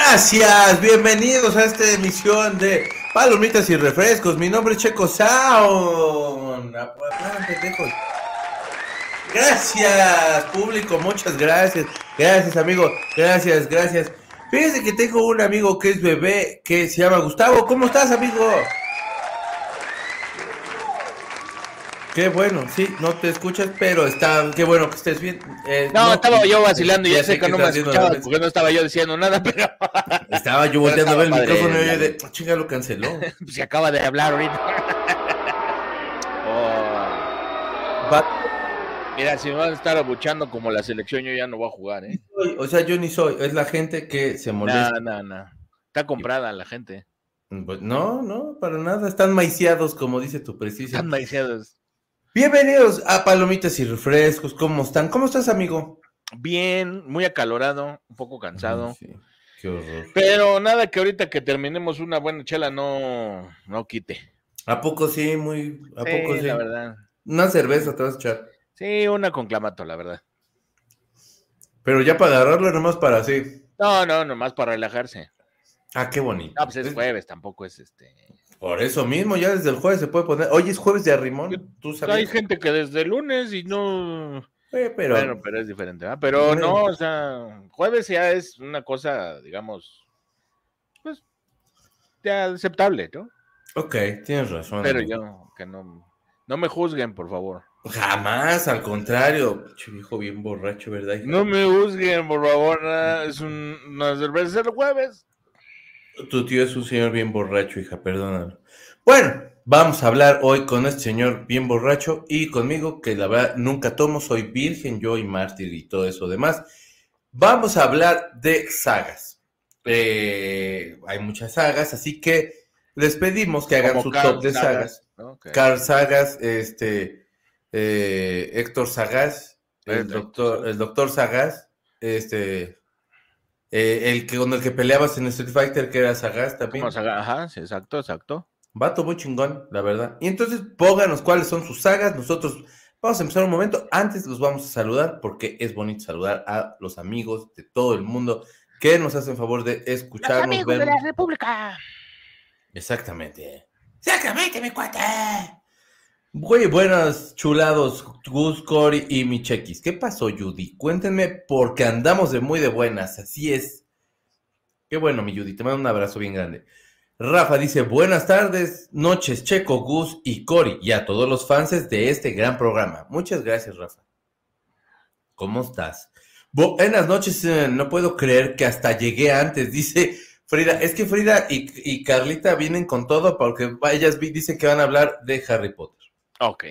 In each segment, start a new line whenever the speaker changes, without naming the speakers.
Gracias, bienvenidos a esta emisión de Palomitas y Refrescos. Mi nombre es Checo Sound. Aplaudan, pendejos. Gracias, público, muchas gracias. Gracias, amigo. Gracias, gracias. Fíjense que tengo un amigo que es bebé, que se llama Gustavo. ¿Cómo estás, amigo? Qué bueno, sí, no te escuchas, pero está, qué bueno que estés bien. Eh,
No, estaba yo vacilando y ya sé que no me escuchaba porque no estaba yo diciendo nada, pero
Estaba yo volteando a ver el micrófono y yo de, "Ah, chinga, lo canceló.
se acaba de hablar ahorita. Oh, Mira, si me van a estar abuchando como la selección, yo ya no voy a jugar, ¿eh?
O sea, yo ni soy, es la gente que se molesta.
No, no, no. Está comprada la gente.
Pues no, no, para nada, están maiciados, como dice tu precisión.
Están maiciados.
Bienvenidos a Palomitas y Refrescos, ¿cómo están? ¿Cómo estás, amigo?
Bien, muy acalorado, un poco cansado.
Sí, qué horror.
Pero nada que ahorita que terminemos una buena chela no, no quite.
¿A poco sí? Muy, ¿a
Sí,
poco sí?
la verdad.
Una cerveza te vas a echar.
Sí, una con clamato, la verdad.
Pero ya para agarrarlo nomás para así.
No, no, nomás para relajarse.
Ah, qué bonito.
No, pues es
Es-
jueves, tampoco es este.
Por eso mismo, ya desde el jueves se puede poner. Oye, es jueves de arrimón. ¿Tú
Hay gente que desde el lunes y no.
pero
Bueno, pero es diferente. Pero
Bueno.
no, o sea, jueves ya es una cosa, digamos, pues, ya aceptable, ¿no?
ok, tienes razón.
Pero
amigo.
yo, que no, no me juzguen, por favor.
Jamás, al contrario. Che, viejo bien borracho, ¿verdad?
No me juzguen, por favor, es un, una cerveza el jueves.
Tu tío es un señor bien borracho, hija, perdónalo. Bueno, vamos a hablar hoy con este señor bien borracho y conmigo, que la verdad nunca tomo, soy virgen, yo y mártir y todo eso demás. Vamos a hablar de sagas. Eh, hay muchas sagas, así que les pedimos que hagan
Como
su
Carl
top de
Sagas,
Carl Sagas, este, eh, Héctor Sagas, el doctor, el doctor Sagas, este, eh, el que con el que peleabas en Street Fighter, que era Sagas también.
Saga- Ajá, sí, exacto, exacto.
Vato muy chingón, la verdad. Y entonces, pónganos cuáles son sus sagas. Nosotros vamos a empezar un momento. Antes los vamos a saludar porque es bonito saludar a los amigos de todo el mundo que nos hacen favor de escucharnos. vernos.
República.
Exactamente. Exactamente, mi cuate. Güey, buenas chulados, Gus, Cory y mi chequis. ¿Qué pasó, Judy? Cuéntenme porque andamos de muy de buenas, así es. Qué bueno, mi Judy, te mando un abrazo bien grande. Rafa dice, buenas tardes, noches, Checo, Gus y Cory, y a todos los fans de este gran programa. Muchas gracias, Rafa. ¿Cómo estás? Buenas noches, eh, no puedo creer que hasta llegué antes, dice Frida. Es que Frida y, y Carlita vienen con todo porque ellas dicen que van a hablar de Harry Potter.
Ok.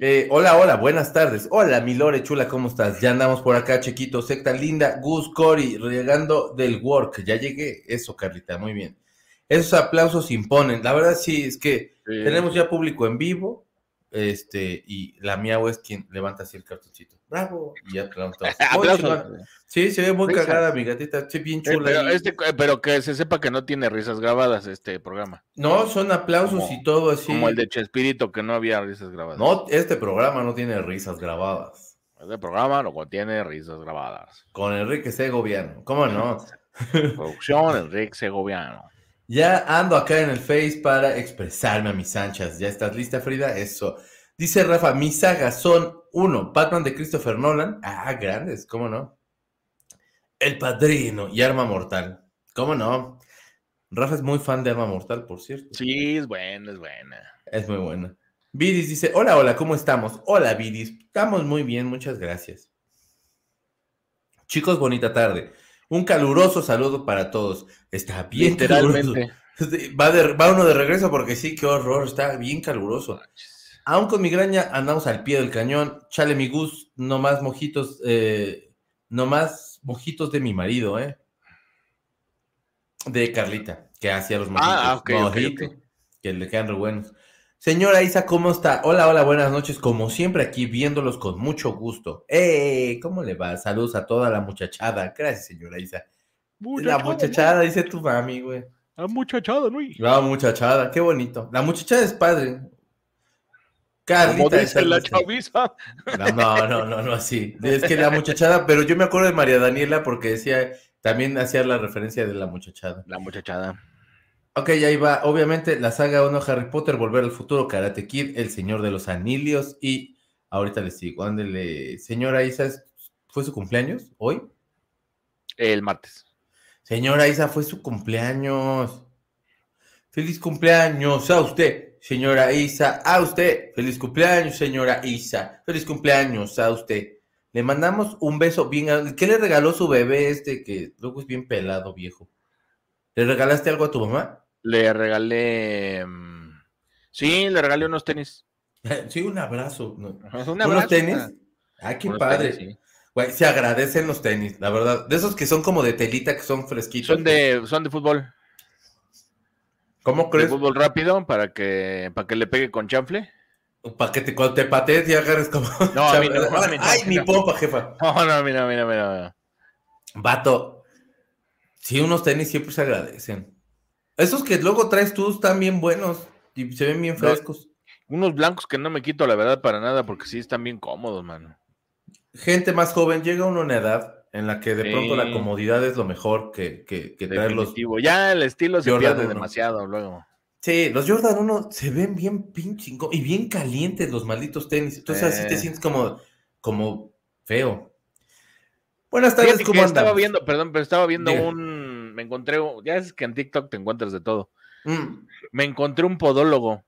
Eh, hola, hola, buenas tardes. Hola, mi Lore chula, ¿cómo estás? Ya andamos por acá, Chequito, secta linda, Gus, Cory, llegando del work. Ya llegué. Eso, Carlita, muy bien. Esos aplausos imponen. La verdad, sí, es que
Sí.
tenemos ya público en vivo. Este, y la miau es quien levanta así el cartoncito. Bravo. Y ya aplausos. Sí, se ve muy
Risas.
cagada, mi gatita. Sí, bien
Eh,
chula.
pero,
y-
este, eh, pero que se sepa que no tiene risas grabadas este programa.
No, son aplausos
Como-
y todo así.
Como el de Chespirito, que no había risas grabadas.
No, este programa no tiene risas grabadas.
Este programa no contiene risas grabadas.
Con Enrique Segoviano. ¿Cómo no?
Producción Enrique Segoviano.
Ya ando acá en el Face para expresarme a mis anchas. ¿Ya estás lista, Frida? Eso. Dice Rafa, mis sagas son uno, Batman de Christopher Nolan. Ah, grandes, ¿cómo no? El Padrino y Arma Mortal. ¿Cómo no? Rafa es muy fan de Arma Mortal, por cierto.
Sí, es buena, es buena.
Es muy buena. Vidis dice, hola, hola, ¿cómo estamos? Hola, Vidis. Estamos muy bien, muchas gracias. Chicos, bonita tarde. Un caluroso saludo para todos. Está bien caluroso. Va, de- va uno de regreso porque sí, qué horror, está bien caluroso. Aún con migraña andamos al pie del cañón. Chale mi gus, no más mojitos, eh, no más mojitos de mi marido, ¿eh? De Carlita, que hacía los mojitos.
Ah,
Mojitos,
ok.
Que le quedan re buenos. Señora Isa, ¿cómo está? Hola, hola, buenas noches. Como siempre aquí viéndolos con mucho gusto. ¡Eh! ¿Cómo le va? Saludos a toda la muchachada. Gracias, señora Isa. La muchachada, dice tu mami, güey.
La muchachada, ¿no?
La muchachada, qué bonito. La muchachada es padre. Carlita
Como dice la
así.
chaviza.
No, no, no, no, no así. Es que la muchachada, pero yo me acuerdo de María Daniela porque decía, también hacía la referencia de la muchachada.
La muchachada.
Ok, ahí va. Obviamente, la saga 1 Harry Potter, Volver al Futuro, Karate Kid, El Señor de los Anillos y ahorita les sigo. Ándele. Señora Isa, ¿es- ¿fue su cumpleaños hoy?
El martes.
Señora Isa, fue su cumpleaños. Feliz cumpleaños a usted, señora Isa, a usted. Feliz cumpleaños, señora Isa. Feliz cumpleaños a usted. Le mandamos un beso bien. ¿Qué le regaló su bebé este que luego es bien pelado, viejo? ¿Le regalaste algo a tu mamá?
Le regalé. mm, Sí, le regalé unos tenis.
Sí, un abrazo. ¿no?
Un
¿Unos tenis?
una-
Ay, qué
unos
padre.
tenis, sí.
Güey, se agradecen los tenis, la verdad. De esos que son como de telita, que son fresquitos.
Son de, son de fútbol.
¿Cómo
De
crees?
fútbol rápido para que, para que le pegue con chanfle.
Para que te, cuando te patees y agarres como...
No, a mí no, no,
Ay, mi pompa, jefa.
No, no, mira, mira, mira.
Vato, sí, unos tenis siempre se agradecen. Esos que luego traes tú están bien buenos y se ven bien
No.
frescos.
Unos blancos que no me quito, la verdad, para nada, porque sí están bien cómodos, mano.
Gente más joven, llega uno a una edad en la que de
Sí.
pronto la comodidad es lo mejor que, que, que traer los...
Definitivo. Ya el estilo se
Jordan
pierde
uno.
demasiado luego.
Sí, los Jordan 1 se ven bien pinche y bien calientes los malditos tenis. Entonces así te sientes como, como feo. Buenas tardes, ¿cómo
estaba
andan?
viendo, perdón, pero estaba viendo
Diga.
un, me encontré, ya es que en TikTok te encuentras de todo.
Mm,
Me encontré un podólogo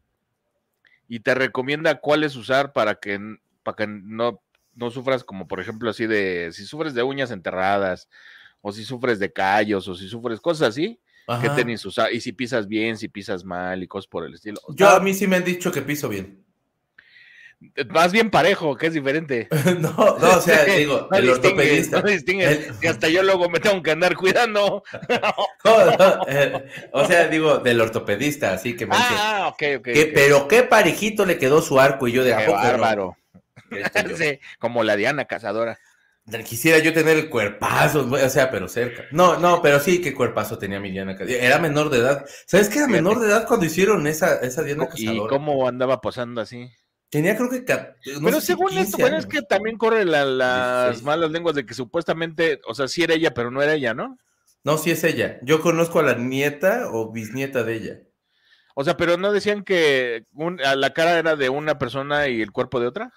y te recomienda cuáles usar para que, para que no, no sufras como por ejemplo así de, si sufres de uñas enterradas o si sufres de callos o si sufres cosas así, qué
ajá.
tenis usar y si pisas bien, si pisas mal y cosas por el estilo.
Yo a mí sí me han dicho que piso bien.
Más bien parejo, que es diferente.
no, no, o sea, digo,
no
el ortopedista.
no distingues,
El-
que hasta yo luego me tengo que andar cuidando.
No, no, eh, o sea, digo, del ortopedista, así que me dice,
Ah, ok, ok.
"¿Qué-
ok.
pero qué parejito le quedó su arco y yo de a
Qué
poco no?".
bárbaro.
Y yo.
Sí, como la Diana cazadora.
Quisiera yo tener el cuerpazo, o sea, pero cerca. No, no, pero sí, qué cuerpazo tenía mi Diana Cazadora. Era menor de edad. ¿Sabes que era menor de edad cuando hicieron esa, esa Diana
¿Y
Cazadora?
cómo andaba posando así?
Tenía creo que... no
Pero
sé
según
15
esto, bueno, es que también corre la- las
16.
malas lenguas de que supuestamente, o sea, sí era ella, pero no era ella, ¿no?
No, sí es ella. Yo conozco a la nieta o bisnieta de ella.
O sea, pero no decían que un- a la cara era de una persona y el cuerpo de otra.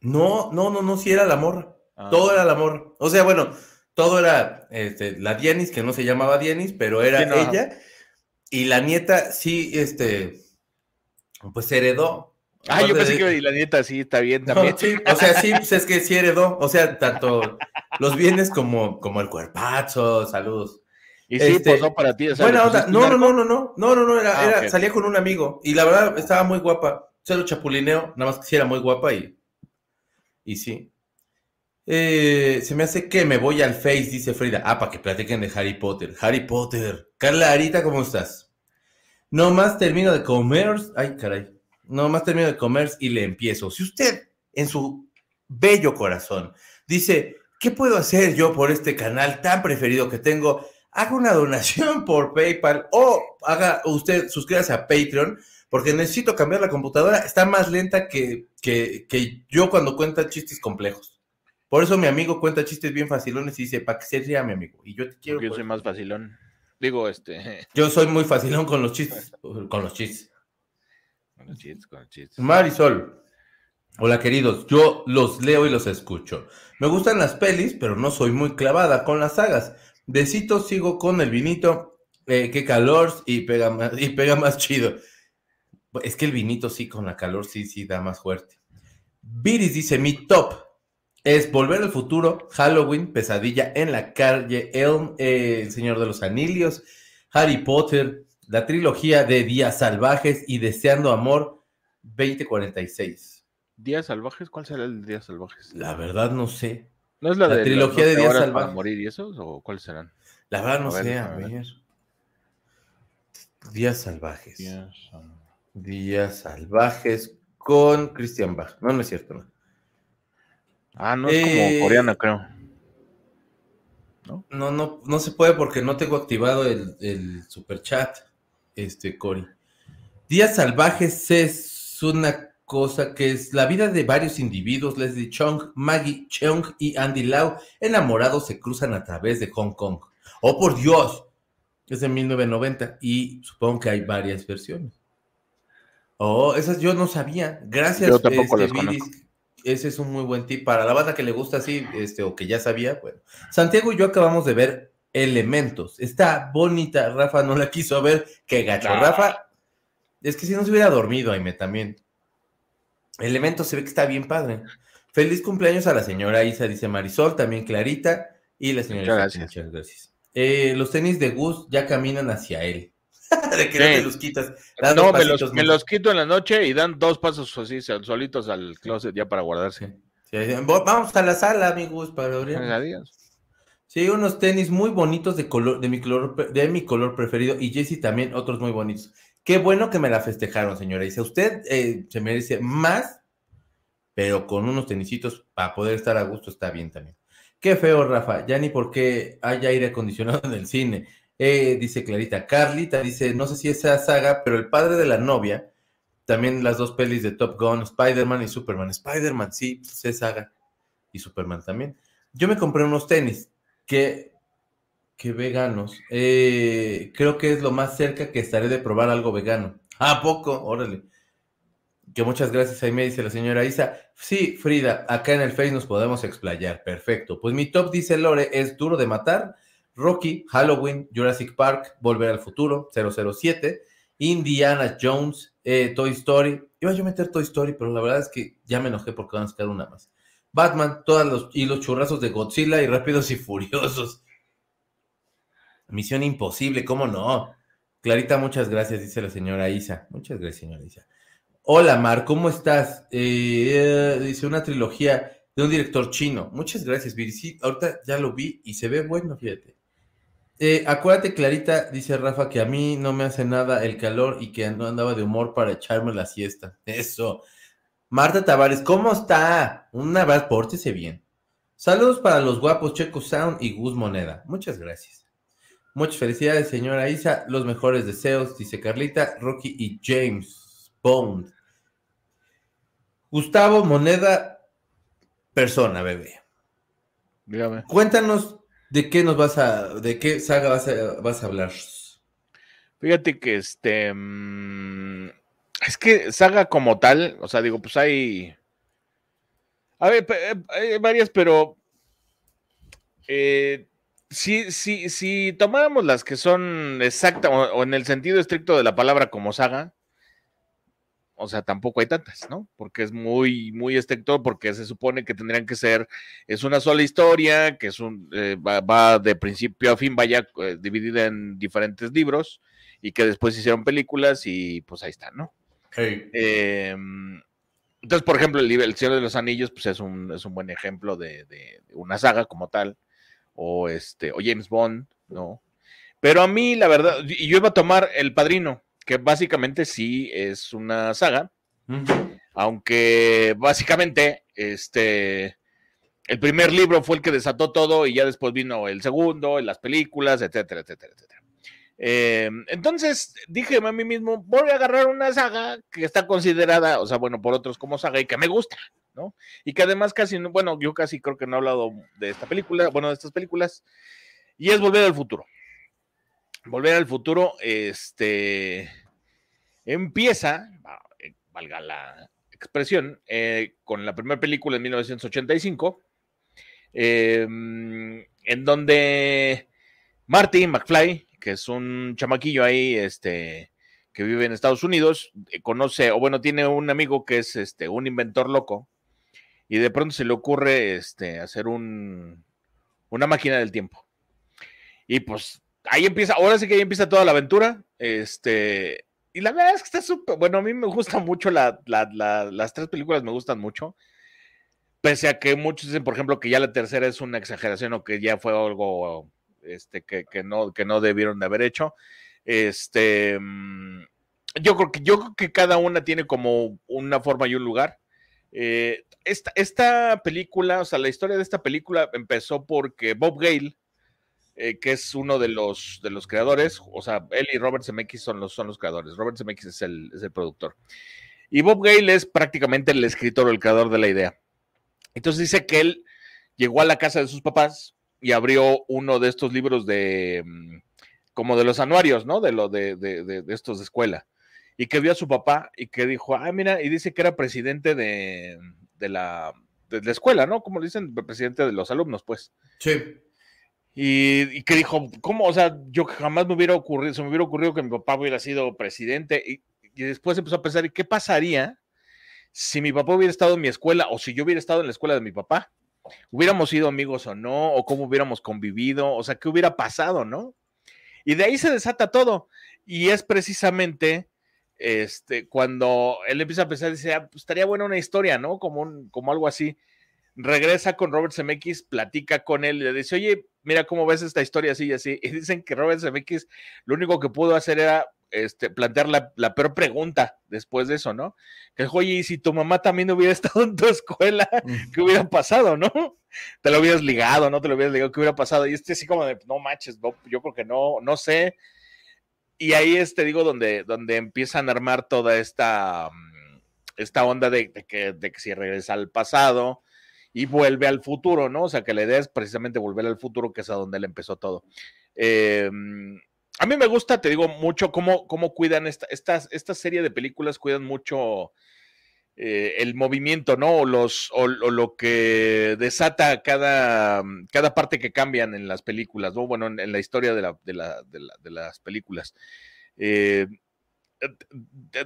No, no, no, no, sí era la morra.
Ah.
Todo era la morra. O sea, bueno, todo era este, la Dianis, que no se llamaba Dianis, pero era
Sí, no, ajá.
ella. Y la nieta sí, este, pues heredó.
Ah, yo pensé
de-
que la nieta sí está bien
No,
también.
sí, o sea, sí, pues es que sí heredó. O sea, tanto los bienes como, como el cuerpazo, saludos.
Y sí
Este,
posó para ti. o sea,
Buena onda. No, no, no, no, no, no, no, no, era,
Ah,
era- salía con un amigo y la verdad estaba muy guapa. Se lo chapulineo, nada más que sí era muy guapa y, y sí. Eh, se me hace que me voy al Face, dice Frida. Ah, para que platiquen de Harry Potter. Harry Potter. Carla Arita, ¿cómo estás? No más termino de comer. Ay, caray. No más termino de comer y le empiezo. Si usted, en su bello corazón, dice, ¿qué puedo hacer yo por este canal tan preferido que tengo? Haga una donación por PayPal o haga usted, suscríbase a Patreon, porque necesito cambiar la computadora. Está más lenta que, que, que yo cuando cuenta chistes complejos. Por eso mi amigo cuenta chistes bien facilones y dice, para que se ría mi amigo. Y yo te quiero.
Porque yo soy más facilón. Digo, este.
Yo soy muy facilón con los chistes. Con los chistes.
Con con.
Marisol. Hola queridos, yo los leo y los escucho. Me gustan las pelis, pero no soy muy clavada con las sagas. Besitos, sigo con el vinito. Eh, qué calor y pega, más, y chido. Es que el vinito sí, con la calor sí, sí, da más fuerte. Viris dice, mi top es Volver al Futuro, Halloween, Pesadilla en la calle Elm, eh, El Señor de los Anillos, Harry Potter, la trilogía de Días Salvajes y Deseando Amor 2046.
¿Días salvajes? ¿Cuál será el Días salvajes?
La verdad no sé.
¿No es la,
La
de
trilogía de
12
Días Salvajes.
para morir y esos? ¿O cuáles serán?
La verdad no
A
sé, a
a ver.
ver. Días Salvajes.
Días Sal-
Días Salvajes con Christian Bach. No, no es cierto, no.
Ah, no es
Eh,
como coreana, creo.
No, no, no se puede porque no tengo activado el, el super chat, este, Cory. Días Salvajes es una cosa que es la vida de varios individuos, Leslie Chung, Maggie Cheung y Andy Lau, enamorados se cruzan a través de Hong Kong. ¡Oh, por Dios! Es de 1990 y supongo que hay varias versiones. Oh, esas yo no sabía. Gracias,
Yo tampoco
este,
las.
Ese es un muy buen tip para la banda que le gusta así, este, o que ya sabía. Bueno, Santiago y yo acabamos de ver Elementos. Está bonita. Rafa no la quiso ver. Qué gacho. Rafa, es que si no se hubiera dormido, Aime, también. Elementos se ve que está bien padre. Feliz cumpleaños a la señora Isa, dice Marisol, también Clarita. Y la señora
Muchas gracias.
Muchas gracias. Eh, los tenis de Gus ya caminan hacia él. de que no te los quitas.
No, me los, me quito en la noche y dan dos pasos así sol- solitos al closet ya para guardarse.
Sí, sí, Vamos a la sala, amigos, para abrir. Sí, unos tenis muy bonitos de color, de mi color, de mi color preferido, y Jesse también, otros muy bonitos. Qué bueno que me la festejaron, señora. Dice, usted eh, se merece más, pero con unos tenisitos para poder estar a gusto está bien también. Qué feo, Rafa. Ya ni por qué hay aire acondicionado en el cine. Eh, dice Clarita. Carlita dice, no sé si esa saga, pero el padre de la novia, también las dos pelis de Top Gun, Spider-Man y Superman. Spider-Man, sí, pues es saga. Y Superman también. Yo me compré unos tenis que, que veganos. Eh, creo que es lo más cerca que estaré de probar algo vegano. ¿A poco? Órale. Que muchas gracias, ahí me dice la señora Isa. Sí, Frida, acá en el Face nos podemos explayar. Perfecto. Pues mi top, dice Lore, es Duro de Matar, Rocky, Halloween, Jurassic Park, Volver al Futuro, 007, Indiana Jones, eh, Toy Story. Iba yo a meter Toy Story, pero la verdad es que ya me enojé porque van a sacar una más. Batman, todos los, y los churrazos de Godzilla y Rápidos y Furiosos. Misión imposible, ¿cómo no? Clarita, muchas gracias, dice la señora Isa. Muchas gracias, señora Isa. Hola, Mar, ¿cómo estás? Eh, dice una trilogía de un director chino. Muchas gracias, Viri. Ahorita ya lo vi y se ve bueno, fíjate. Eh, acuérdate, Clarita, dice Rafa, que a mí no me hace nada el calor y que no andaba de humor para echarme la siesta. Eso. Marta Tavares, ¿cómo está? Un abrazo, pórtese bien. Saludos para los guapos Checo Sound y Gus Moneda. Muchas gracias. Muchas felicidades, señora Isa. Los mejores deseos, dice Carlita, Rocky y James Bond. Gustavo Moneda, persona, bebé.
Dígame.
Cuéntanos de qué nos vas a, de qué saga vas a, vas a hablar.
Fíjate que este. mm, es que saga como tal, o sea, digo, pues hay. A ver, eh, hay varias, pero. eh, si, si, si tomáramos las que son exactas, o, o en el sentido estricto de la palabra como saga, o sea, tampoco hay tantas, ¿no? Porque es muy, muy estricto, porque se supone que tendrían que ser, es una sola historia, que es un, eh, va, va de principio a fin, vaya eh, dividida en diferentes libros, y que después hicieron películas, y pues ahí está, ¿no? Eh, entonces, por ejemplo, el, libro- el Señor de los Anillos, pues es un, es un buen ejemplo de, de- de una saga como tal, o este, o James Bond, ¿no? Pero a mí, la verdad, y yo iba a tomar El Padrino, que básicamente sí es una saga, aunque básicamente, este, el primer libro fue el que desató todo y ya después vino el segundo, las películas, etcétera, etcétera, etcétera. Eh, entonces dije a mí mismo, voy a agarrar una saga que está considerada, o sea, bueno, por otros como saga y que me gusta, ¿no? Y que además casi, no- bueno, yo casi creo que no he hablado de esta película, bueno, de estas películas, y es Volver al Futuro. Volver al Futuro, este, empieza, eh, valga la expresión, eh, con la primera película en 1985, eh, en donde Marty McFly, que es un chamaquillo ahí, este, que vive en Estados Unidos, eh, conoce, o bueno, tiene un amigo que es este, un inventor loco, y de pronto se le ocurre este, hacer un, una máquina del tiempo. Y pues ahí empieza, ahora sí que ahí empieza toda la aventura. Este, y la verdad es que está súper, bueno, a mí me gusta mucho la, la, la, las tres películas, me gustan mucho. Pese a que muchos dicen, por ejemplo, que ya la tercera es una exageración o que ya fue algo este, que, no, que no debieron de haber hecho. Este, mm, yo creo que, yo creo que cada una tiene como una forma y un lugar. Eh, esta, esta, película, o sea, la historia de esta película empezó porque Bob Gale, eh, que es uno de los, de los creadores, o sea, él y Robert Zemeckis son los, son los creadores, Robert Zemeckis es el, es el productor. Y Bob Gale es prácticamente el escritor o el creador de la idea. Entonces dice que él llegó a la casa de sus papás y abrió uno de estos libros de, mm, como de los anuarios, ¿no? De lo de, de, de estos de escuela y que vio a su papá y que dijo, ah, mira, y dice que era presidente de, de la, de la escuela, ¿no? Como dicen, presidente de los alumnos, pues.
Sí.
Y, y, que dijo, ¿cómo? O sea, yo jamás me hubiera ocurrido, se me hubiera ocurrido que mi papá hubiera sido presidente. Y, y después empezó a pensar, ¿y qué pasaría si mi papá hubiera estado en mi escuela o si yo hubiera estado en la escuela de mi papá? ¿Hubiéramos sido amigos o no? ¿O cómo hubiéramos convivido? O sea, ¿qué hubiera pasado, no? Y de ahí se desata todo. Y es precisamente este, cuando él empieza a pensar, dice, ah, pues estaría buena una historia, ¿no? Como, un, como algo así. Regresa con Robert Zemeckis, platica con él y le dice, oye, mira cómo ves esta historia así y así. Y dicen que Robert Zemeckis lo único que pudo hacer era este, plantear la, la, peor pregunta después de eso, ¿no? Que oye, y si tu mamá también hubiera estado en tu escuela, ¿qué hubiera pasado, no? Te lo hubieras ligado, ¿no? Te lo hubieras ligado, ¿qué hubiera pasado? Y este así como de, no manches, yo creo que no, no sé, y ahí es, te digo, donde, donde empiezan a armar toda esta, mm, esta onda de, de, que, de que si regresa al pasado y vuelve al futuro, ¿no? O sea, que la idea es precisamente volver al futuro, que es a donde él empezó todo. Eh, a mí me gusta, te digo, mucho cómo, cómo cuidan esta, esta, serie de películas, cuidan mucho eh, el movimiento, ¿no? O, los, o, lo que desata cada, cada parte que cambian en las películas, ¿no? Bueno, en, la historia de, la, de, la, de, la, de las películas. Eh,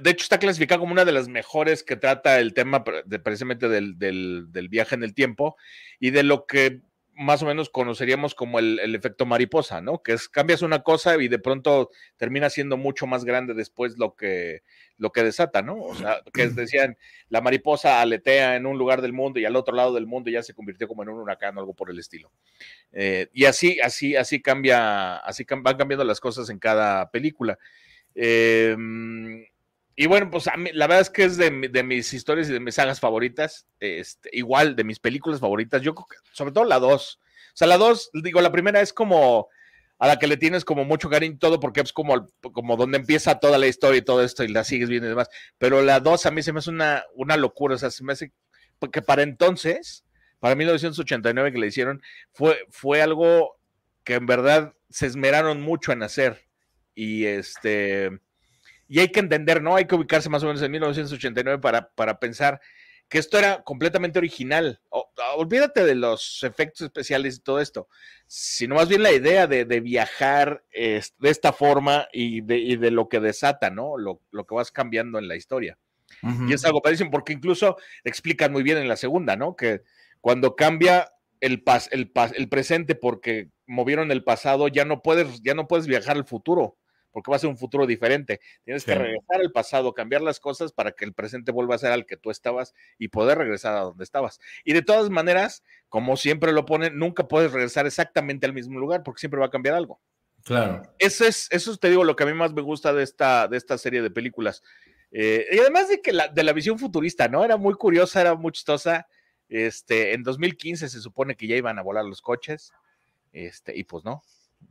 de hecho, está clasificada como una de las mejores que trata el tema de, precisamente del, del, del, viaje en el tiempo y de lo que más o menos conoceríamos como el, el, efecto mariposa, ¿no? Que es cambias una cosa y de pronto termina siendo mucho más grande después lo que, lo que desata, ¿no? O sea, que decían, la mariposa aletea en un lugar del mundo y al otro lado del mundo ya se convirtió como en un huracán o algo por el estilo. Eh, y así, así, así cambia, así van cambiando las cosas en cada película. Eh, y bueno, pues la verdad es que es de, de, mis historias y de mis sagas favoritas, este, igual de mis películas favoritas, yo creo que sobre todo la 2. O sea, la 2, digo, la primera es como a la que le tienes como mucho cariño todo porque es como, como donde empieza toda la historia y todo esto y la sigues viendo y demás. Pero la 2 a mí se me hace una, una locura, o sea, se me hace que para entonces, para 1989 que le hicieron, fue, fue algo que en verdad se esmeraron mucho en hacer. Y este y hay que entender, ¿no? Hay que ubicarse más o menos en 1989 para, para pensar que esto era completamente original. O, olvídate de los efectos especiales y todo esto, sino más bien la idea de, de viajar eh, de esta forma y de, y de, lo que desata, ¿no? Lo, lo, que vas cambiando en la historia. Uh -huh. Y es algo padrísimo porque incluso explican muy bien en la segunda, ¿no? Que cuando cambia el, pas, el, pas, el presente porque movieron el pasado, ya no puedes, ya no puedes viajar al futuro porque va a ser un futuro diferente. Tienes sí. que regresar al pasado, cambiar las cosas para que el presente vuelva a ser al que tú estabas y poder regresar a donde estabas. Y de todas maneras, como siempre lo ponen, nunca puedes regresar exactamente al mismo lugar porque siempre va a cambiar algo.
Claro.
Eso es, eso te digo, lo que a mí más me gusta de esta, de esta serie de películas. Eh, y además de que la, de la visión futurista, ¿no? Era muy curiosa, era muy chistosa. Este, en 2015 se supone que ya iban a volar los coches. Este, y pues no,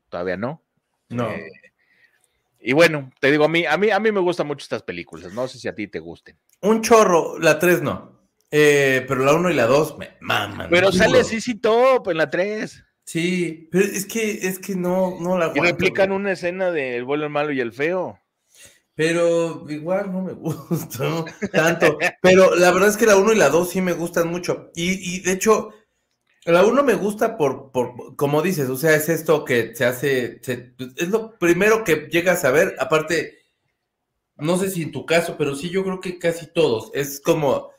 todavía no.
No.
Eh, y bueno, te digo, a mí, a mí, a mí me gustan mucho estas películas, no sé si a ti te gusten.
Un chorro, la 3 no. Eh, pero la 1 y la 2 me maman.
Pero sale CC Top en la 3.
Sí, pero es que, es que no, no la
aguanto, Y replican güey. una escena de El bueno, el malo y el feo.
Pero igual no me gusta ¿no? tanto. pero la verdad es que la 1 y la 2 sí me gustan mucho. Y, y de hecho, la 1 me gusta por, por, como dices, o sea, es esto que se hace, se, es lo primero que llegas a ver, aparte, no sé si en tu caso, pero sí yo creo que casi todos, es como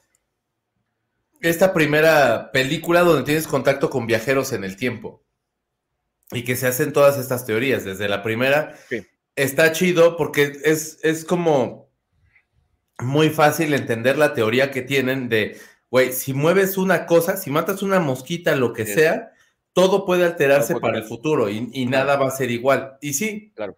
esta primera película donde tienes contacto con viajeros en el tiempo. y que se hacen todas estas teorías. Desde la primera,
Sí.
está chido porque es, es como muy fácil entender la teoría que tienen de, güey, si mueves una cosa, si matas una mosquita, lo que
Sí.
sea, todo puede alterarse para el futuro y, y nada va a ser igual. Y sí,
Claro.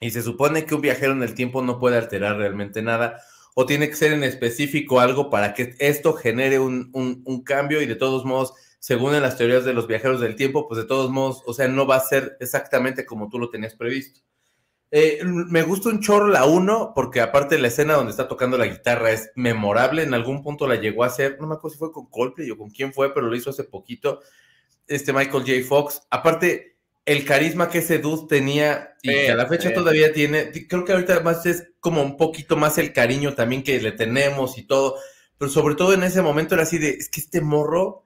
y se supone que un viajero en el tiempo no puede alterar realmente nada o tiene que ser en específico algo para que esto genere un, un- un cambio y de todos modos, según en las teorías de los viajeros del tiempo, pues de todos modos, o sea, no va a ser exactamente como tú lo tenías previsto. Eh, me gusta un chorro la 1 porque aparte la escena donde está tocando la guitarra es memorable, en algún punto la llegó a hacer, no me acuerdo si fue con Coldplay o con quién fue, pero lo hizo hace poquito, este Michael J. Fox. Aparte, el carisma que ese dude tenía y que a la fecha todavía tiene, creo que ahorita más es como un poquito más el cariño también que le tenemos y todo, pero sobre todo en ese momento era así de, es que este morro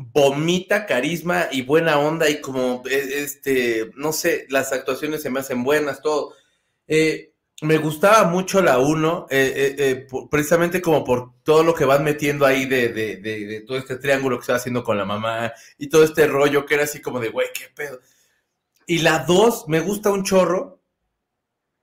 vomita carisma y buena onda y como, eh, este, no sé, las actuaciones se me hacen buenas, todo. Eh, me gustaba mucho la 1, eh, eh, precisamente como por todo lo que van metiendo ahí de, de- de- de todo este triángulo que se va haciendo con la mamá y todo este rollo que era así como de, güey, qué pedo. Y la 2 me gusta un chorro,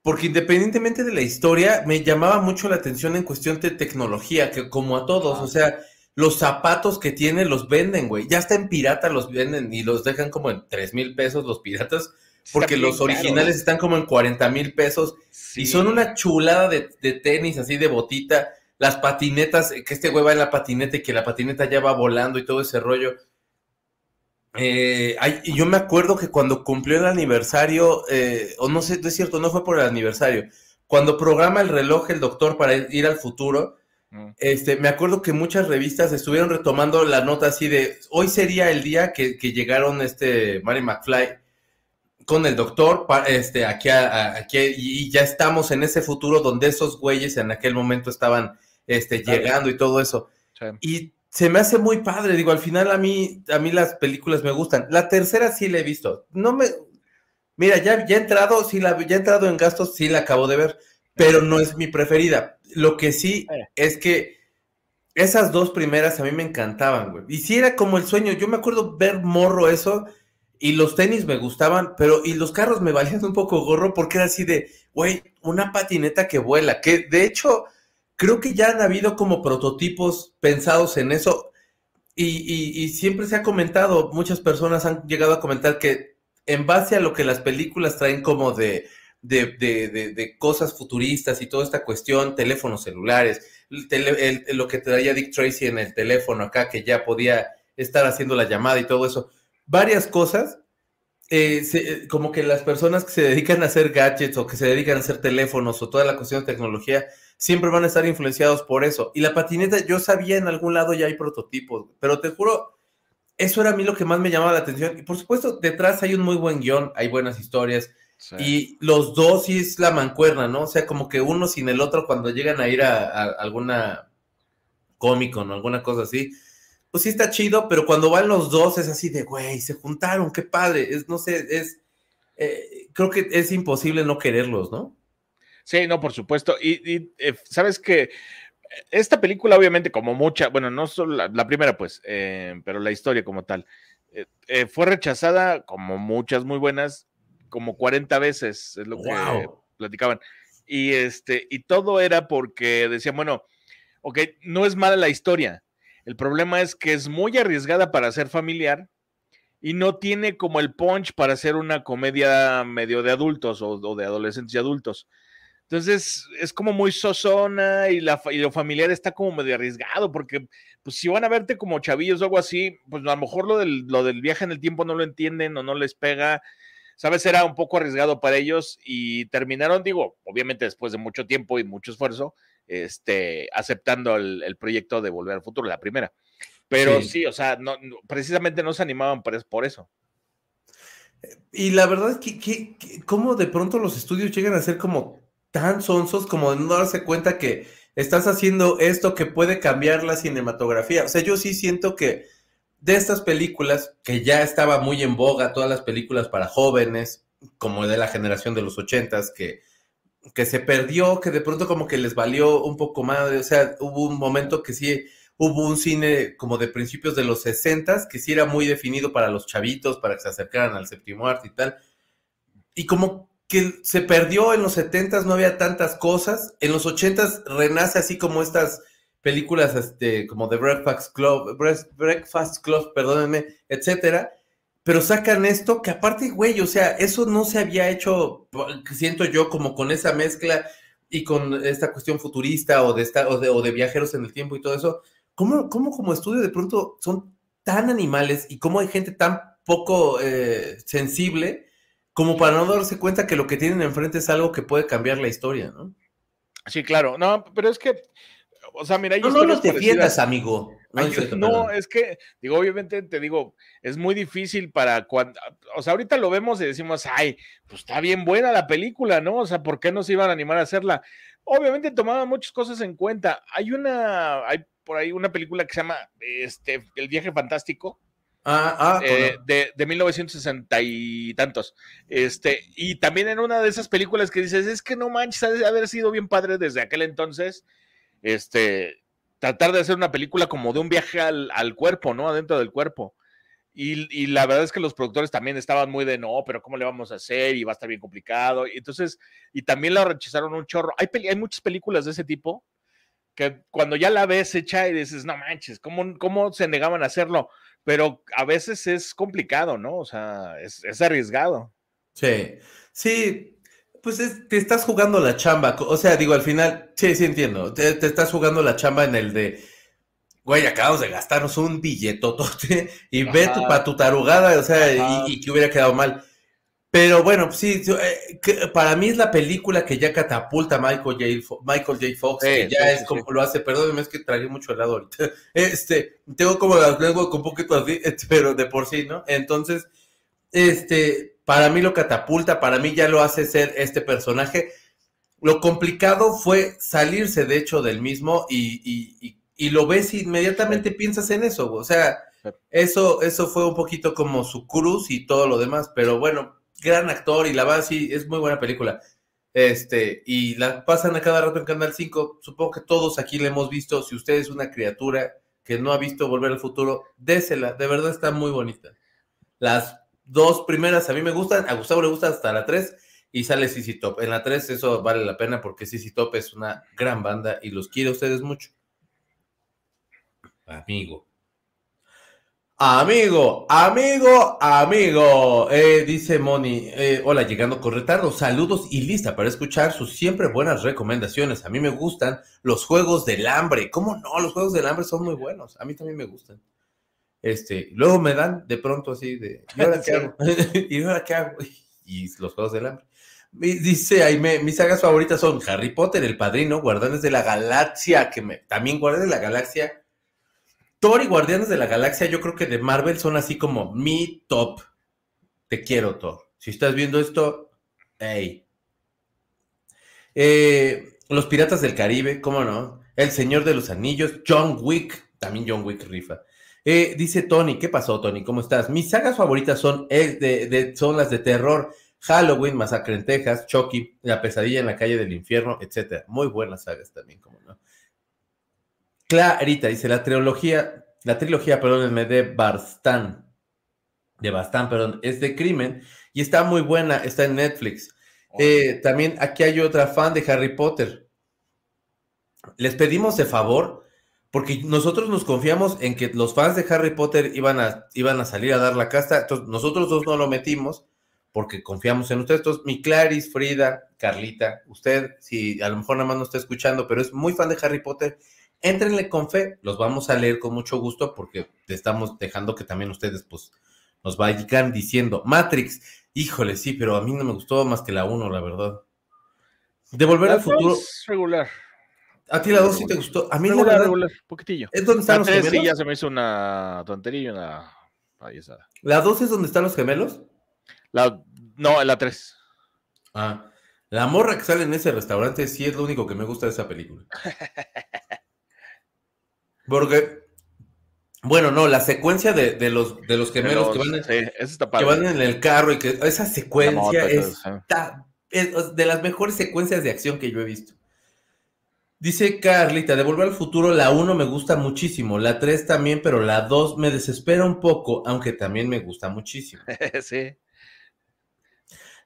porque independientemente de la historia, me llamaba mucho la atención en cuestión de tecnología, que como a todos, o sea, los zapatos que tiene los venden, güey. Ya está en pirata los venden y los dejan como en 3 mil pesos los piratas, porque los
caro.
originales están como en 40 mil pesos
Sí.
y son una chulada de, de tenis así de botita. Las patinetas, eh, que este güey va en la patineta y que la patineta ya va volando y todo ese rollo. Eh, yo me acuerdo que cuando cumplió el aniversario, eh, o no sé, no es cierto, no fue por el aniversario, cuando programa el reloj el doctor para ir al futuro. Este, me acuerdo que muchas revistas estuvieron retomando la nota así de, hoy sería el día que, que llegaron este Mary McFly con el doctor, este, aquí, a- aquí, y y ya estamos en ese futuro donde esos güeyes en aquel momento estaban, este,
Claro.
llegando y todo eso.
Sí.
Y se me hace muy padre, digo, al final a mí, a mí las películas me gustan. La tercera sí la he visto. No me, mira, ya, ya he entrado, sí la, ya he entrado en gastos, sí la acabo de ver, pero no es mi preferida. Lo que sí es que esas dos primeras a mí me encantaban, güey. Y sí era como el sueño. Yo me acuerdo ver morro eso y los tenis me gustaban, pero y los carros me valían un poco gorro porque era así de, güey, una patineta que vuela, que de hecho creo que ya han habido como prototipos pensados en eso y, y- y siempre se ha comentado, muchas personas han llegado a comentar que en base a lo que las películas traen como de, de, de- de- de cosas futuristas y toda esta cuestión, teléfonos celulares, el tele- el- lo que traía Dick Tracy en el teléfono acá, que ya podía estar haciendo la llamada y todo eso, varias cosas, eh, se- como que las personas que se dedican a hacer gadgets o que se dedican a hacer teléfonos o toda la cuestión de tecnología, siempre van a estar influenciados por eso. Y la patineta, yo sabía en algún lado ya hay prototipos, pero te juro, eso era a mí lo que más me llamaba la atención. Y por supuesto, detrás hay un muy buen guion, hay buenas historias.
Sí.
Y los dos sí es la mancuerna, ¿no? O sea, como que uno sin el otro cuando llegan a ir a, a alguna cómico, ¿no? Alguna cosa así. Pues sí está chido, pero cuando van los dos es así de, güey, se juntaron, qué padre. Es, no sé, es... eh, creo que es imposible no quererlos, ¿no?
Sí, no, por supuesto. Y, y, eh, sabes que esta película, obviamente, como mucha, bueno, no solo la, la primera, pues, eh, pero la historia como tal, fue rechazada, como muchas muy buenas, como 40 veces, es lo que
Wow.
platicaban. Y este, y todo era porque decían, bueno, ok, no es mala la historia. El problema es que es muy arriesgada para ser familiar y no tiene como el punch para hacer una comedia medio de adultos o, o de adolescentes y adultos. Entonces es como muy sosona y, la, y lo familiar está como medio arriesgado porque pues si van a verte como chavillos o algo así, pues a lo mejor lo del, lo del viaje en el tiempo no lo entienden o no les pega. Sabes, era un poco arriesgado para ellos y terminaron, digo, obviamente después de mucho tiempo y mucho esfuerzo, este, aceptando el, el proyecto de Volver al Futuro, la primera. Pero
Sí.
sí, o sea, no, no- precisamente no se animaban por, es- por eso.
Y la verdad es que, que, que- cómo de pronto los estudios llegan a ser como tan sonsos como de no darse cuenta que estás haciendo esto que puede cambiar la cinematografía. O sea, yo sí siento que de estas películas, que ya estaba muy en boga, todas las películas para jóvenes, como de la generación de los ochentas, que, que se perdió, que de pronto como que les valió un poco más, o sea, hubo un momento que sí, hubo un cine como de principios de los 60 que sí era muy definido para los chavitos, para que se acercaran al séptimo arte y tal. Y como que se perdió en los 70 no había tantas cosas. En los 80 renace así como estas películas este, como The Breakfast Club, Breakfast Club, perdónenme, etcétera. Pero sacan esto que aparte, güey, o sea, eso no se había hecho, siento yo, como con esa mezcla y con esta cuestión futurista o de, esta, o de, o de viajeros en el tiempo y todo eso. ¿Cómo, ¿Cómo, como estudio de pronto son tan animales y cómo hay gente tan poco eh, sensible como para no darse cuenta que lo que tienen enfrente es algo que puede cambiar la historia, ¿no?
Sí, claro. No, pero es que o sea, mira,
no, no los defiendas, amigo.
No, es que, digo, obviamente te digo, es muy difícil para cuando, o sea, ahorita lo vemos y decimos, ay, pues está bien buena la película, ¿no? O sea, ¿por qué no se iban a animar a hacerla? Obviamente tomaban muchas cosas en cuenta. Hay una, hay por ahí una película que se llama este, El viaje fantástico.
Ah, ah,
eh, de, de 1960 y tantos. Este, y también en una de esas películas que dices, es que no manches, ha de haber sido bien padre desde aquel entonces este, tratar de hacer una película como de un viaje al, cuerpo, ¿no? Adentro del cuerpo. Y, la verdad es que los productores también estaban muy de no, pero ¿cómo le vamos a hacer? Y va a estar bien complicado. Y entonces, y también la rechazaron un chorro. Hay, hay muchas películas de ese tipo que cuando ya la ves hecha y dices, no manches, ¿cómo, cómo se negaban a hacerlo? Pero a veces es complicado, ¿no? O sea, es, es arriesgado.
Sí, sí, pues te estás jugando la chamba. O sea, digo, al final, sí, sí entiendo. Te, estás jugando la chamba en el de, güey, acabamos de gastarnos un billetotote y ve tu, para tu tarugada, o sea, y, que hubiera quedado mal. Pero bueno, pues sí, eh, para mí es la película que ya catapulta a Michael J. Michael J. Fox, que ya es como lo hace, perdóneme, es que tragué mucho helado ahorita. Este, tengo como la lengua con un poquito así, pero de por sí, ¿no? Entonces, este, para mí lo catapulta, para mí ya lo hace ser este personaje. Lo complicado fue salirse, de hecho, del mismo y, lo ves y inmediatamente piensas en eso. O sea, eso, eso fue un poquito como su cruz y todo lo demás, pero bueno, gran actor y la verdad sí, es muy buena película. Este, y la pasan a cada rato en Canal 5. Supongo que todos aquí la hemos visto. Si usted es una criatura que no ha visto Volver al Futuro, désela. De verdad está muy bonita. Las dos primeras a mí me gustan, a Gustavo le gusta hasta la tres y sale CC Top. En la tres eso vale la pena porque CC Top es una gran banda y los quiero a ustedes mucho. Amigo. Amigo, amigo, amigo, eh, dice Moni, eh, hola, llegando con retardo, saludos y lista para escuchar sus siempre buenas recomendaciones. A mí me gustan los juegos del hambre. ¿Cómo no? Los juegos del hambre son muy buenos. A mí también me gustan. Este, luego me dan de pronto así de, ¿y ahora qué hago? ¿Y ahora qué hago? Y los juegos del hambre. Dice Aime, mis sagas favoritas son Harry Potter, El Padrino, Guardianes de la Galaxia, que me, también Guardianes de la Galaxia. Thor y Guardianes de la Galaxia, yo creo que de Marvel son así como mi top. Te quiero, Thor. Si estás viendo esto, hey. Eh, los Piratas del Caribe, ¿cómo no? El Señor de los Anillos, John Wick, también John Wick rifa. Eh, dice Tony, ¿qué pasó, Tony? ¿Cómo estás? Mis sagas favoritas son, de, son las de terror, Halloween, Masacre en Texas, Chucky, La pesadilla en la calle del infierno, etcétera. Muy buenas sagas también, como no. Clarita dice, la trilogía, la trilogía, perdónenme, de Bastán, de Bastán, perdón, es de crimen y está muy buena, está en Netflix. Eh, también aquí hay otra fan de Harry Potter. Les pedimos de favor porque nosotros nos confiamos en que los fans de Harry Potter iban a, iban a salir a dar la casta, entonces nosotros dos no lo metimos porque confiamos en ustedes. Entonces, mi Claris, Frida, Carlita, usted, si a lo mejor nada más no está escuchando, pero es muy fan de Harry Potter, éntrenle con fe, los vamos a leer con mucho gusto porque estamos dejando que también ustedes pues nos vayan diciendo, Matrix, híjole, sí, pero a mí no me gustó más que la 1, la verdad. Devolver al futuro.
Regular.
A ti la 2 sí te gustó. A mí
regular, la regular, poquitillo.
¿Es donde están los gemelos?
Sí, ya se me hizo una tontería y una payasada.
¿La 2 es donde están los gemelos?
La, no, la 3.
Ah, la morra que sale en ese restaurante sí es lo único que me gusta de esa película. Porque, bueno, no, la secuencia de, de los, de los gemelos que, van en,
sí,
que van en el carro y que esa secuencia es, es de las mejores secuencias de acción que yo he visto. Dice Carlita, de Volver al Futuro, la 1 me gusta muchísimo, la 3 también, pero la 2 me desespera un poco, aunque también me gusta muchísimo.
sí.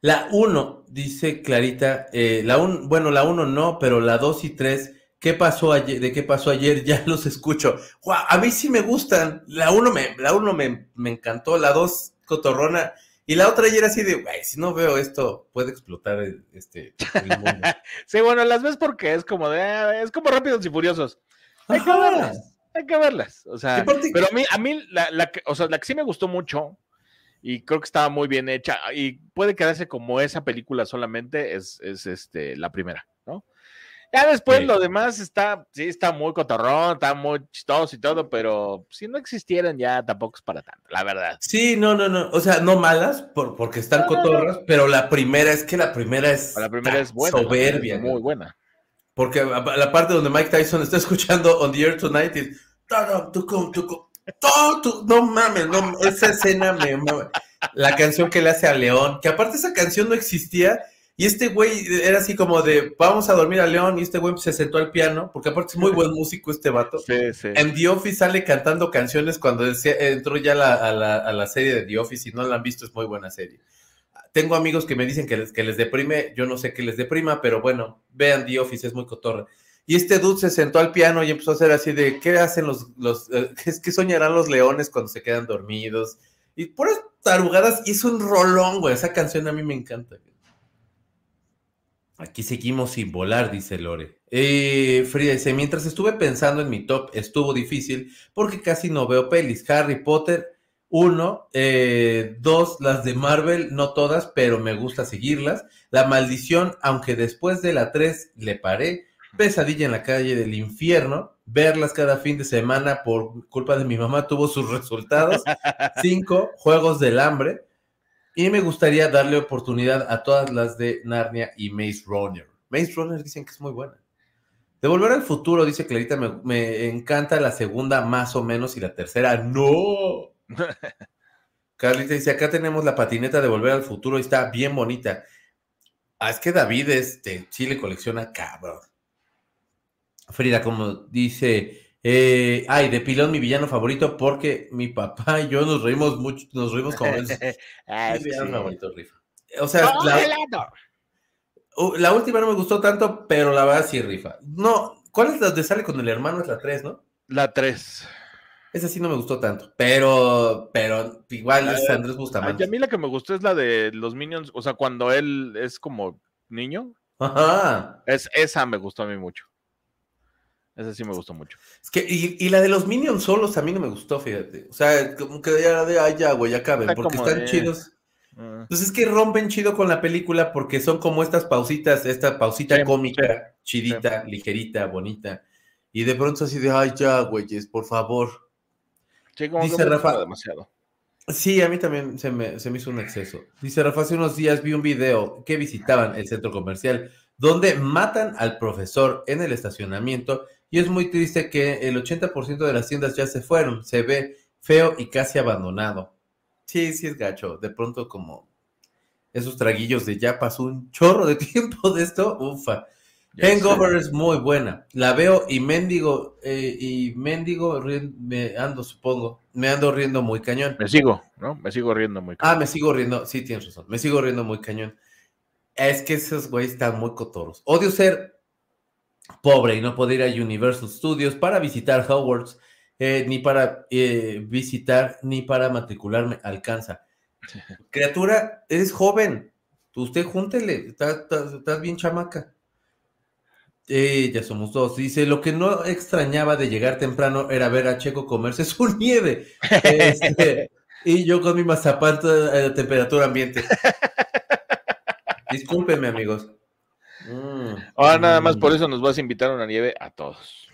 La 1, dice Clarita, eh, la un, bueno, la 1 no, pero la 2 y 3, ¿qué pasó ayer? ¿De qué pasó ayer? Ya los escucho. Guau, a mí sí me gustan. La 1 me, la uno me, me encantó, la 2 cotorrona. Y la otra ayer así de, güey, si no veo esto, puede explotar el, este, el mundo.
Sí, bueno, las ves porque es como de, ah, es como rápidos y furiosos. Hay que verlas, hay que verlas. O sea, pero a mí, a mí, la, la que, o sea, la que sí me gustó mucho y creo que estaba muy bien hecha y puede quedarse como esa película solamente es, es este, la primera, ¿no? Ya después
Sí.
lo demás está, sí, está muy cotorrón, está muy chistoso y todo, pero si no existieran ya tampoco es para tanto, la verdad.
Sí, no, no, no. O sea, no malas por, porque están cotorras, pero la primera es que la primera es
La primera es buena. primera es
soberbia.
muy buena.
Porque la parte donde Mike Tyson está escuchando On the Air Tonight y "Tara, tucum, tucum, to, tu", no mames, no, esa escena me. La canción que le hace a León, que aparte esa canción no existía y este güey era así como de vamos a dormir a León y este güey se sentó al piano, porque aparte es muy buen músico este vato.
Sí, sí.
En The Office sale cantando canciones cuando decía- entró ya la- a, la, a la serie de The Office y no la han visto, es muy buena serie. Tengo amigos que me dicen que les, que les deprime, yo no sé qué les deprima, pero bueno, vean The Office, es muy cotorra. Y este dude se sentó al piano y empezó a hacer así de, ¿qué hacen los, los, eh, qué, soñarán los leones cuando se quedan dormidos? Y puras tarugadas, es un rolón, güey, esa canción a mí me encanta. Aquí seguimos sin volar, dice Lore. Eh, Frida dice, mientras estuve pensando en mi top, estuvo difícil porque casi no veo pelis. Harry Potter, uno, eh, dos, las de Marvel, no todas, pero me gusta seguirlas. La maldición, aunque después de la tres le paré. Pesadilla en la calle del infierno, verlas cada fin de semana por culpa de mi mamá tuvo sus resultados. Cinco, Juegos del Hambre. Y me gustaría darle oportunidad a todas las de Narnia y Maze Runner. Maze Runner dicen que es muy buena. De Volver al Futuro, dice Clarita, me, me encanta la segunda más o menos y la tercera no. Carlita dice, acá tenemos la patineta de Volver al Futuro y está bien bonita. Ah, es que David este, sí le colecciona cabrón. Frida, como dice, eh, ay, de pilón mi villano favorito porque mi papá y yo nos reímos mucho, nos reímos como es
Ah,
mi
sí,
villano
sí.
favorito, rifa. O sea, la, la última no me gustó tanto, pero la verdad sí rifa. No, ¿cuál es la de sale con el hermano? Es la 3, ¿no?
La 3.
Esa sí no me gustó tanto, pero, pero igual es Andrés Bustamante.
a mí la que me gustó es la de los Minions, o sea, cuando él es como niño,
Ajá.
es, esa me gustó a mí mucho. Esa sí me gustó mucho.
Es que, y, y la de los Minions solos a mí no me gustó, fíjate. O sea, como que ya de, ay, ya, güey, ya caben,
Está
porque están
de-
chidos.
Mm.
Pues es que rompen chido con la película porque son como estas pausitas, esta pausita
Sí,
cómica, chidita, ligerita, bonita. Y de pronto así de, ay, ya, güeyes, por favor.
Como
Dice Rafa-
demasiado.
Sí, a mí también se me, se me hizo un exceso. Dice Rafa, hace unos días vi un video que visitaban el centro comercial donde matan al profesor en el estacionamiento y es muy triste que el 80% de las tiendas ya se fueron. Se ve feo y casi abandonado. Sí, sí es gacho. De pronto como esos traguillos de ya pasó un chorro de tiempo de esto, ufa. Hangover es muy buena. La veo y mendigo, eh, y mendigo me ando, supongo. Me ando riendo muy cañón.
Me sigo, ¿no? Me sigo riendo muy
Ah, me sigo riendo. Sí, tienes razón. Me sigo riendo muy cañón. Es que esos güeyes están muy cotorros. Odio ser pobre y no poder ir a Universal Studios para visitar Hogwarts, eh, ni para eh, visitar, ni para matricularme. Alcanza. Criatura, eres joven. Usted júntele. Estás estás bien chamaca. Eh, ya somos dos. Dice, lo que no extrañaba de llegar temprano era ver a Checo comerse su nieve. Este, y yo con mi mazapán a a temperatura ambiente. Discúlpenme, amigos. Mm,
Ahora nada más
mm.
por eso nos vas a invitar a una nieve a todos.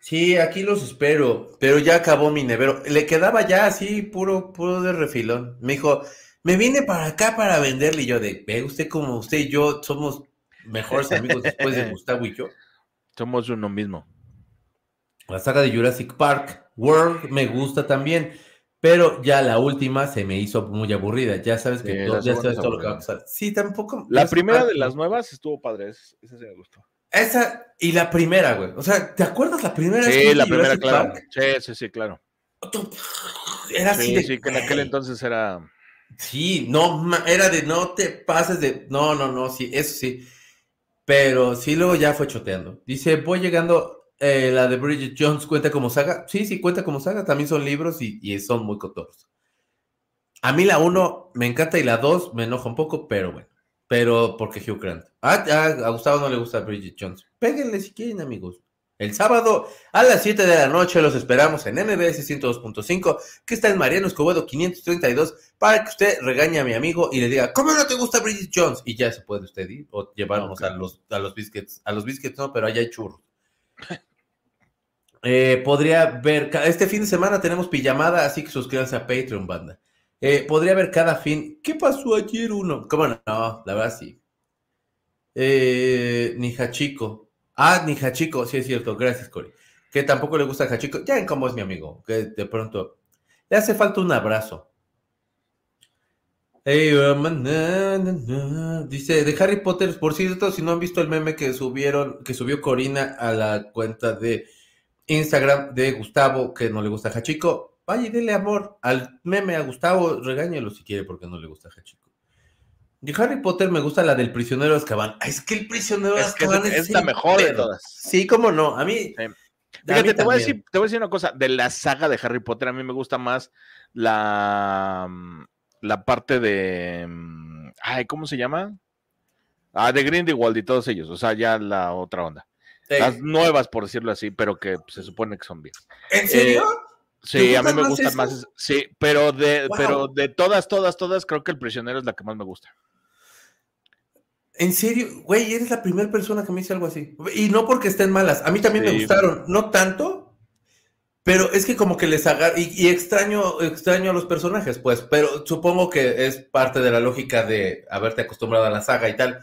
Sí, aquí los espero, pero ya acabó mi nevero. Le quedaba ya así, puro, puro de refilón. Me dijo, me vine para acá para venderle. Y yo de, ve usted como usted y yo somos mejores amigos después de Gustavo y yo.
Somos uno mismo.
La saga de Jurassic Park World me gusta también, pero ya la última se me hizo muy aburrida. Ya sabes que
Sí,
todo- ya sabes
es
todo lo que va a pasar. Sí, tampoco.
La primera de las nuevas estuvo padre, es- esa sí me gustó.
Esa y la primera, güey. O sea, ¿te acuerdas la primera?
Sí, la primera, claro.
Park?
Sí, sí, sí, claro.
Era así
Sí,
de,
sí, que en aquel entonces era.
Sí, no, era de no te pases de. No, no, no, sí, eso sí. Pero sí, luego ya fue choteando. Dice, voy llegando. Eh, la de Bridget Jones cuenta como saga. Sí, sí, cuenta como saga. También son libros y, y son muy cotorros. A mí la 1 me encanta y la 2 me enoja un poco, pero bueno. Pero porque Hugh Grant. Ah, ah, a Gustavo no le gusta Bridget Jones. Péguenle si quieren, amigos. El sábado a las 7 de la noche los esperamos en MBS 102.5, que está en Mariano Escobedo 532, para que usted regañe a mi amigo y le diga, ¿cómo no te gusta Bridget Jones? Y ya se puede usted ir o llevarnos a los a los biscuits. A los biscuits no, pero allá hay churros. Eh, podría ver, este fin de semana tenemos pijamada, así que suscríbanse a Patreon, banda. Eh, podría ver cada fin. ¿Qué pasó ayer uno? ¿Cómo no? No, la verdad sí. Eh, ni Hachiko. Ah, ni Hachiko, sí es cierto, gracias, Cory. Que tampoco le gusta Hachiko. Ya en cómo es mi amigo, que de pronto le hace falta un abrazo. Na. Dice de Harry Potter, por cierto, si no han visto el meme que subieron, que subió Corina a la cuenta de Instagram de Gustavo, que no le gusta Hachiko, vaya y dele amor al meme a Gustavo, regáñelo si quiere porque no le gusta Hachiko. De Harry Potter me gusta la del prisionero de Azkaban. Ay, es que el prisionero de
Es que
Azkaban
es,
es,
es la mejor de todas.
Sí, cómo no. A mí.
Sí.
a mí
Fíjate, te voy, a decir, te voy a decir una cosa. De la saga de Harry Potter, a mí me gusta más la, mm, la parte de. mm, Ay, ¿cómo se llama? Ah, de Grindelwald y todos ellos. O sea, ya la otra onda.
Eh,
Las nuevas, por decirlo así, pero que se supone que son bien.
¿En serio?
Sí, a mí me
más
gustan más. Sí, pero de,
Wow.
pero de todas, todas, todas, creo que el prisionero es la que más me gusta.
En serio, güey, eres la primera persona que me dice algo así. Y no porque estén malas. A mí también me gustaron, no tanto, pero es que como que les agar y, y extraño, extraño a los personajes, pues. Pero supongo que es parte de la lógica de haberte acostumbrado a la saga y tal.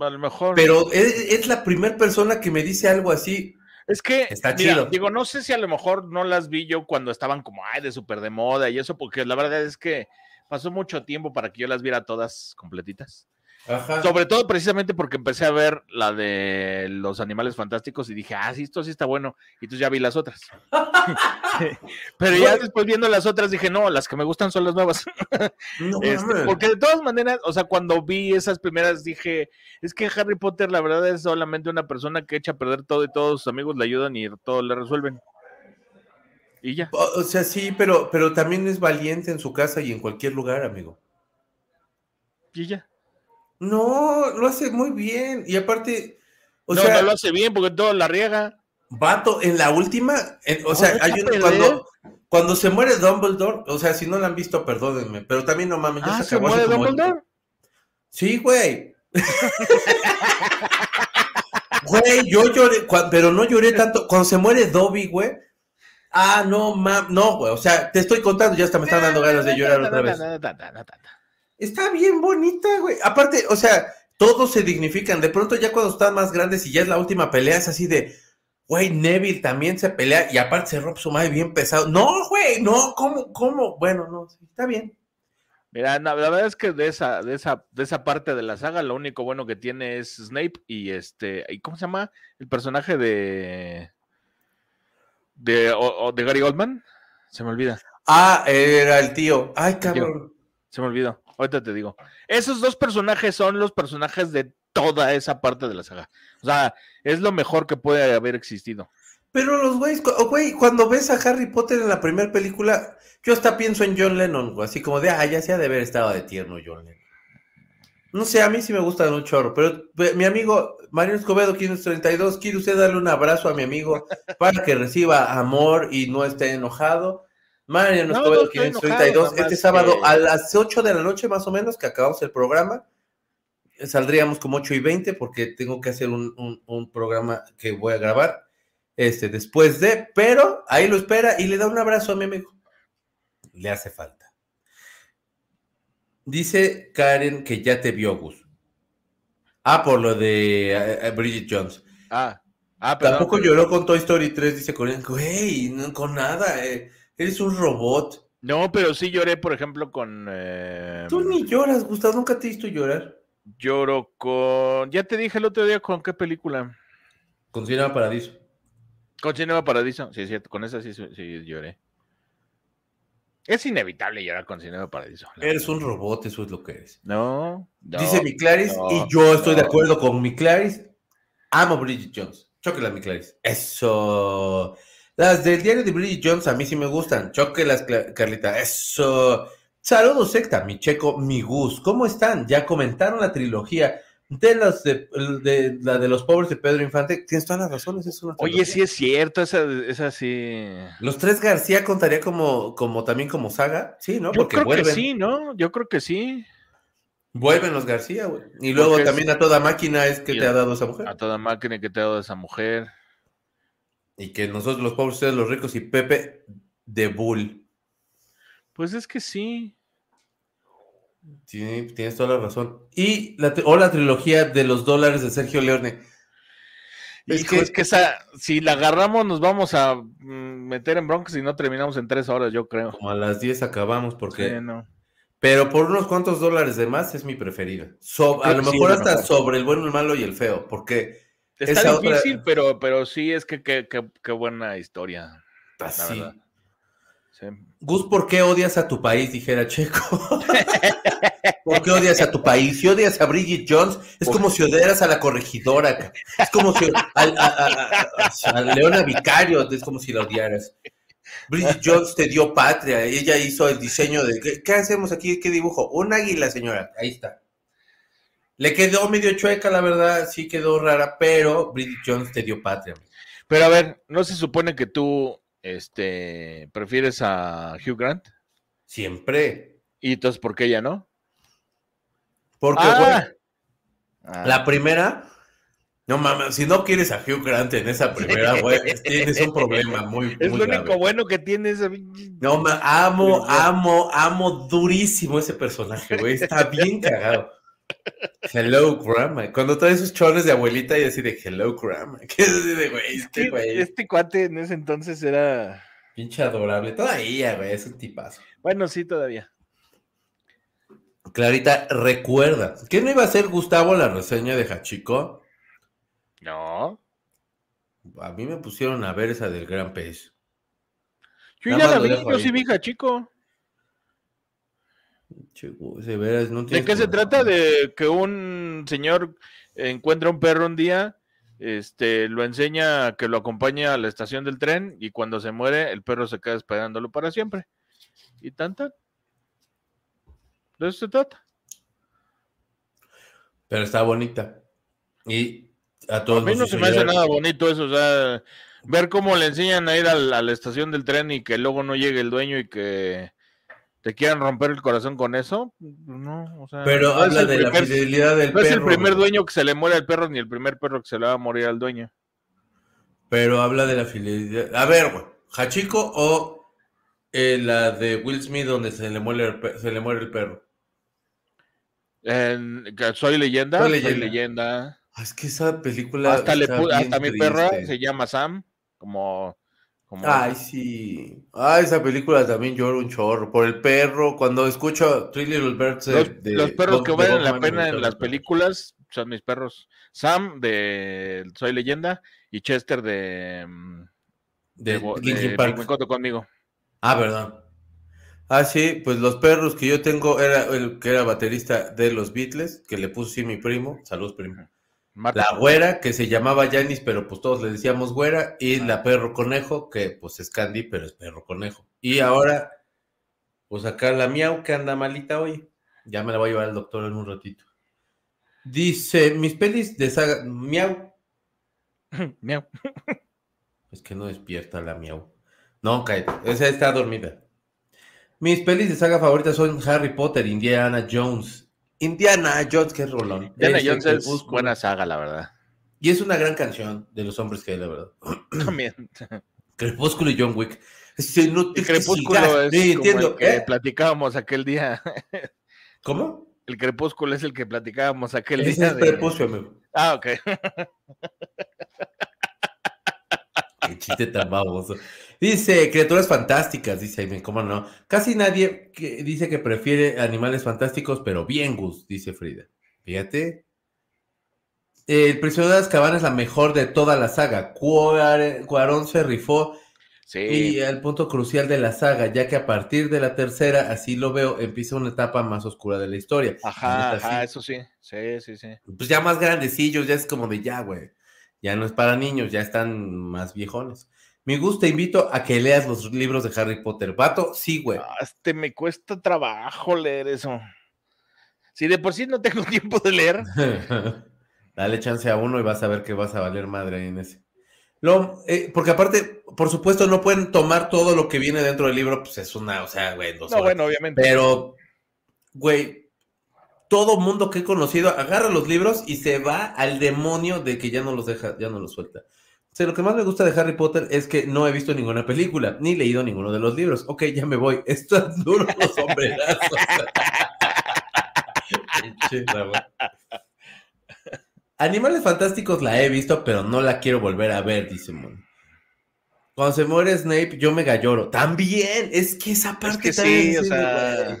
A lo mejor.
Pero es, es la primera persona que me dice algo así.
Es que,
Está
mira,
chido.
digo, no sé si a lo mejor no las vi yo cuando estaban como, ay, de súper de moda y eso, porque la verdad es que pasó mucho tiempo para que yo las viera todas completitas.
Ajá.
Sobre todo precisamente porque empecé a ver la de los animales fantásticos y dije, ah, sí, esto sí está bueno. Y entonces ya vi las otras. Pero ya después viendo las otras dije, no, las que me gustan son las nuevas.
No,
Este, porque de todas maneras, o sea, cuando vi esas primeras dije, es que Harry Potter la verdad es solamente una persona que echa a perder todo y todos sus amigos le ayudan y todo le resuelven. Y ya.
O o sea, sí, pero, pero también es valiente en su casa y en cualquier lugar, amigo.
Y ya.
No, lo hace muy bien. Y aparte, o
no,
sea,
no lo hace bien porque todo la riega.
Vato, en la última, en- o
No,
sea, hay
a
un-
perder.
cuando, cuando se muere Dumbledore, o sea, si no la han visto, perdónenme, pero también no mames, ya
Ah,
se
¿se
acabó hace
muere
como-
Dumbledore?
Sí, güey. Güey, yo lloré, pero no lloré tanto. Cuando se muere Dobby, güey. Ah, no, mam, no, güey. O sea, te estoy contando, ya hasta me están dando ganas de llorar otra vez. Está bien bonita, güey. Aparte, o sea, todos se dignifican. De pronto, ya cuando están más grandes y ya es la última pelea, es así de, güey, Neville también se pelea y aparte se rompe su madre bien pesado. No, güey, no, ¿cómo, cómo? Bueno, no, sí, está bien.
Mira, la verdad es que de esa, de esa, de esa parte de la saga, lo único bueno que tiene es Snape y este, ¿y cómo se llama? El personaje de de, o- o de Gary Oldman. Se me olvida,
Ah, era el tío. Ay, cabrón.
se me olvidó. Ahorita te digo. Esos dos personajes son los personajes de toda esa parte de la saga. O sea, es lo mejor que puede haber existido.
Pero los güeyes, güey, cuando ves a Harry Potter en la primera película, yo hasta pienso en John Lennon, así como de, ah, ya se ha de haber estado de tierno John Lennon. No sé, a mí sí me gusta un chorro, pero ve, mi amigo Mario Escobedo 532, ¿quiere usted darle un abrazo a mi amigo para que reciba amor y no esté enojado? Mario
No,
Escobedo
no estoy
532,
enojado, nada
este sábado
que-
a las 8 de la noche más o menos, que acabamos el programa, saldríamos como 8 y 20 porque tengo que hacer un, un- un programa que voy a grabar este, después de, pero ahí lo espera y le da un abrazo a mi amigo. Le hace falta. Dice Karen que ya te vio, Gus. Ah, por lo de eh, eh, Bridget Jones.
Ah, ah, perdón.
Tampoco lloró con Toy Story 3, dice Corean. Güey, no, con nada. eh, eres un robot.
No, pero sí lloré, por ejemplo, con. eh,
Tú ni lloras, Gustavo. Nunca te he visto llorar.
Lloro con. Ya te dije el otro día con qué película.
Con Cinema Paradiso.
Con Cinema Paradiso. Sí, es cierto. Con esa sí, sí, lloré. Es inevitable llorar con Cinema Paradiso.
Eres
verdad.
un robot, eso es lo que eres.
No. no,
Dice mi Claris,
no,
y yo estoy de acuerdo con mi Claris. Amo Bridget Jones. Chóquelas, mi Claris. Eso. Las del diario de Bridget Jones a mí sí me gustan. Chóquelas, Cla- Carlita. Eso. Saludos, secta, mi checo, mi Gus. ¿Cómo están? Ya comentaron la trilogía de, los de, de- la de los pobres de Pedro Infante. Tienes todas las razones. Es una
Oye, sí es cierto. Esa, esa sí.
Los tres García contaría como, como también como saga. Sí, ¿no?
Yo
Porque
creo
vuelven.
que sí, ¿no? Yo creo que sí.
Vuelven los García, güey. Y luego
Porque es-
también a toda máquina es que te ha dado esa mujer.
A toda máquina que te ha dado esa mujer.
Y que nosotros los pobres, ustedes los ricos y Pepe de Bull.
Pues es que sí.
Sí, tienes toda la razón. Y la, o la trilogía de los dólares de Sergio Leone.
Es que, es que esa, si la agarramos, nos vamos a mm, meter en broncas y no terminamos en tres horas, yo creo.
Como a las 10 acabamos porque...
Sí, no.
Pero por unos cuantos dólares de más es mi preferida. So- a lo
sí,
mejor hasta sobre el bueno, el malo y el feo. Porque
Está
Esa otra-
difícil, pero, pero sí es que qué buena historia.
así.
verdad. Sí.
Gus, ¿por qué odias a tu país? Dijera Checo. ¿Por qué odias a tu país? Si odias a Bridget Jones, es como si odiaras a la corregidora. Es como si a, a- a- Leona Vicario, es como si la odiaras. Bridget Jones te dio patria, ella hizo el diseño de... ¿Qué, qué hacemos aquí? ¿Qué dibujo? Un águila, señora. Ahí está. Le quedó medio chueca, la verdad, sí quedó rara, pero Bridget Jones te dio patria.
Pero a ver, ¿no se supone que tú este, prefieres a Hugh Grant?
Siempre.
¿Y entonces por qué ella no?
Porque,
Ah.
güey,
Ah,
La primera, no mames, si no quieres a Hugh Grant en esa primera, güey, tienes un problema muy,
es
muy
lo
grave.
único bueno que tiene esa pinche-
No, ma, amo, amo, amo durísimo ese personaje, güey, está bien cagado. Hello, grandma. Cuando trae esos chones de abuelita y así de hello, grandma. ¿Qué es así de, güey? Este güey,
Este cuate en ese entonces era.
pinche adorable. Todavía, güey, es un tipazo.
Bueno, sí, todavía.
Clarita, recuerda, ¿qué no iba a hacer Gustavo la reseña de Hachiko?
No.
A mí me pusieron a ver esa del Gran Pez.
Yo
Nada
ya la vi, yo
ahí.
sí vi chico.
Che, de veras, no
¿De
tienes
qué se trata? De que un señor encuentra un perro un día, este, lo enseña a que lo acompaña a la estación del tren y cuando se muere, el perro se queda esperándolo para siempre. Y tanta. De eso se trata.
Pero está bonita. Y a
A
todos
mí no se me hace nada bonito eso, o sea, ver cómo le enseñan a ir a la estación del tren y que luego no llegue el dueño y que te quieran romper el corazón con eso, no, o sea,
Pero
no
habla de la fidelidad del
No es el
perro.
primer dueño que se le muere al perro ni el primer perro que se le va a morir al dueño.
Pero habla de la fidelidad. A ver, güey. ¿Hachiko o eh, la de Will Smith donde se le muere el, pe- se le muere el perro?
En- soy leyenda,
Soy
soy
leyenda. Ah, es que esa película.
Hasta, le hasta mi perra se llama Sam, como, como
Ay, sí. Ah, esa película también lloro un chorro. Por el perro. Cuando escucho Three Little Birds. de-
los,
de
los perros que valen la pena en las películas son mis perros. Sam de Soy Leyenda y Chester de, mm,
De
de
Park.
Me Encuentro conmigo.
Ah, perdón. Ah, sí, pues los perros que yo tengo era el que era baterista de los Beatles, que le puso sí mi primo, saludos primo.
Marta.
La güera, que se llamaba Janis, pero pues todos le decíamos güera, y la perro conejo, que pues es Candy, pero es perro conejo. Y ahora, pues acá la miau, que anda malita hoy. Ya me la voy a llevar al doctor en un ratito. Dice, mis pelis de saga, miau,
Miau.
Es que no despierta la miau. No, cállate. Esa está dormida. Mis pelis de saga favoritas son Harry Potter, Indiana Jones. Indiana Jones, qué rolón.
Diana
Ese
Jones es buena saga, la verdad.
Y es una gran canción de los hombres que hay, la verdad.
También.
Crepúsculo y John Wick. Se no te
El crepúsculo
sigas.
es
Sí,
como
entiendo.
el que
¿Eh?
platicábamos aquel día.
¿Cómo?
El crepúsculo es el que platicábamos aquel
Ese
día.
es
de-
Crepúsculo, amigo.
Ah, ok.
Qué chiste tan baboso. Dice, criaturas fantásticas, dice Aime, ¿cómo no? Casi nadie que dice que prefiere animales fantásticos, pero bien, Gus, dice Frida. Fíjate. El prisionero de Azkaban es la mejor de toda la saga. Cuar- Cuarón se rifó
Sí.
y el punto crucial de la saga, ya que a partir de la tercera, así lo veo, empieza una etapa más oscura de la historia.
Ajá, ajá, eso sí. Sí, sí, sí.
Pues ya más grandecillos, ya es como de ya, güey. Ya no es para niños, ya están más viejones. Mi gusto, te invito a que leas los libros de Harry Potter. Vato, sí, güey.
Ah, Este me cuesta trabajo leer eso. Si de por sí no tengo tiempo de leer.
Dale chance a uno y vas a ver que vas a valer madre en ese. Lo, eh, porque aparte, por supuesto, no pueden tomar todo lo que viene dentro del libro, pues es una, o sea, güey, dos
No,
horas.
bueno, obviamente.
Pero, güey, todo mundo que he conocido agarra los libros y se va al demonio de que ya no los deja, ya no los suelta. Sea, lo que más me gusta de Harry Potter es que no he visto ninguna película, ni leído ninguno de los libros. Ok, ya me voy. Esto es duro los sombrerazos. Animales Fantásticos la he visto, pero no la quiero volver a ver, dice Mon. Cuando se muere Snape, yo me galloro. También, es que esa parte
que
también
sí,
es
o
de,
sea,
güey.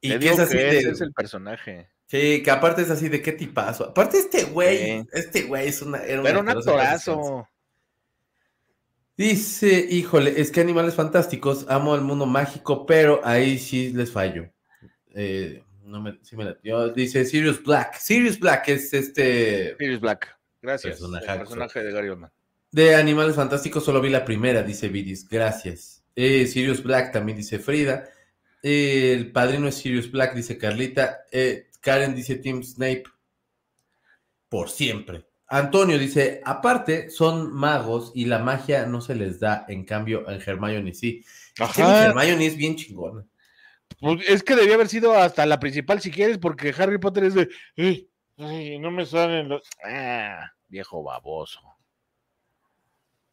Y que
digo
es así
que
de.
ese es el personaje.
Sí, que aparte es así de qué tipazo. Aparte, este güey,
Sí.
este güey es una. Era
Pero un actorazo.
Dice, híjole, es que Animales Fantásticos, amo el mundo mágico, pero ahí sí les fallo. Eh, no me, sí me la- yo- dice Sirius Black. Sirius Black es este.
Sirius Black. Gracias.
Personajazo.
El personaje de Gary Oldman.
De Animales Fantásticos solo vi la primera, dice Vidis. Gracias. Eh, Sirius Black también dice Frida. Eh, el padrino es Sirius Black, dice Carlita. Eh, Karen dice Tim Snape. Por siempre. Antonio dice, aparte, son magos y la magia no se les da, en cambio, en Hermione sí.
Ajá.
Hermione es bien chingona.
Pues es que debía haber sido hasta la principal si quieres, porque Harry Potter es de. "Ay, ay, no me salen los. Ah, viejo baboso.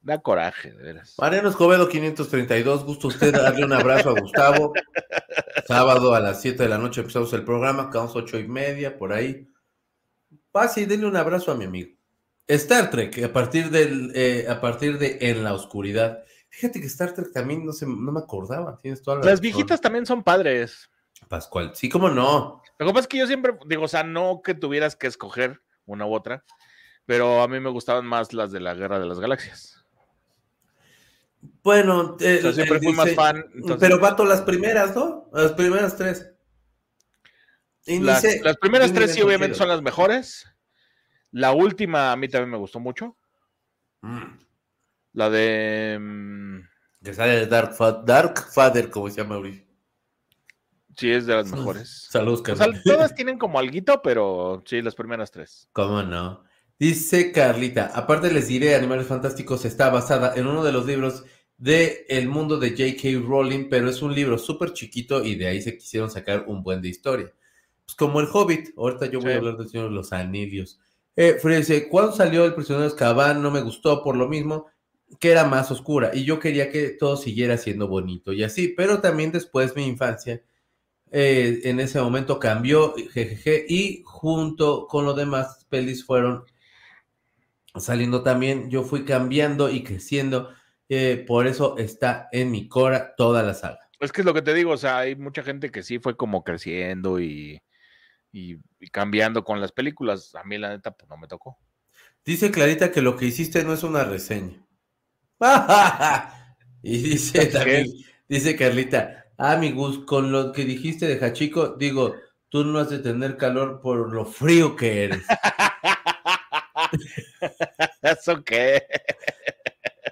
Da coraje, de veras.
Mariano Escobedo 532, gusto usted darle un abrazo a Gustavo. Sábado a las 7 de la noche empezamos el programa, acabamos 8 y media, por ahí. Pase y denle un abrazo a mi amigo. Star Trek, a partir del, eh, a partir de En la Oscuridad. Fíjate que Star Trek también no, se, no me acordaba, tienes toda la
Las viejitas también son padres.
Pascual, sí, cómo no.
Lo que pasa es que yo siempre, digo, o sea, no que tuvieras que escoger una u otra, pero a mí me gustaban más las de la Guerra de las Galaxias.
Bueno,
O sea, siempre fui más fan. entonces,
pero vato, las primeras, ¿no? Las primeras tres.
Las, primeras tres sí, obviamente, son las mejores. La última a mí también me gustó mucho.
Mm.
La de. mm,
Que sale de Dark, Fa- Dark Father, como se llama ahorita.
Sí, es de las mejores.
Saludos,
O sea,
carnal.
todas tienen como alguito, pero sí, las primeras tres.
¿Cómo no? Dice Carlita, aparte les diré, Animales Fantásticos está basada en uno de los libros de El mundo de J.K. Rowling, pero es un libro súper chiquito y de ahí se quisieron sacar un buen de historia. Pues como El Hobbit, ahorita yo voy
Sí.
a hablar del Señor de los Anillos. Eh, Frida dice, ¿cuándo salió El prisionero de Azkaban? No me gustó por lo mismo que era más oscura y yo quería que todo siguiera siendo bonito y así, pero también después mi infancia eh, en ese momento cambió, jejeje, y junto con los demás pelis fueron saliendo también, yo fui cambiando y creciendo, eh, por eso está en mi cora toda la saga.
Es que es lo que te digo, o sea, hay mucha gente que sí fue como creciendo y, y- y cambiando con las películas. A mí, la neta, pues no me tocó.
Dice Clarita que lo que hiciste no es una reseña. y dice
¿Qué
también, dice Carlita, ah, mi Gus, con lo que dijiste de Hachiko, digo, tú no has de tener calor por lo frío que eres.
¿Eso qué?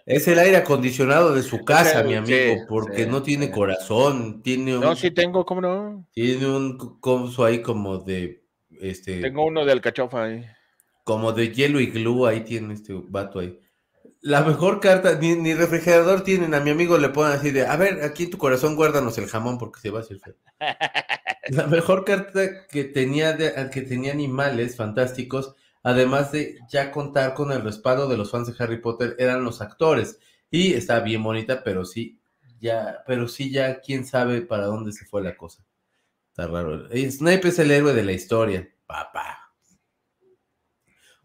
Es el aire acondicionado de su casa,
Sí,
mi amigo,
sí,
porque
sí,
no tiene
sí.
corazón, tiene un,
No, sí tengo, ¿cómo no?
tiene un coso ahí como de, este,
Tengo uno de alcachofa ahí.
como de hielo y glue, ahí tiene este vato ahí. La mejor carta, ni, ni refrigerador tienen, a mi amigo le ponen así de, a ver, aquí en tu corazón guárdanos el jamón porque se va a hacer feo. La mejor carta que tenía, de, que tenía animales fantásticos, además de ya contar con el respaldo de los fans de Harry Potter, eran los actores. Y está bien bonita, pero sí, ya, pero sí ya, quién sabe para dónde se fue la cosa. Está raro. Eh, Snape es el héroe de la historia, papá.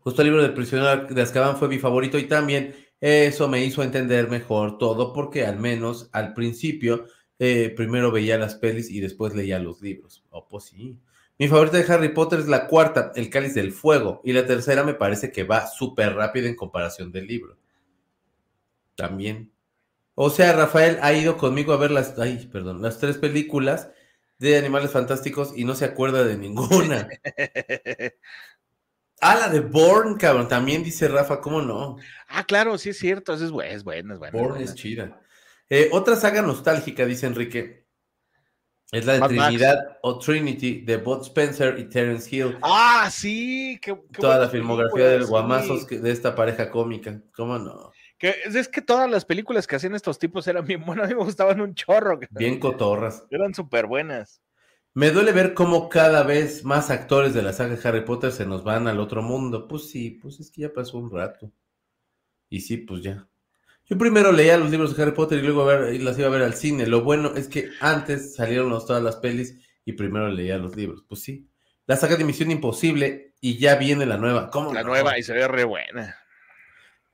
Justo el libro del prisionero de Azkaban fue mi favorito y también eso me hizo entender mejor todo porque al menos al principio eh, primero veía las pelis y después leía los libros. Oh, pues sí. Mi favorita de Harry Potter es la cuarta, El Cáliz del Fuego, y la tercera me parece que va súper rápido en comparación del libro. También. O sea, Rafael ha ido conmigo a ver las, ay, perdón, las tres películas de Animales Fantásticos y no se acuerda de ninguna. ah, la de Born, cabrón, también dice Rafa, ¿cómo no?
Ah, claro, sí es cierto, es buena, es buena, es buena.
Born es chida. Eh, otra saga nostálgica, dice Enrique. Es la de Trinidad o Trinity de Bud Spencer y Terence Hill.
Ah, sí.
Toda la filmografía de guamazos de esta pareja cómica. ¿Cómo no?
Que, es que todas las películas que hacían estos tipos eran bien buenas. A mí me gustaban un chorro.
Bien cotorras.
Eran súper buenas.
Me duele ver cómo cada vez más actores de la saga de Harry Potter se nos van al otro mundo. Pues sí, pues es que ya pasó un rato. Y sí, pues ya. Yo primero leía los libros de Harry Potter y luego las iba a ver al cine. Lo bueno es que antes salieron todas las pelis y primero leía los libros. Pues sí. La saga de Misión Imposible y ya viene la nueva. ¿Cómo?
La nueva y se ve re buena.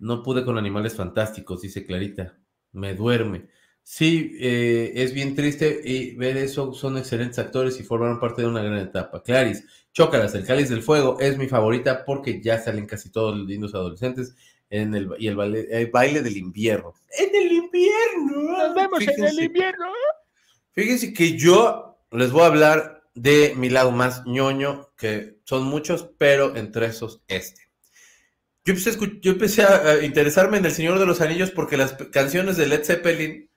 No pude con Animales Fantásticos, dice Clarita. Me duerme. Sí, eh, es bien triste y ver eso. Son excelentes actores y formaron parte de una gran etapa. Claris, Chócalas, El Cáliz del Fuego es mi favorita porque ya salen casi todos los lindos adolescentes en el, y el baile, del invierno.
En el invierno. Nos vemos en el invierno.
Fíjense que yo les voy a hablar de mi lado más ñoño, que son muchos, pero entre esos este. Yo empecé, a, yo empecé a interesarme en El Señor de los Anillos porque las canciones de Led Zeppelin,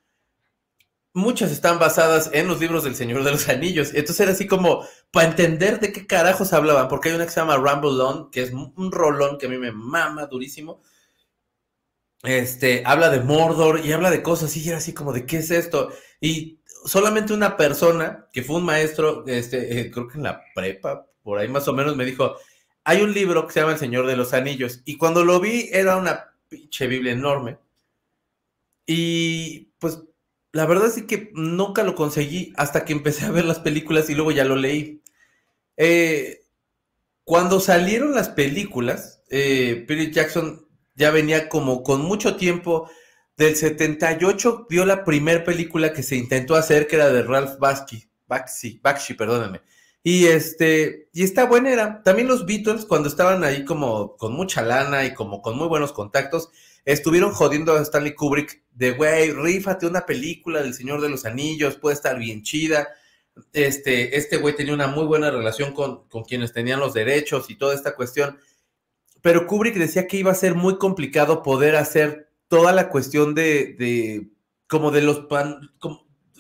muchas están basadas en los libros del Señor de los Anillos. Entonces era así como para entender de qué carajos hablaban, porque hay una que se llama Rumble On, que es un rolón que a mí me mama durísimo este, habla de Mordor y habla de cosas y era así como de qué es esto. Y solamente una persona que fue un maestro, este, eh, creo que en la prepa, por ahí más o menos, me dijo, hay un libro que se llama El Señor de los Anillos. Y cuando lo vi era una pinche Biblia enorme. Y pues la verdad es que nunca lo conseguí hasta que empecé a ver las películas y luego ya lo leí. Eh, cuando salieron las películas, eh, Peter Jackson ya venía como con mucho tiempo. Del 78 vio la primera película que se intentó hacer, que era de Ralph Bakshi, Bakshi, Bakshi, perdónenme. Y este, y está buena era. También los Beatles, cuando estaban ahí como con mucha lana y como con muy buenos contactos, estuvieron jodiendo a Stanley Kubrick de, güey, rífate una película del Señor de los Anillos, puede estar bien chida. Este, este güey tenía una muy buena relación con, con quienes tenían los derechos y toda esta cuestión pero Kubrick decía que iba a ser muy complicado poder hacer toda la cuestión de, como de los pan,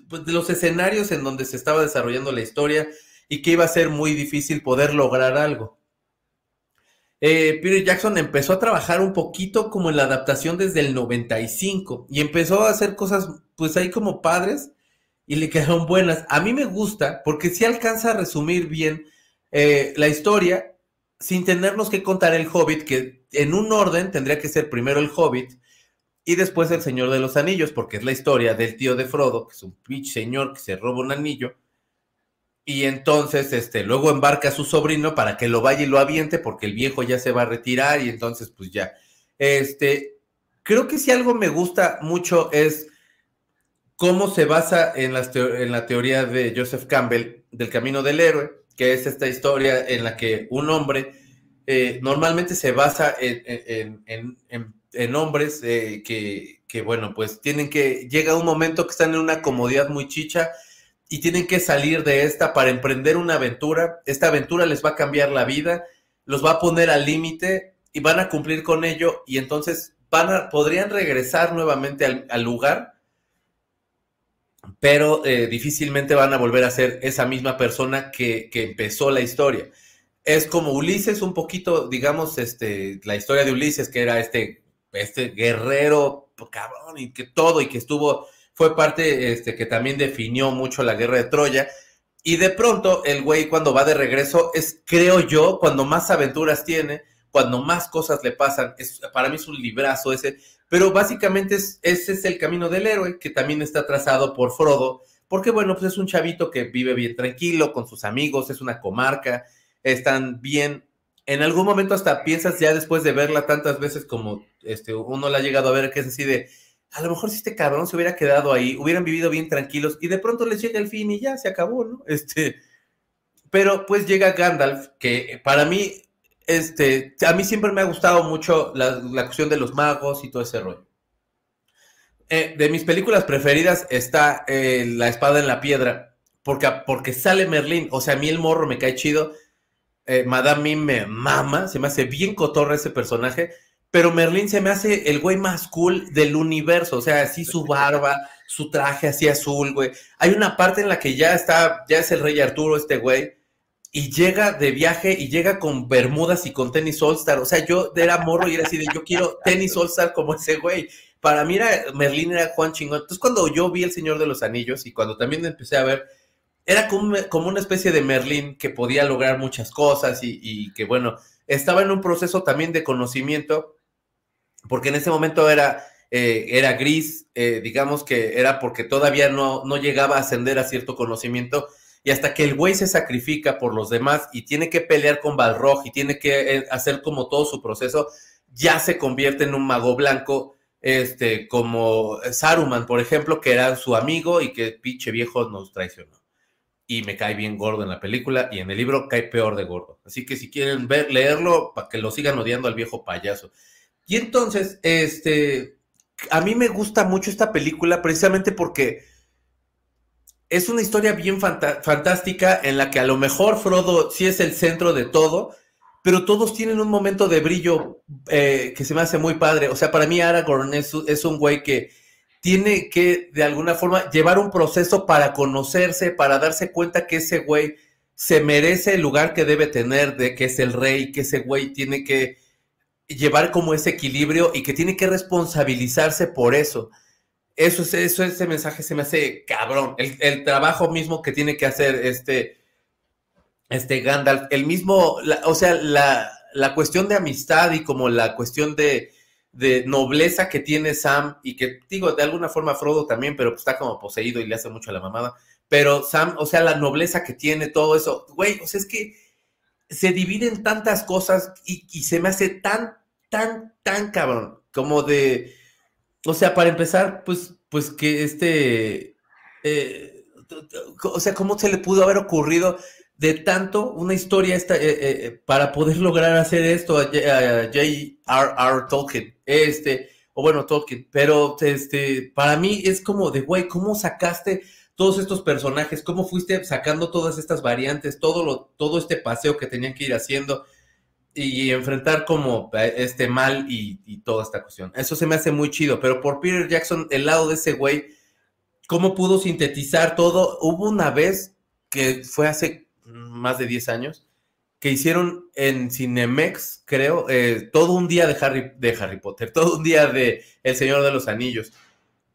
pues, de los escenarios en donde se estaba desarrollando la historia y que iba a ser muy difícil poder lograr algo. Eh, Peter Jackson empezó a trabajar un poquito como en la adaptación desde el 95 y empezó a hacer cosas pues ahí como padres y le quedaron buenas. A mí me gusta porque si alcanza a resumir bien eh, la historia sin tenernos que contar el Hobbit, que en un orden tendría que ser primero el Hobbit y después el Señor de los Anillos, porque es la historia del tío de Frodo, que es un pitch señor que se roba un anillo, y entonces este, luego embarca a su sobrino para que lo vaya y lo aviente, porque el viejo ya se va a retirar, y entonces pues ya. Este, creo que si algo me gusta mucho es cómo se basa en, en la teoría de Joseph Campbell del camino del héroe, que es esta historia en la que un hombre eh, normalmente se basa en, en, hombres eh, que, que, bueno, pues tienen que, llega un momento que están en una comodidad muy chicha y tienen que salir de esta para emprender una aventura. Esta aventura les va a cambiar la vida, los va a poner al límite y van a cumplir con ello y entonces van a, podrían regresar nuevamente al lugar pero eh, difícilmente van a volver a ser esa misma persona que, empezó la historia. Es como Ulises, un poquito, digamos, este, la historia de Ulises, que era este, este guerrero, cabrón, y que todo, y que estuvo, fue parte este, que también definió mucho la guerra de Troya. Y de pronto, el güey cuando va de regreso es, creo yo, cuando más aventuras tiene, cuando más cosas le pasan, es, para mí es un librazo ese, pero básicamente es, ese es el camino del héroe, que también está trazado por Frodo, porque bueno, pues es un chavito que vive bien tranquilo con sus amigos, es una comarca, están bien. En algún momento hasta piensas ya después de verla tantas veces como este, uno la ha llegado a ver, que es así de, a lo mejor si este cabrón se hubiera quedado ahí, hubieran vivido bien tranquilos y de pronto les llega el fin y ya se acabó, ¿no? Este, Pero pues llega Gandalf, que para mí, este, a mí siempre me ha gustado mucho la, cuestión de los magos y todo ese rollo. Eh, de mis películas preferidas está eh, La espada en la piedra, porque, porque sale Merlín, o sea, a mí el morro me cae chido, eh, Madame me mama, se me hace bien cotorra ese personaje, pero Merlín se me hace el güey más cool del universo, o sea, así su barba, su traje así azul, güey. Hay una parte en la que ya está, ya es el rey Arturo este güey, y llega de viaje y llega con bermudas y con tenis All Star, o sea, yo era morro y era así de, yo quiero tenis All Star como ese güey. Para mí era, Merlín era Juan Chingón. Entonces cuando yo vi El Señor de los Anillos y cuando también empecé a ver, era como, como una especie de Merlín que podía lograr muchas cosas y, y que bueno, estaba en un proceso también de conocimiento, porque en ese momento era, eh, era gris, eh, digamos que era porque todavía no, no llegaba a ascender a cierto conocimiento. Y hasta que el güey se sacrifica por los demás y tiene que pelear con Balrog y tiene que eh, hacer como todo su proceso, ya se convierte en un mago blanco este, como Saruman, por ejemplo, que era su amigo y que pinche viejo nos traicionó. Y me cae bien gordo en la película y en el libro cae peor de gordo. Así que si quieren ver, leerlo, para que lo sigan odiando al viejo payaso. Y entonces, este, a mí me gusta mucho esta película precisamente porque es una historia bien fantástica en la que a lo mejor Frodo sí es el centro de todo, pero todos tienen un momento de brillo eh, que se me hace muy padre. O sea, para mí Aragorn es, es, un güey que tiene que, de alguna forma, llevar un proceso para conocerse, para darse cuenta que ese güey se merece el lugar que debe tener, de que es el rey, que ese güey tiene que llevar como ese equilibrio y que tiene que responsabilizarse por eso. Eso, eso ese mensaje se me hace cabrón. El, el trabajo mismo que tiene que hacer este este Gandalf, el mismo, o sea, la, la, cuestión de amistad y como la cuestión de, de, nobleza que tiene Sam y que digo, de alguna forma Frodo también, pero está como poseído y le hace mucho a la mamada, pero Sam, o sea, la nobleza que tiene, todo eso, güey, o sea, es que se dividen tantas cosas y, y se me hace tan, tan, tan cabrón, como de, o sea, para empezar, pues, pues que este, eh, o sea, ¿cómo se le pudo haber ocurrido? de tanto una historia esta, eh, eh, eh, para poder lograr hacer esto a, J.R.R. Tolkien, este, o bueno, Tolkien, pero este, para mí es como de, güey, ¿cómo sacaste todos estos personajes? ¿Cómo fuiste sacando todas estas variantes, todo, lo, todo este paseo que tenían que ir haciendo y enfrentar como este mal y, y toda esta cuestión? Eso se me hace muy chido, pero por Peter Jackson, el lado de ese güey, ¿cómo pudo sintetizar todo? Hubo una vez que fue hace más de 10 años, que hicieron en Cinemex, creo, eh, todo un día de Harry, de Harry Potter, todo un día de El Señor de los Anillos.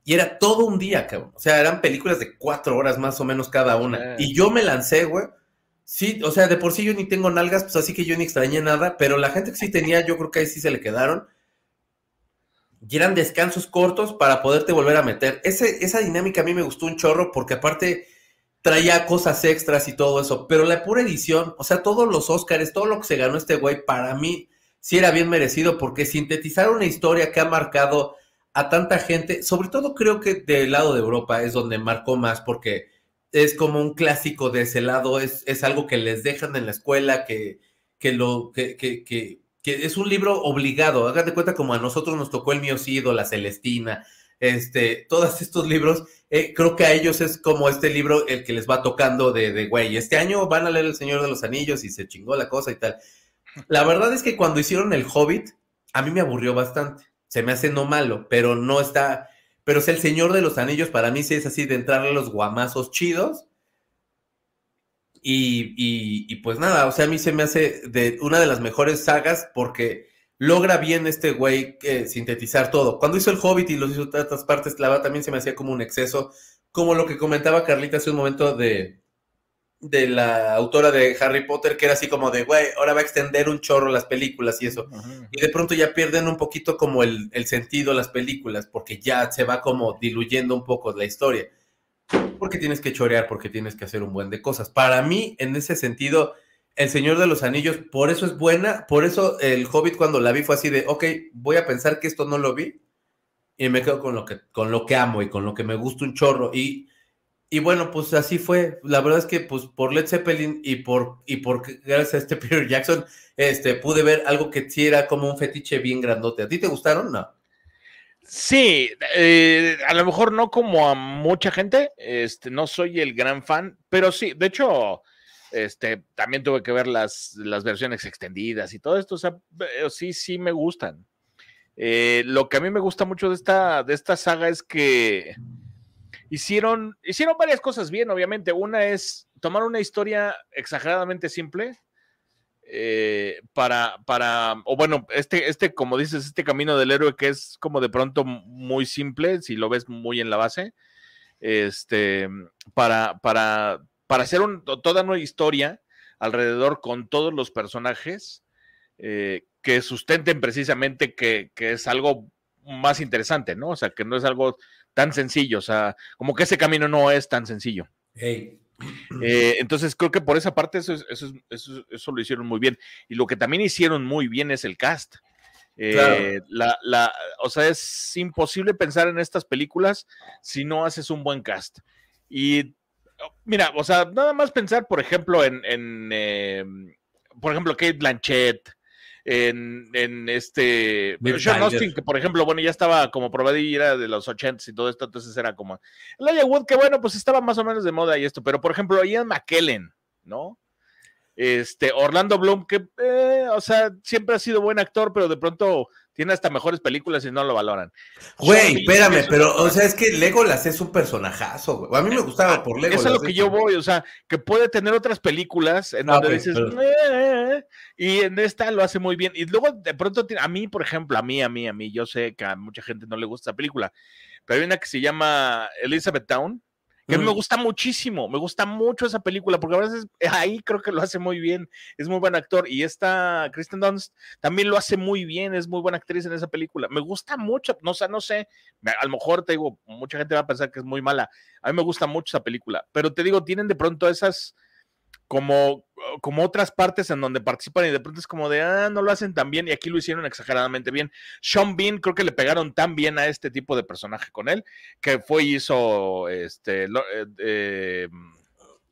Y era todo un día, cabrón. O sea, eran películas de cuatro horas más o menos cada una. Y yo me lancé, güey. Sí, o sea, de por sí yo ni tengo nalgas, pues así que yo ni extrañé nada, pero la gente que sí tenía, yo creo que ahí sí se le quedaron. Y eran descansos cortos para poderte volver a meter. Esa dinámica a mí me gustó un chorro porque aparte traía cosas extras y todo eso, pero la pura edición, o sea, todos los Óscares, todo lo que se ganó este güey, para mí sí era bien merecido porque sintetizar una historia que ha marcado a tanta gente, sobre todo creo que del lado de Europa es donde marcó más porque es como un clásico de ese lado, es, es algo que les dejan en la escuela, que, que lo, que, que, que, es un libro obligado, hágate cuenta como a nosotros nos tocó el Miocido, la Celestina, este, todos estos libros, eh, creo que a ellos es como este libro el que les va tocando de, de, güey, este año van a leer El Señor de los Anillos y se chingó la cosa y tal. La verdad es que cuando hicieron El Hobbit, a mí me aburrió bastante. Se me hace no malo, pero no está, pero es El Señor de los Anillos para mí sí es así de entrarle los guamazos chidos. Y, y, y pues nada, o sea, a mí se me hace de una de las mejores sagas porque logra bien este güey eh, sintetizar todo. Cuando hizo el Hobbit y los hizo otras partes, la también se me hacía como un exceso, como lo que comentaba Carlita hace un momento de, de la autora de Harry Potter, que era así como de, güey, ahora va a extender un chorro las películas y eso. Y de pronto ya pierden un poquito como el, el sentido las películas, porque ya se va como diluyendo un poco la historia. Porque tienes que chorear, porque tienes que hacer un buen de cosas. Para mí, en ese sentido, el Señor de los Anillos, por eso es buena, por eso el Hobbit cuando la vi fue así de, ok, voy a pensar que esto no lo vi y me quedo con lo que, con lo que amo y con lo que me gusta un chorro. Y, y bueno, pues así fue. La verdad es que pues por Led Zeppelin y por y por gracias a este Peter Jackson, este pude ver algo que sí era como un fetiche bien grandote. ¿A ti te gustaron? No.
Sí, eh, a lo mejor no como a mucha gente, este, no soy el gran fan, pero sí, de hecho, este, también tuve que ver las, las versiones extendidas y todo esto, o sea, eh, sí, sí me gustan. Eh, lo que a mí me gusta mucho de esta, de esta saga es que hicieron, hicieron varias cosas bien, obviamente. Una es tomar una historia exageradamente simple eh, para, para, o bueno, este, este, como dices, este camino del héroe que es como de pronto muy simple, si lo ves muy en la base, este, para, para, para hacer toda una historia alrededor con todos los personajes eh, que sustenten precisamente que, es algo más interesante, ¿no? O sea, que no es algo tan sencillo, o sea, como que ese camino no es tan sencillo. Eh, entonces creo que por esa parte eso, eso, lo hicieron muy bien. Y lo que también hicieron muy bien es el cast. Eh, la, la, o sea, es imposible pensar en estas películas si no haces un buen cast. Y mira, o sea, nada más pensar, por ejemplo, en, en eh, por ejemplo, Kate Blanchett, en, en este Sean Austin, que por ejemplo, bueno, ya estaba como era de los 80 y todo esto, entonces era como Elijah Wood, que bueno, pues estaba más o menos de moda y esto, pero por ejemplo, Ian McKellen, ¿no? Este, Orlando Bloom, que, eh, o sea, siempre ha sido buen actor, pero de pronto tiene hasta mejores películas y no lo valoran.
Güey, espérame, pero, o sea, es que Legolas es un personajazo, güey. A mí me gustaba por Legolas.
Eso es lo que yo voy, o sea, que puede tener otras películas en donde dices, eh", y en esta lo hace muy bien. Y luego, de pronto, a mí, por ejemplo, a mí, a mí, a mí, yo sé que a mucha gente no le gusta esa película, pero hay una que se llama Elizabeth Town, que me gusta muchísimo, me gusta mucho esa película, porque a veces ahí creo que lo hace muy bien, es muy buen actor, y esta Kristen Dunst también lo hace muy bien, es muy buena actriz en esa película, me gusta mucho, no, sé, no sé, a lo mejor te digo, mucha gente va a pensar que es muy mala, a mí me gusta mucho esa película, pero te digo, tienen de pronto esas como, como otras partes en donde participan y de pronto es como de, ah, no lo hacen tan bien y aquí lo hicieron exageradamente bien. Sean Bean creo que le pegaron tan bien a este tipo de personaje con él que fue y hizo este... Eh, eh,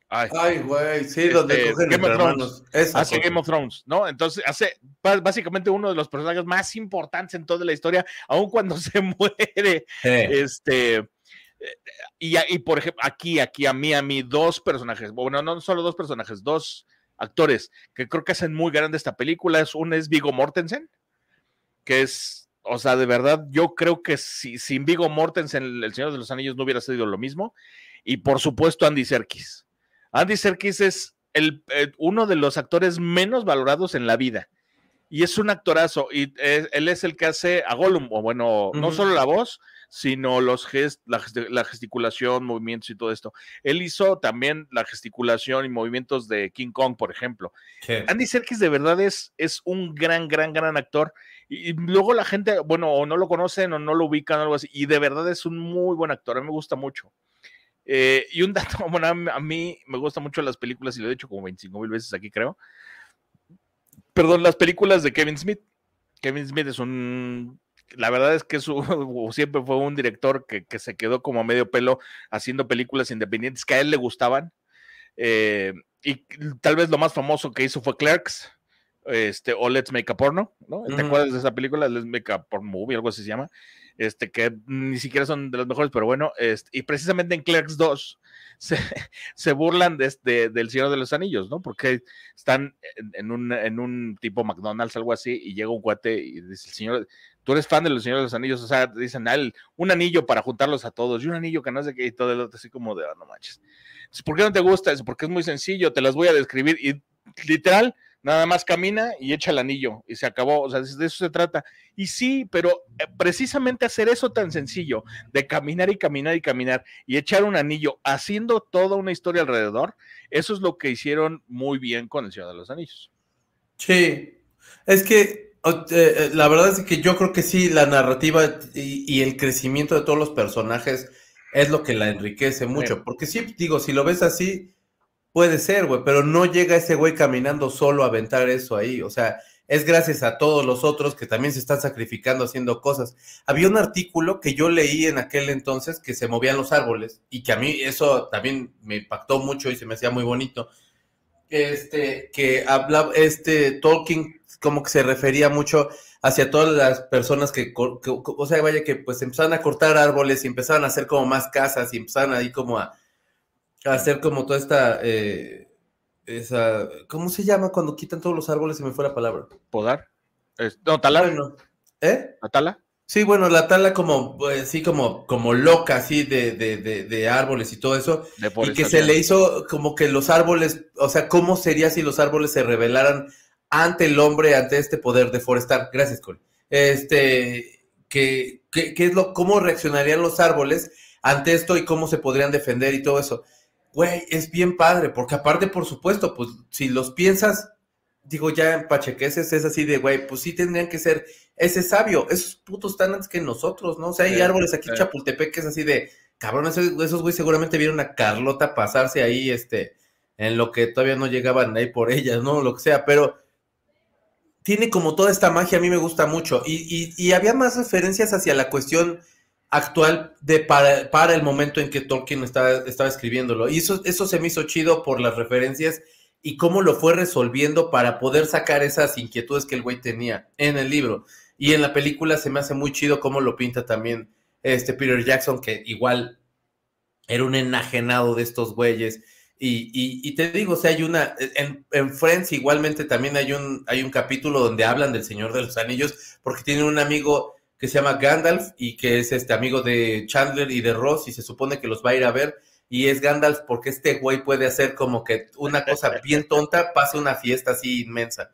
ay, güey, sí, donde
este, Game of Thrones. Hace Game of Thrones, ¿no? Entonces hace básicamente uno de los personajes más importantes en toda la historia, aun cuando se muere. Este y, y, por ejemplo, aquí, aquí, a mí, a mí, dos personajes, bueno, no solo dos personajes, dos actores que creo que hacen muy grande esta película. Es, uno es Vigo Mortensen, que es, o sea, de verdad, yo creo que si, sin Vigo Mortensen, El Señor de los Anillos no hubiera sido lo mismo. Y por supuesto, Andy Serkis. Andy Serkis es el, eh, uno de los actores menos valorados en la vida. Y es un actorazo. Y eh, él es el que hace a Gollum, o bueno, no solo la voz, sino los gest la, gesticulación, movimientos y todo esto. Él hizo también la gesticulación y movimientos de King Kong, por ejemplo. Andy Serkis de verdad es, es un gran, gran, gran actor. Y, luego la gente, bueno, o no lo conocen o no lo ubican o algo así. Y de verdad es un muy buen actor. A mí me gusta mucho. Eh, y un dato, bueno, a mí me gustan mucho las películas y lo he dicho como 25 mil veces aquí, creo. Perdón, las películas de Kevin Smith. Kevin Smith es un la verdad es que su, siempre fue un director que, se quedó como a medio pelo haciendo películas independientes que a él le gustaban. Eh, y tal vez lo más famoso que hizo fue Clerks, este, o Let's Make a Porno, ¿no? ¿Te acuerdas de esa película? Let's Make a Porno Movie, algo así se llama. Este, que ni siquiera son de los mejores, pero bueno, este, y precisamente en Clerks 2 se, burlan de, este, del Señor de los Anillos, ¿no? Porque están en, un, en un tipo McDonald's, algo así, y llega un cuate y dice, el señor, tú eres fan de los Señores de los Anillos, o sea, dicen, ah, un anillo para juntarlos a todos, y un anillo que no sé qué, y todo el otro, así como de, oh, no manches. ¿Por qué no te gusta eso? Porque es muy sencillo, te las voy a describir, y literal, nada más camina y echa el anillo, y se acabó, o sea, de eso se trata. Y sí, pero eh, precisamente hacer eso tan sencillo, de caminar y caminar y caminar, y echar un anillo, haciendo toda una historia alrededor, eso es lo que hicieron muy bien con el Señor de los Anillos.
Sí, es que eh, eh, la verdad es que yo creo que sí, la narrativa y, el crecimiento de todos los personajes es lo que la enriquece mucho. Porque sí, digo, si lo ves así, puede ser, güey, pero no llega ese güey caminando solo a aventar eso ahí. O sea, es gracias a todos los otros que también se están sacrificando haciendo cosas. Había un artículo que yo leí en aquel entonces que se movían los árboles y que a mí eso también me impactó mucho y se me hacía muy bonito. Este, que hablaba, este Tolkien como que se refería mucho hacia todas las personas que, o sea, vaya que pues empezaron a cortar árboles y empezaron a hacer como más casas y empezaron ahí como a hacer como toda esta, eh, esa, ¿cómo se llama cuando quitan todos los árboles? Se me fue la palabra.
¿Podar? no, talar.
¿Eh?
¿La tala?
Sí, bueno, la tala como, pues, sí, como, como loca, así, de, de, de, de árboles y todo eso. Y que se le hizo como que los árboles, o sea, ¿cómo sería si los árboles se rebelaran ante el hombre, ante este poder de forestar? Gracias, Cole. Este, que, que, es lo, cómo reaccionarían los árboles ante esto y cómo se podrían defender y todo eso. Güey, es bien padre, porque aparte, por supuesto, pues, si los piensas, digo, ya en Pachequeses es así de, güey, pues sí tendrían que ser ese sabio. Esos putos están antes que nosotros, ¿no? O sea, hay árboles aquí en Chapultepec que es así de, cabrón, esos, güey seguramente vieron a Carlota pasarse ahí, este, en lo que todavía no llegaban ahí por ellas, ¿no? Lo que sea, pero tiene como toda esta magia, a mí me gusta mucho. Y, y, había más referencias hacia la cuestión actual de para, el momento en que Tolkien estaba, estaba escribiéndolo. Y eso, eso se me hizo chido por las referencias y cómo lo fue resolviendo para poder sacar esas inquietudes que el güey tenía en el libro. Y en la película se me hace muy chido cómo lo pinta también este Peter Jackson, que igual era un enajenado de estos güeyes. Y, y, te digo, o sea, hay una, en, en, Friends igualmente también hay un, hay un capítulo donde hablan del Señor de los Anillos, porque tienen un amigo que se llama Gandalf y que es este amigo de Chandler y de Ross y se supone que los va a ir a ver. Y es Gandalf porque este güey puede hacer como que una cosa bien tonta pase una fiesta así inmensa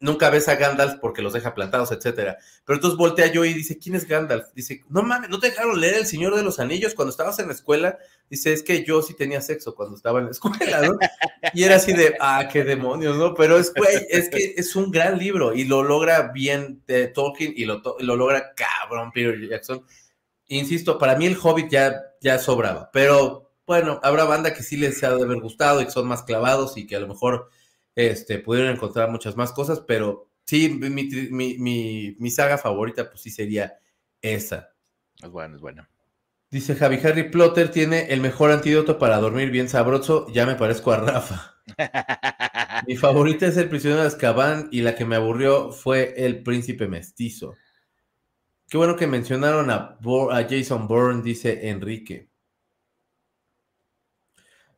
nunca ves a Gandalf porque los deja plantados, etcétera. Pero entonces voltea yo y dice, ¿quién es Gandalf? Dice, no mames, ¿no te dejaron leer El Señor de los Anillos cuando estabas en la escuela? Dice, es que yo sí tenía sexo cuando estaba en la escuela, ¿no? Y era así de, ah, qué demonios, ¿no? Pero es, es que es un gran libro y lo logra bien eh, Tolkien y lo, lo logra cabrón Peter Jackson. Insisto, para mí el Hobbit ya, ya sobraba, pero bueno, habrá banda que sí les ha de haber gustado y que son más clavados y que a lo mejor este, pudieron encontrar muchas más cosas, pero sí, mi, mi, saga favorita, pues sí sería esa.
Es bueno, es bueno.
Dice Javi Harry Plotter tiene el mejor antídoto para dormir bien sabroso. Ya me parezco a Rafa. Mi favorita es el prisionero de Azkaban y la que me aburrió fue el príncipe mestizo. Qué bueno que mencionaron a, a Jason Bourne, dice Enrique.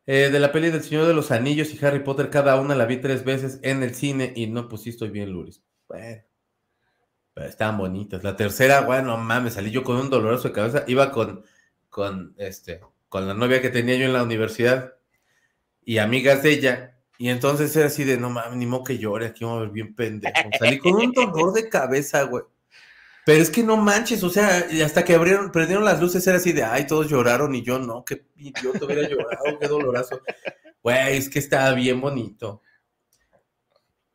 Eh, de la peli del Señor de los Anillos y Harry Potter, cada una la vi tres veces en el cine y no, pues sí estoy bien, Luris. Bueno, pero estaban bonitas. La tercera, bueno, mames, salí yo con un doloroso de cabeza. Iba con, con, este, con la novia que tenía yo en la universidad y amigas de ella. Y entonces era así de, no mames, ni modo que llore, aquí vamos a ver bien pendejo. Salí con un dolor de cabeza, güey. Pero es que no manches, o sea, hasta que abrieron, prendieron las luces era así de, ay, todos lloraron y yo no, qué idiota hubiera llorado, qué dolorazo. Güey, es que estaba bien bonito.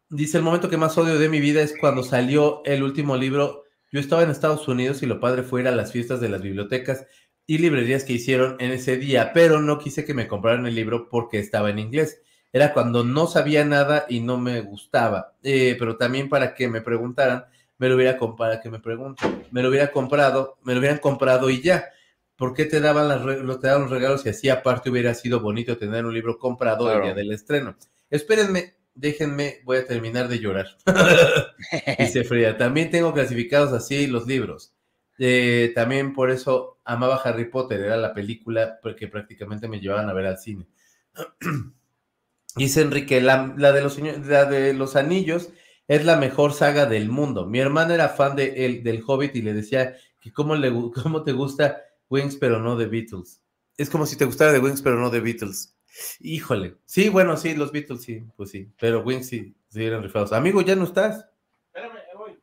Dice, el momento que más odio de mi vida es cuando salió el último libro. Yo estaba en Estados Unidos y lo padre fue ir a las fiestas de las bibliotecas y librerías que hicieron en ese día, pero no quise que me compraran el libro porque estaba en inglés. Era cuando no sabía nada y no me gustaba, eh, pero también para que me preguntaran me lo hubiera comprado, que me pregunto, me lo hubiera comprado, me lo hubieran comprado y ya. ¿Por qué te daban, las, te daban los regalos y así aparte hubiera sido bonito tener un libro comprado el día del estreno? Espérenme, déjenme, voy a terminar de llorar. Dice Frida, también tengo clasificados así los libros. Eh, también por eso amaba Harry Potter, era la película porque prácticamente me llevaban a ver al cine. Dice Enrique, la, de los, la de los anillos es la mejor saga del mundo. Mi hermana era fan de el, del Hobbit y le decía que cómo, le, cómo te gusta Wings pero no de Beatles. Es como si te gustara de Wings pero no de Beatles. Híjole. Sí, bueno, sí, los Beatles sí, pues sí. Pero Wings sí, sí eran rifados. Amigo, ¿ya no estás? Espérame, voy.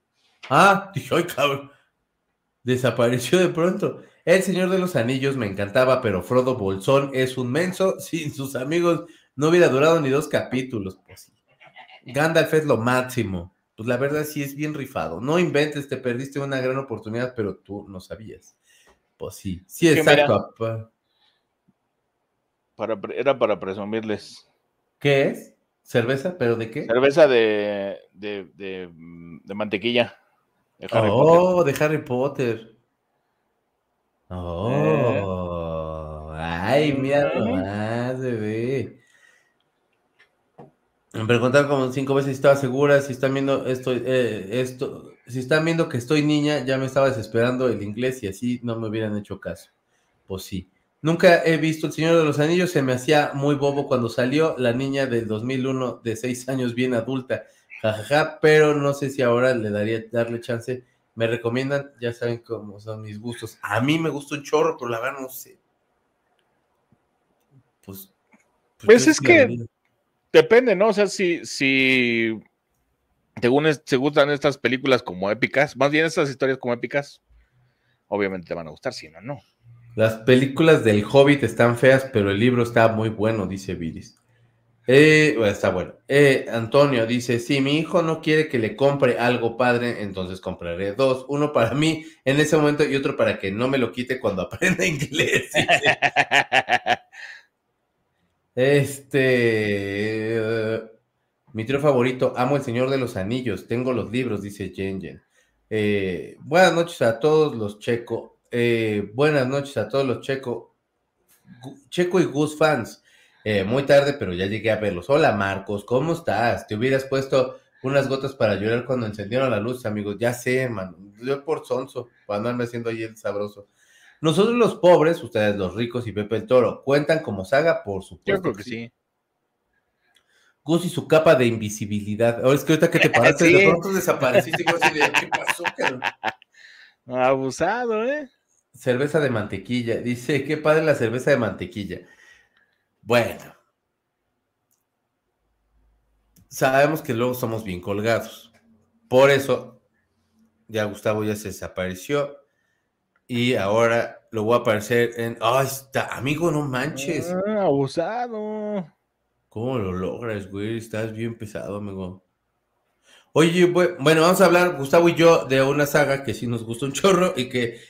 Ah, dije, ay, cabrón. Desapareció de pronto. El Señor de los Anillos me encantaba, pero Frodo Bolsón es un menso. Sin sus amigos no hubiera durado ni dos capítulos. Pues sí. Gandalf es lo máximo. Pues la verdad sí es bien rifado. No inventes, te perdiste una gran oportunidad, pero tú no sabías. Pues sí, sí, exacto.
para, era para presumirles.
¿Qué es? ¿Cerveza? ¿Pero de qué?
Cerveza de, de, de, de mantequilla.
De Harry oh, Potter. de Harry Potter. Oh, ay, mira nomás, bebé. Me preguntaron como cinco veces si estaba segura, si están viendo esto, eh, esto, si están viendo que estoy niña, ya me estaba desesperando el inglés y así no me hubieran hecho caso. Pues sí. Nunca he visto El Señor de los Anillos, se me hacía muy bobo cuando salió la niña del 2001 de seis años bien adulta, jajaja, pero no sé si ahora le daría darle chance. Me recomiendan, ya saben cómo son mis gustos. A mí me gusta un chorro, pero la verdad no sé.
Pues, pues, pues es que depende, ¿no? O sea, si, si te, gustan estas películas como épicas, más bien estas historias como épicas, obviamente te van a gustar, si no, no.
Las películas del Hobbit están feas, pero el libro está muy bueno, dice Viris. Eh, está bueno. Eh, Antonio dice, si mi hijo no quiere que le compre algo padre, entonces compraré dos. Uno para mí en ese momento y otro para que no me lo quite cuando aprenda inglés. este... mi trío favorito, amo el Señor de los Anillos, tengo los libros, dice Jen eh, buenas noches a todos los checo. buenas noches a todos los checo. Checo y Gus fans. Eh, muy tarde, pero ya llegué a verlos. Hola Marcos, ¿cómo estás? Te hubieras puesto unas gotas para llorar cuando encendieron la luz, amigos. Ya sé, man. Yo por sonso, cuando andarme haciendo ahí el sabroso. Nosotros los pobres, ustedes los ricos y Pepe el Toro, ¿cuentan como saga? Por supuesto.
Yo creo que sí.
Gus y su capa de invisibilidad. Ahora es que ahorita que te paraste, de pronto desapareciste. ¿Qué pasó,
Abusado, ¿eh?
Cerveza de mantequilla. Dice, qué padre la cerveza de mantequilla. Bueno, sabemos que luego somos bien colgados. Por eso, ya Gustavo ya se desapareció. Y ahora lo voy a aparecer en. ¡Ay, está! Amigo, no manches!
Ah, abusado.
¿Cómo lo logras, güey? Estás bien pesado, amigo. Oye, bueno, vamos a hablar, Gustavo y yo, de una saga que sí nos gusta un chorro y que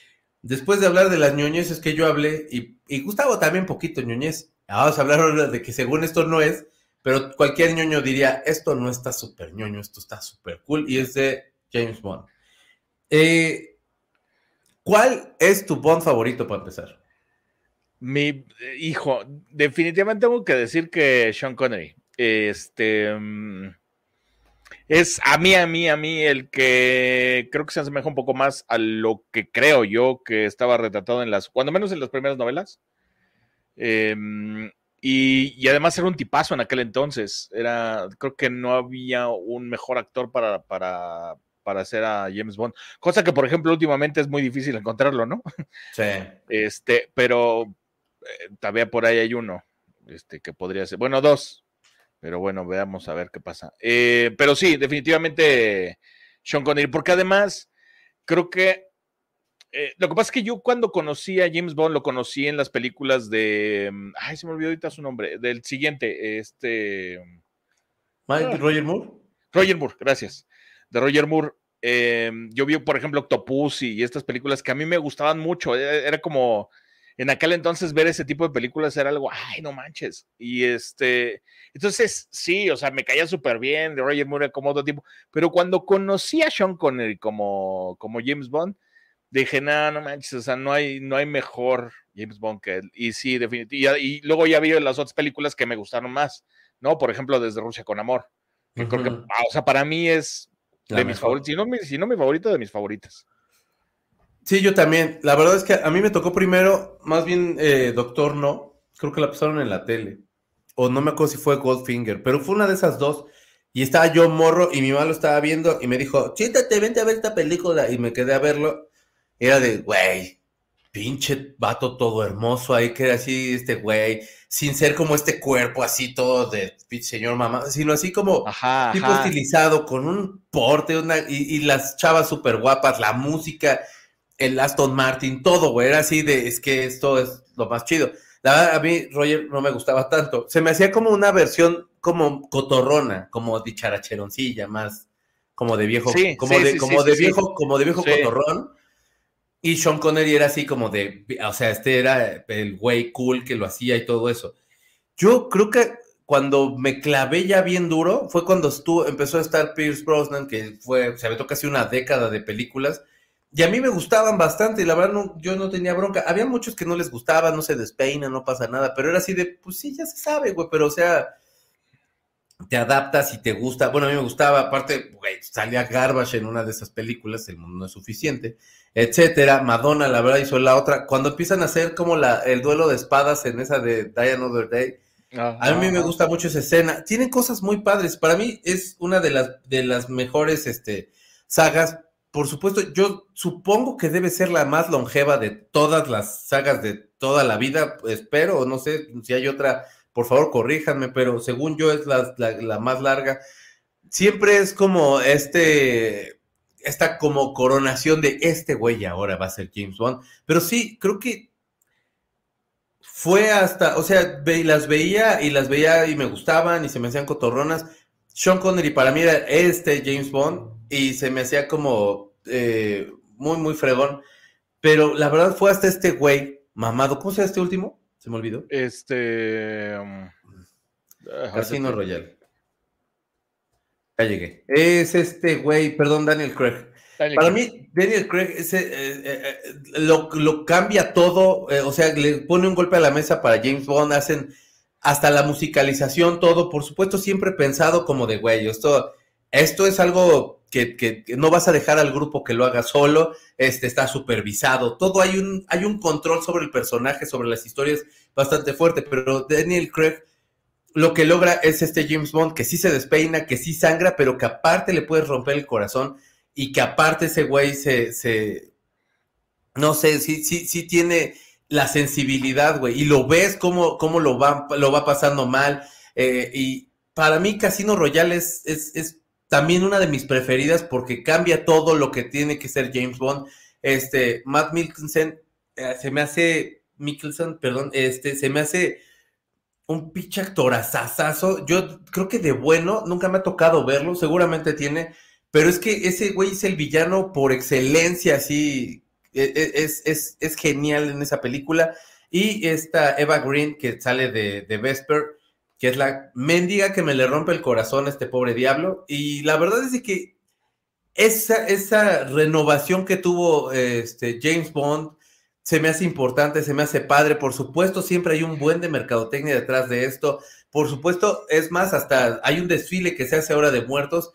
después de hablar de las ñoñeces que yo hablé, y, y Gustavo también poquito ñoñez, Vamos a hablar de que según esto no es, pero cualquier ñoño diría, esto no está súper ñoño, esto está súper cool, y es de James Bond. Eh, ¿Cuál es tu Bond favorito para empezar?
Mi eh, hijo, definitivamente tengo que decir que Sean Connery. Este mm, es a mí, a mí, a mí el que creo que se asemeja un poco más a lo que creo yo que estaba retratado en las, cuando menos en las primeras novelas. Em, y, además era un tipazo en aquel entonces. Era, creo que no había un mejor actor para, para, para hacer a James Bond. Cosa que, por ejemplo, últimamente es muy difícil encontrarlo, ¿no?
Sí.
Este, pero eh, todavía por ahí hay uno, este, que podría ser, bueno, dos, pero bueno, veamos a ver qué pasa. Eh, pero sí, definitivamente Sean Connery, porque además creo que eh, lo que pasa es que yo cuando conocí a James Bond lo conocí en las películas de. Mm, ay, se me olvidó ahorita su nombre. Del siguiente, este.
Mike, ah. Roger Moore.
Roger Moore, gracias. De Roger Moore. Em, yo vi, por ejemplo, Octopus y estas películas que a mí me gustaban mucho. E, era como. En aquel entonces ver ese tipo de películas era algo, ay, no manches. Y este, entonces sí, o sea, me caía súper bien de Roger Moore como otro tipo, pero cuando conocí a Sean Connery como, como James Bond, dije, no, no manches, o sea, no hay, no hay mejor James Bond que él. Y sí, definitivamente. Y, luego ya vi las otras películas que me gustaron más, ¿no? Por ejemplo, Desde Rusia con Amor. Que creo que, ah, o sea, para mí es de mis favoritos, si no, si no mi favorito, de mis favoritas.
Sí, yo también. La verdad es que a mí me tocó primero, más bien eh, Doctor No, creo que la pasaron en la tele. O no me acuerdo si fue Goldfinger, pero fue una de esas dos. Y estaba yo morro y mi mamá lo estaba viendo y me dijo, siéntate, vente a ver esta película. Y me quedé a verlo era de, güey, pinche vato todo hermoso ahí, que era así, este güey, sin ser como este cuerpo así todo de señor mamá, sino así como tipo estilizado, con un porte, una, y, las chavas súper guapas, la música, el Aston Martin, todo, güey, era así de, es que esto es lo más chido. La verdad, a mí Roger no me gustaba tanto. Se me hacía como una versión como cotorrona, como dicharacheroncilla, más como de viejo, como, de, como de viejo, como de viejo cotorrón y Sean Connery era así como de, o sea, este era el güey cool que lo hacía y todo eso. Yo creo que cuando me clavé ya bien duro, fue cuando estuvo, empezó a estar Pierce Brosnan, que fue, se aventó casi una década de películas, y a mí me gustaban bastante, y la verdad no, yo no tenía bronca. Había muchos que no les gustaba, no se despeina, no pasa nada, pero era así de, pues sí, ya se sabe, güey, pero o sea, te adaptas y te gusta. Bueno, a mí me gustaba, aparte, güey, salía Garbage en una de esas películas, El mundo no es suficiente, etcétera. Madonna, la verdad, hizo la otra. Cuando empiezan a hacer como la, el duelo de espadas en esa de Die Another Day, a mí me gusta mucho esa escena. Tienen cosas muy padres. Para mí es una de las, de las mejores este, sagas por supuesto, yo supongo que debe ser la más longeva de todas las sagas de toda la vida, espero, no sé si hay otra, por favor corríjanme, pero según yo es la, la, más larga. Siempre es como este, esta como coronación de este güey ahora va a ser James Bond, pero sí, creo que fue hasta, o sea, las veía y las veía y me gustaban y se me hacían cotorronas. Sean Connery para mí era este James Bond y se me hacía como eh, muy, muy fregón. Pero la verdad fue hasta este güey mamado. ¿Cómo se llama este último? Se me olvidó.
Este. Um,
Casino Royal. Ya llegué. Es este güey, perdón, Daniel Craig. Para mí, Daniel Craig ese, eh, eh, lo, lo, cambia todo, o sea, le pone un golpe a la mesa para James Bond, hacen hasta la musicalización, todo, por supuesto, siempre pensado como de güey, esto, esto es algo que, no vas a dejar al grupo que lo haga solo, este está supervisado, todo hay un, hay un control sobre el personaje, sobre las historias bastante fuerte, pero Daniel Craig lo que logra es este James Bond que sí se despeina, que sí sangra, pero que aparte le puedes romper el corazón y que aparte ese güey se, se no sé, sí, sí, sí tiene la sensibilidad, güey, y lo ves cómo, cómo lo, va, lo va pasando mal, eh, y para mí Casino Royale es, es también una de mis preferidas porque cambia todo lo que tiene que ser James Bond. Este, Matt Mikkelsen, eh, se me hace, Mikkelsen, perdón, este, se me hace un pinche actorazazazo. Yo creo que de bueno, nunca me ha tocado verlo, seguramente tiene, pero es que ese güey es el villano por excelencia, así, e, e, es, es, es genial en esa película. Y esta Eva Green que sale de, de Vesper, que es la mendiga que me le rompe el corazón a este pobre diablo. Y la verdad es que esa, esa renovación que tuvo este James Bond se me hace importante, se me hace padre. Por supuesto, siempre hay un buen de mercadotecnia detrás de esto. Por supuesto, es más, hasta hay un desfile que se hace ahora de muertos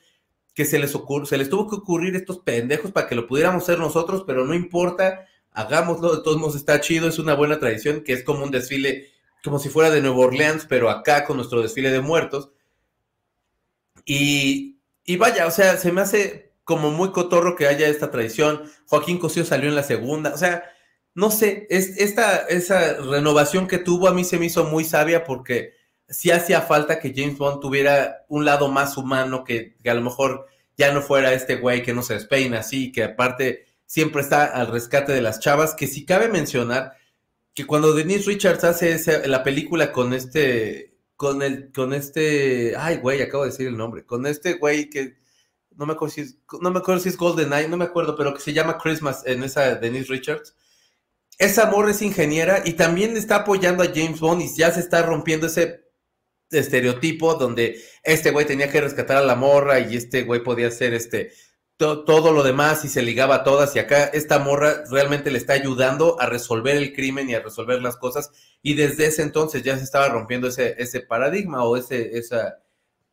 que se les ocurre, se les tuvo que ocurrir estos pendejos para que lo pudiéramos hacer nosotros, pero no importa, hagámoslo, de todos modos está chido, es una buena tradición que es como un desfile como si fuera de Nueva Orleans, pero acá con nuestro desfile de muertos. Y, vaya, o sea, se me hace como muy cotorro que haya esta tradición. Joaquín Cosío salió en la segunda, o sea, no sé, es, esta, esa renovación que tuvo a mí se me hizo muy sabia porque sí hacía falta que James Bond tuviera un lado más humano, que, que a lo mejor ya no fuera este güey que no se despeina así, que aparte siempre está al rescate de las chavas, que si cabe mencionar, que cuando Denise Richards hace la película con este, con el, con este, ay, güey, acabo de decir el nombre, con este güey que no me acuerdo si es, no me acuerdo si es Golden Eye, no me acuerdo, pero que se llama Christmas en esa Denise Richards. Esa amor es ingeniera y también está apoyando a James Bond y ya se está rompiendo ese estereotipo donde este güey tenía que rescatar a la morra y este güey podía ser este todo lo demás y se ligaba a todas y acá esta morra realmente le está ayudando a resolver el crimen y a resolver las cosas y desde ese entonces ya se estaba rompiendo ese, ese paradigma o esa,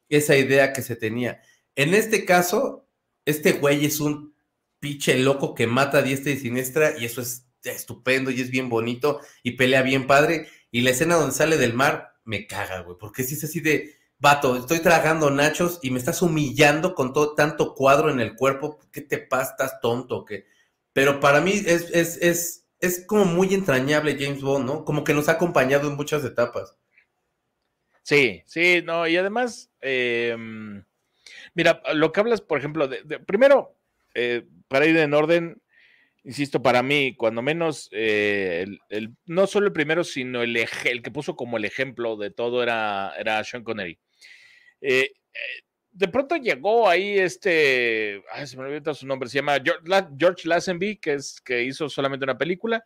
esa idea que se tenía. En este caso, este güey es un pinche loco que mata a diestra y siniestra y eso es estupendo y es bien bonito y pelea bien padre y la escena donde sale del mar me caga, güey, porque si es así de vato, estoy tragando nachos y me estás humillando con todo tanto cuadro en el cuerpo, ¿qué te pasa? ¿Estás tonto? Pero para mí es, es, es, es como muy entrañable James Bond, ¿no? Como que nos ha acompañado en muchas etapas.
Sí, sí, no, y además, em, mira, lo que hablas, por ejemplo, de, primero, eh, para ir en orden, insisto, para mí, cuando menos, eh, el, no solo el primero, sino el, el que puso como el ejemplo de todo era, era Sean Connery. Eh, eh, de pronto llegó ahí este, se me olvidó su nombre, se llama George, Lazenby, que, es, que hizo solamente una película,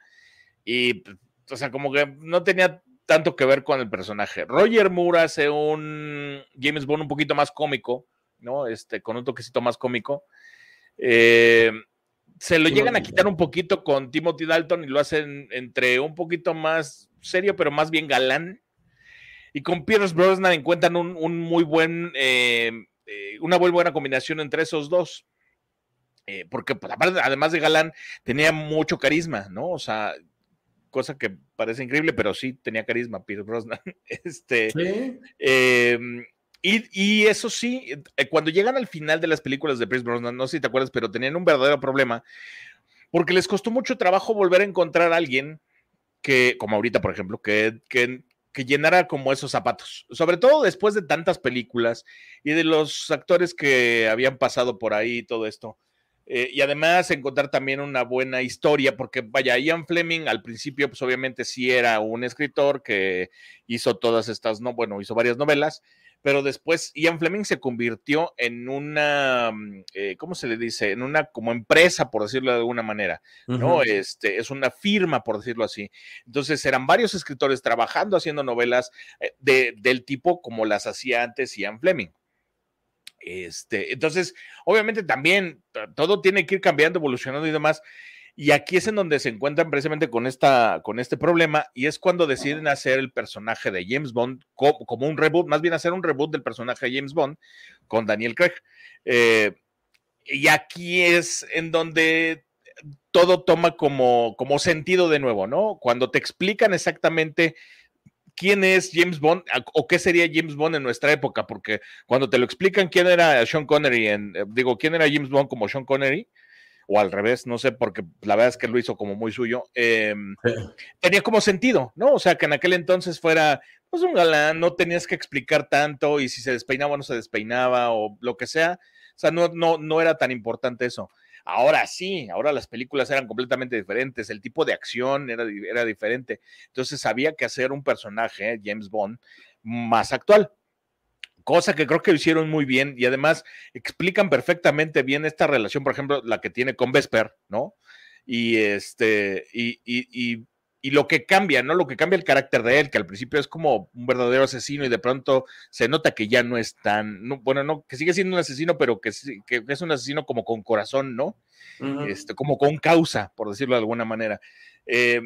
y, o sea, como que no tenía tanto que ver con el personaje. Roger Moore hace un James Bond un poquito más cómico, ¿no? Este, con un toquecito más cómico. Eh, se lo llegan a quitar un poquito con Timothy Dalton y lo hacen entre un poquito más serio, pero más bien galán. Y con Pierce Brosnan encuentran un, muy buen, eh, eh, una muy buena combinación entre esos dos. Eh, porque pues, además de galán, tenía mucho carisma, ¿no? O sea, cosa que parece increíble, pero sí tenía carisma Pierce Brosnan. Este, em, y, eso sí, eh, cuando llegan al final de las películas de Pierce Brosnan, no sé si te acuerdas, pero tenían un verdadero problema porque les costó mucho trabajo volver a encontrar alguien que, como ahorita, por ejemplo, que, que, que llenara como esos zapatos, sobre todo después de tantas películas y de los actores que habían pasado por ahí y todo esto. Eh, y además encontrar también una buena historia, porque vaya, Ian Fleming al principio, pues obviamente sí era un escritor que hizo todas estas, no, bueno, hizo varias novelas, pero después Ian Fleming se convirtió en una, mm, eh, ¿cómo se le dice? En una como empresa, por decirlo de alguna manera, ¿no? Este, es una firma, por decirlo así. Entonces eran varios escritores trabajando, haciendo novelas eh, de, del tipo como las hacía antes Ian Fleming. Este, entonces, obviamente también todo tiene que ir cambiando, evolucionando y demás. Y aquí es en donde se encuentran precisamente con, esta, con este problema y es cuando deciden hacer el personaje de James Bond como, un reboot, más bien hacer un reboot del personaje de James Bond con Daniel Craig. Eh, y aquí es en donde todo toma como, como sentido de nuevo, ¿no? Cuando te explican exactamente quién es James Bond o qué sería James Bond en nuestra época, porque cuando te lo explican quién era Sean Connery, en, eh, digo, quién era James Bond como Sean Connery, o al revés, no sé, porque la verdad es que lo hizo como muy suyo, em, tenía como sentido, ¿no? O sea, que en aquel entonces fuera, pues un galán, no tenías que explicar tanto y si se despeinaba o no se despeinaba o lo que sea, o sea, no, no, no era tan importante eso. Ahora sí, ahora las películas eran completamente diferentes, el tipo de acción era, era diferente. Entonces había que hacer un personaje, James Bond, más actual. Cosa que creo que lo hicieron muy bien y además explican perfectamente bien esta relación, por ejemplo, la que tiene con Vesper, ¿no? Y este, y, y y lo que cambia, ¿no? Lo que cambia el carácter de él, que al principio es como un verdadero asesino y de pronto se nota que ya no es tan, bueno, no, que sigue siendo un asesino, pero que, que es un asesino como con corazón, ¿no? este, como con causa, por decirlo de alguna manera. Eh,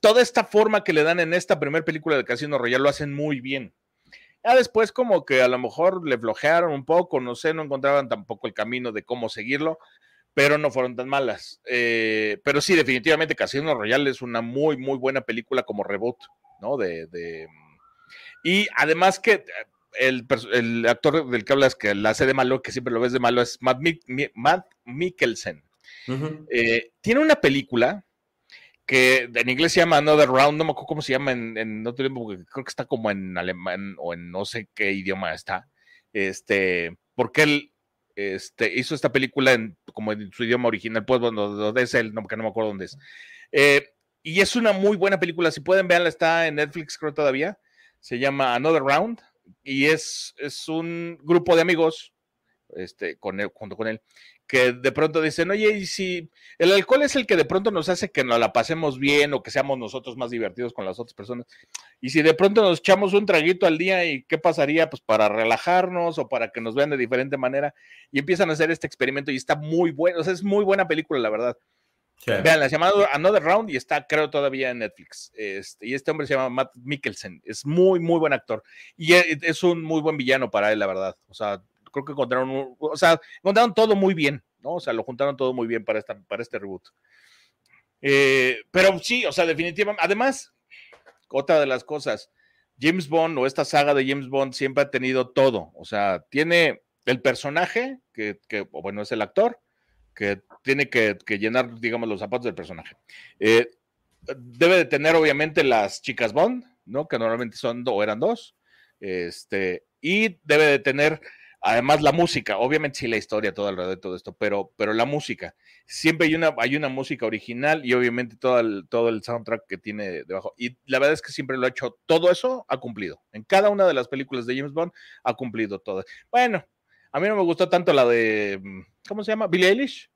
toda esta forma que le dan en esta primera película de Casino Royale lo hacen muy bien. Ya después como que a lo mejor le flojearon un poco, no sé, no encontraban tampoco el camino de cómo seguirlo, pero no fueron tan malas. Eh, pero sí, definitivamente Casino Royale es una muy, muy buena película como reboot, ¿no? De, Y además que el, actor del que hablas que la hace de malo, que siempre lo ves de malo, es Matt, Mikkelsen. Eh, tiene una película que en inglés se llama Another Round, no me acuerdo cómo se llama en, otro tiempo, porque creo que está como en alemán o en no sé qué idioma está. Este, porque él este, hizo esta película en, como en su idioma original, pues donde, es él, no, que no me acuerdo dónde es. Eh, y es una muy buena película, si pueden verla, está en Netflix creo todavía, se llama Another Round, y es, es un grupo de amigos, este, con él, junto con él, que de pronto dicen, oye, y si el alcohol es el que de pronto nos hace que nos la pasemos bien o que seamos nosotros más divertidos con las otras personas, y si de pronto nos echamos un traguito al día, ¿y qué pasaría? Pues para relajarnos o para que nos vean de diferente manera, y empiezan a hacer este experimento y está muy bueno, o sea, es muy buena película, la verdad. Vean, la llamado Another Round y está, creo, todavía en Netflix. Este, y este hombre se llama Matt Mikkelsen. Es muy, muy buen actor. Y e, es un muy buen villano para él, la verdad. O sea, creo que encontraron, o sea, encontraron todo muy bien, ¿no? O sea, lo juntaron todo muy bien para, esta, para este reboot. Eh, pero sí, o sea, definitivamente, además, otra de las cosas, James Bond o esta saga de James Bond siempre ha tenido todo, o sea, tiene el personaje, que, bueno, es el actor, que tiene que, llenar, digamos, los zapatos del personaje. Eh, debe de tener, obviamente, las chicas Bond, ¿no? Que normalmente son o eran dos. Este, y debe de tener Además, la música, obviamente sí la historia, todo alrededor de todo esto, pero, pero la música. Siempre hay una, hay una música original y obviamente todo el, todo el soundtrack que tiene debajo. Y la verdad es que siempre lo ha hecho, todo eso ha cumplido. En cada una de las películas de James Bond ha cumplido todo. Bueno, a mí no me gustó tanto la de, ¿cómo se llama? Billie Eilish.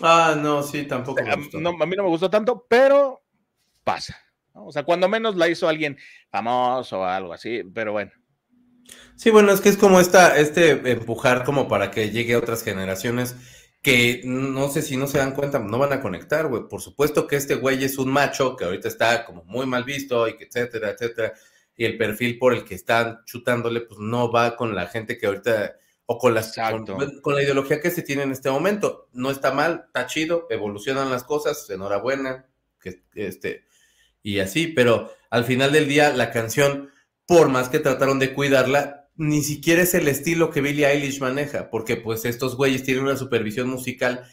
Ah, no, sí, tampoco. Me
gustó. a mí no me gustó tanto, pero pasa ¿no? O sea, cuando menos la hizo alguien famoso o algo así, pero bueno.
Sí, bueno, es que es como esta, este empujar como para que llegue a otras generaciones que no sé si no se dan cuenta, no van a conectar, güey. Por supuesto que este güey es un macho que ahorita está como muy mal visto y que etcétera, etcétera. Y el perfil por el que están chutándole, pues no va con la gente que ahorita, o con, las, con, con, la ideología que se tiene en este momento. No está mal, está chido, evolucionan las cosas, enhorabuena, que, este, y así, pero al final del día la canción, por más que trataron de cuidarla, ni siquiera es el estilo que Billie Eilish maneja, porque pues estos güeyes tienen una supervisión musical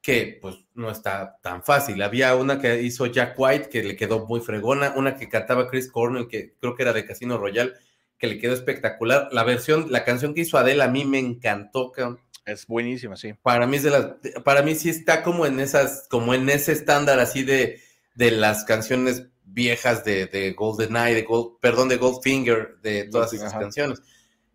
que pues no está tan fácil. Había una que hizo Jack White que le quedó muy fregona, una que cantaba Chris Cornell que creo que era de Casino Royale que le quedó espectacular. La versión, la canción que hizo Adele a mí me encantó.
Es buenísima, sí.
Para mí es de las, para mí sí está como en esas, como en ese estándar así de, de las canciones viejas de, de Golden Eye, de Gold, perdón, de Goldfinger, de todas esas canciones.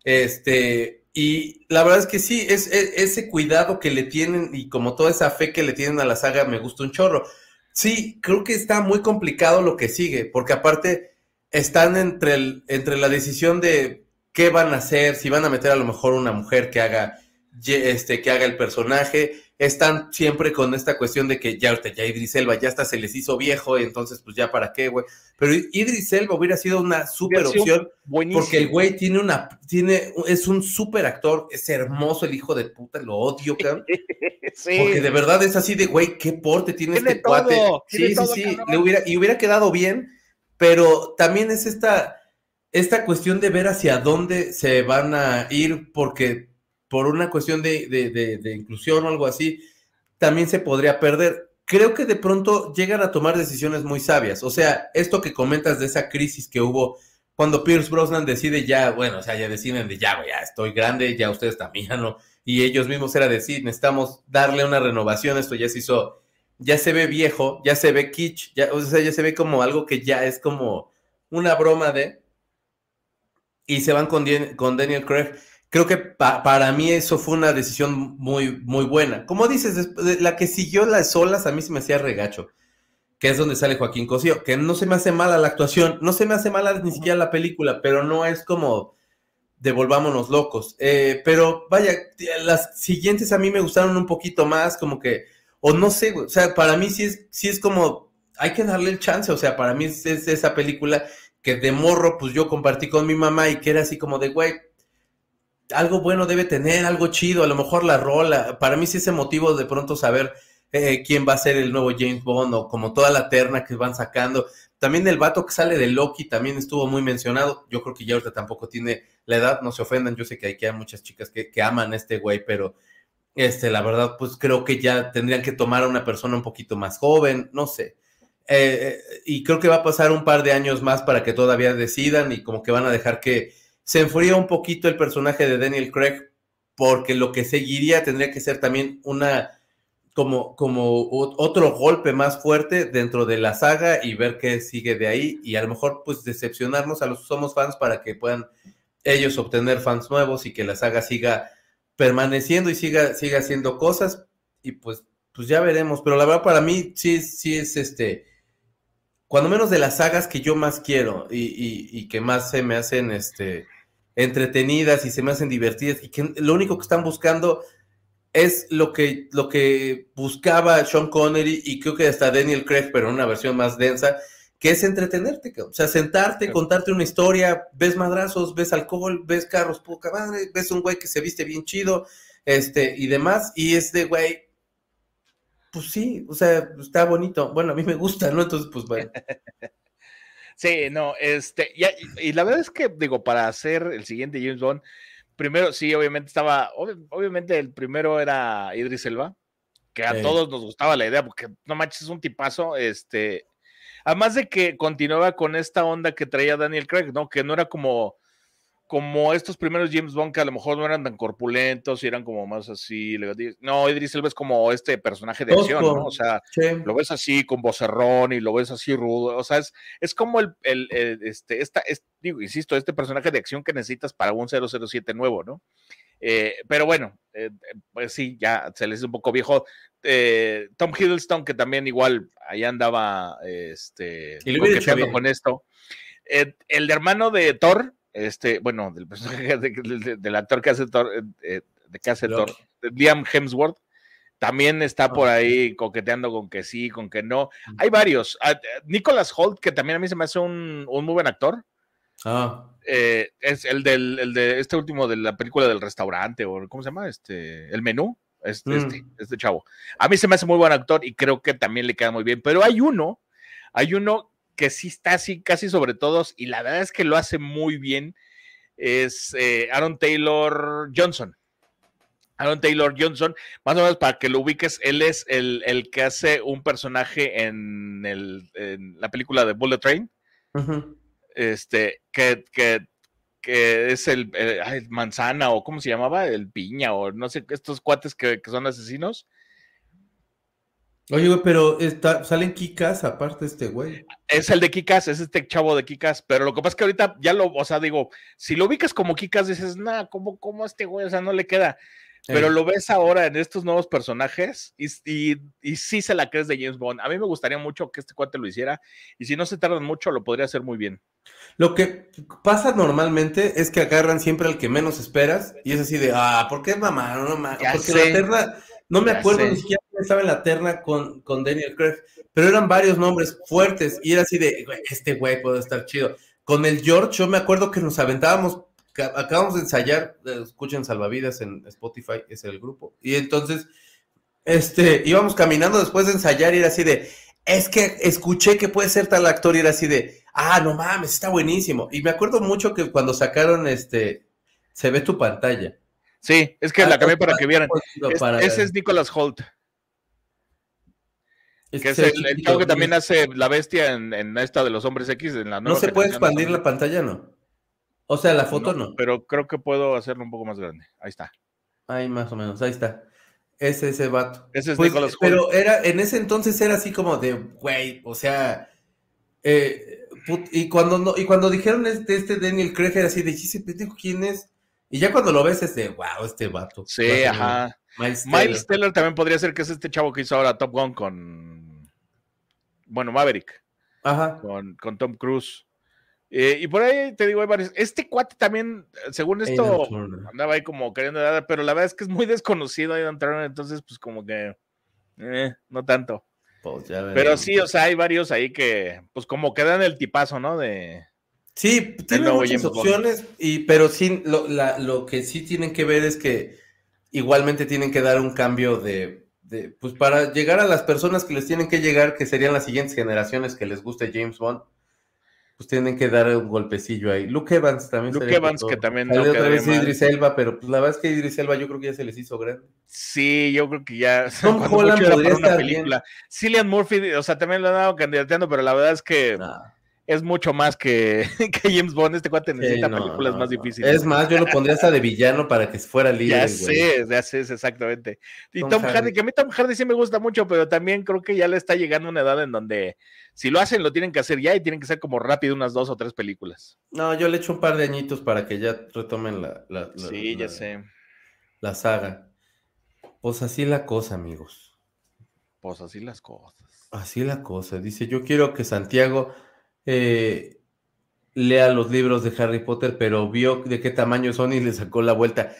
Este, y la verdad es que sí, es, ese cuidado que le tienen y como toda esa fe que le tienen a la saga me gusta un chorro. Sí, creo que está muy complicado lo que sigue, porque aparte están entre, el, entre la decisión de qué van a hacer, si van a meter a lo mejor una mujer que haga, este, que haga el personaje, están siempre con esta cuestión de que ya, ya Idris Elba ya hasta se les hizo viejo, y entonces pues ya para qué, güey. Pero Idris Elba hubiera sido una super opción porque el güey tiene una, tiene, es un super actor, es hermoso el hijo de puta, lo odio, cabrón. Porque de verdad es así de, güey, qué porte tiene, este cuate. Sí, sí, sí, le hubiera, y hubiera quedado bien, pero también es esta, esta cuestión de ver hacia dónde se van a ir, porque por una cuestión de, inclusión o algo así, también se podría perder. Creo que de pronto llegan a tomar decisiones muy sabias. O sea, esto que comentas de esa crisis que hubo cuando Pierce Brosnan decide ya, bueno, o sea, ya deciden de ya, ya estoy grande, ya ustedes también, ¿no? Y ellos mismos era decir, necesitamos darle una renovación, esto ya se hizo, ya se ve viejo, ya se ve kitsch, ya, o sea, ya se ve como algo que ya es como una broma de... Y se van con, con Daniel Craig creo que para mí eso fue una decisión muy, muy buena. Como dices, la que siguió las solas a mí se me hacía regacho, que es donde sale Joaquín Cosío, que no se me hace mala la actuación, no se me hace mala ni siquiera la película, pero no es como devolvámonos locos. Eh, pero vaya, las siguientes a mí me gustaron un poquito más, como que, o no sé, o sea, para mí sí es, sí es como, hay que darle el chance, o sea, para mí es, es esa película que de morro, pues yo compartí con mi mamá y que era así como de, güey, algo bueno debe tener, algo chido, a lo mejor la rola. Para mí sí ese motivo de pronto saber eh, quién va a ser el nuevo James Bond o como toda la terna que van sacando. También el vato que sale de Loki también estuvo muy mencionado. Yo creo que ya ahorita tampoco tiene la edad, no se ofendan. Yo sé que hay, que hay muchas chicas que, que aman este güey, pero este, la verdad, pues creo que ya tendrían que tomar a una persona un poquito más joven, no sé. Eh, eh, y creo que va a pasar un par de años más para que todavía decidan y como que van a dejar que se enfría un poquito el personaje de Daniel Craig porque lo que seguiría tendría que ser también una como, como otro golpe más fuerte dentro de la saga y ver qué sigue de ahí y a lo mejor pues decepcionarnos a los que somos fans para que puedan ellos obtener fans nuevos y que la saga siga permaneciendo y siga, siga haciendo cosas y pues, pues ya veremos, pero la verdad para mí sí, sí es este, cuando menos de las sagas que yo más quiero y, y, y que más se me hacen este, entretenidas y se me hacen divertidas y que lo único que están buscando es lo que, lo que buscaba Sean Connery y creo que hasta Daniel Craig, pero en una versión más densa, que es entretenerte, o sea, sentarte, contarte una historia, ves madrazos, ves alcohol, ves carros, poca madre, ves un güey que se viste bien chido, este, y demás, y es de güey, pues sí, o sea, está bonito, bueno, a mí me gusta, ¿no? Entonces, pues bueno.
Sí, no, este, y, la verdad es que, digo, para hacer el siguiente James Bond, primero, sí, obviamente estaba, obviamente el primero era Idris Elba, que a todos nos gustaba la idea, porque no manches, es un tipazo, este, además de que continuaba con esta onda que traía Daniel Craig, ¿no? Que no era como como estos primeros James Bond que a lo mejor no eran tan corpulentos y eran como más así. No, Idris Elba es como este personaje de acción, ¿no? O sea, lo ves así con vocerrón y lo ves así rudo. O sea, es, es como el, el, este, esta, digo, insisto, este personaje de acción que necesitas para un 007 nuevo, ¿no? Eh, pero bueno, eh, pues sí, ya se les es un poco viejo. Eh, Tom Hiddleston, que también igual ahí andaba este,
Y
con esto. El hermano de Thor, este, bueno, del personaje de- de- del actor que hace Thor, eh, de que hace Thor. Liam Hemsworth, también está por
Ah,
ahí coqueteando con que sí, con que no. Hay varios. Ah, eh, Nicholas Holt, que también a mí se me hace un, un muy buen actor.
Ah,
eh, es el del el de este último de la película del restaurante, o ¿cómo se llama? Este, el menú. Este,
Mm.
este, este chavo. A mí se me hace muy buen actor y creo que también le queda muy bien. Pero hay uno, hay uno que sí está así casi sobre todos y la verdad es que lo hace muy bien. Es eh, Aaron Taylor Johnson. Aaron Taylor Johnson, más o menos para que lo ubiques, él es el, el que hace un personaje en, el, en la película de Bullet Train este, que, que, que es el, ay, manzana o cómo se llamaba, el piña o no sé, estos cuates que, que son asesinos.
Oye, güey, pero está, salen Kikas aparte este güey.
Es el de Kikas, es este chavo de Kikas, pero lo que pasa es que ahorita ya lo, o sea, digo, si lo ubicas como Kikas, dices, nah, ¿cómo, cómo este güey? O sea, no le queda. Pero
Eh,
lo ves ahora en estos nuevos personajes y, y, y sí se la crees de James Bond. A mí me gustaría mucho que este cuate lo hiciera y si no se tardan mucho, lo podría hacer muy bien.
Lo que pasa normalmente es que agarran siempre al que menos esperas y es así de, ah, ¿por qué mamá? No, ma-".
Ya
Porque
sé.
la terna, no me
Ya
acuerdo
sé.
ni siquiera estaba en la terna con, con Daniel Craig, pero eran varios nombres fuertes y era así de, "Güey, este güey puede estar chido. Con el George, yo me acuerdo que nos aventábamos, ca- acabamos de ensayar, escuchen Salvavidas en Spotify, es el grupo, y entonces, este, íbamos caminando después de ensayar y era así de, es que escuché que puede ser tal actor y era así de, ah, no mames, está buenísimo. Y me acuerdo mucho que cuando sacaron este, se ve tu pantalla.
Sí, es que
Ah,
la cambié para que vieran. Es- ese es Nicholas Holt. Que es el, el que también
es-
hace la bestia en, en esta de los hombres X. En la
No
nueva
se puede expandir la pantalla, ¿no? O sea, la foto no.
Pero creo que puedo hacerlo un poco más grande. Ahí está.
Ahí más o menos, ahí está. Ese ese vato.
Ese es
Pues,
Nicholas Holt.
pero era, en ese entonces era así como de, güey, o sea, eh, put- y cuando no, y cuando dijeron este, este Daniel Craig era así de, "¿Y ese pendejo quién es? Y ya cuando lo ves es de, wow, este vato.
Sí, ajá.
Miles
Miles
Teller.
Teller también podría ser que es este chavo que hizo ahora Top Gun con. Bueno, Maverick,
Ajá.
con, con Tom Cruise. Eh, y por ahí te digo, hay varios. Este cuate también, eh, según esto, andaba ahí como queriendo dar, pero la verdad es que es muy desconocido Aidan Turner, entonces, pues como que. eh, no tanto.
Pues, ya
Pero sí, o sea, hay varios ahí que, pues como que dan el tipazo, ¿no? De.
Sí, tiene
nuevo
muchas opciones, y, pero sí, lo, la- lo que sí tienen que ver es que igualmente tienen que dar un cambio de, de, pues para llegar a las personas que les tienen que llegar, que serían las siguientes generaciones que les guste James Bond, pues tienen que dar un golpecillo ahí. Luke Evans también.
Luke Evans, que también no
otra vez
mal.
Idris Elba, pero pues la verdad es que Idris Elba yo creo que ya se les hizo grande.
Sí, yo creo que ya.
Tom Holland podría estar bien.
película. Cillian Murphy, o sea, también lo han dado candidateando, pero la verdad es que
Nah,
es mucho más que, que James Bond. Este cuate
sí,
necesita
no,
películas
no,
más difíciles.
Es más, yo lo pondría hasta de villano para que fuera libre.
Ya
güey.
sé, ya sé, exactamente. Y
Tom
Tom,
Hardy.
Hardy, que a mí Tom Hardy sí me gusta mucho, pero también creo que ya le está llegando una edad en donde si lo hacen, lo tienen que hacer ya y tienen que ser como rápido unas dos o tres películas.
No, yo le echo un par de añitos para que ya retomen la, la, la-
Sí, ya sé.
la saga. Pues así la cosa, amigos.
Pues así las cosas.
Así la cosa. Dice, yo quiero que Santiago eh, lea los libros de Harry Potter, pero vio de qué tamaño son y le sacó la vuelta.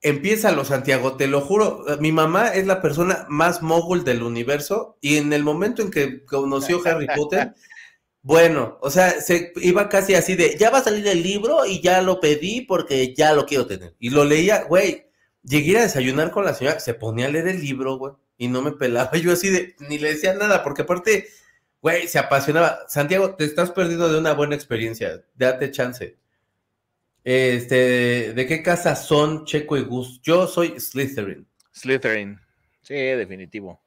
Empiézalo, Santiago, te lo juro. Mi mamá es la persona más mogul del universo y en el momento en que conoció Harry Potter, bueno, o sea, se iba casi así de, ya va a salir el libro y ya lo pedí porque ya lo quiero tener. Y lo leía, güey, llegué a desayunar con la señora, se ponía a leer el libro, güey, y no me pelaba. Yo así de, ni le decía nada, porque aparte, güey, se apasionaba. Santiago, te estás perdiendo de una buena experiencia, date chance. Este, ¿de qué casa son Checo y Gus? Yo soy Slytherin.
Slytherin. Sí, definitivo.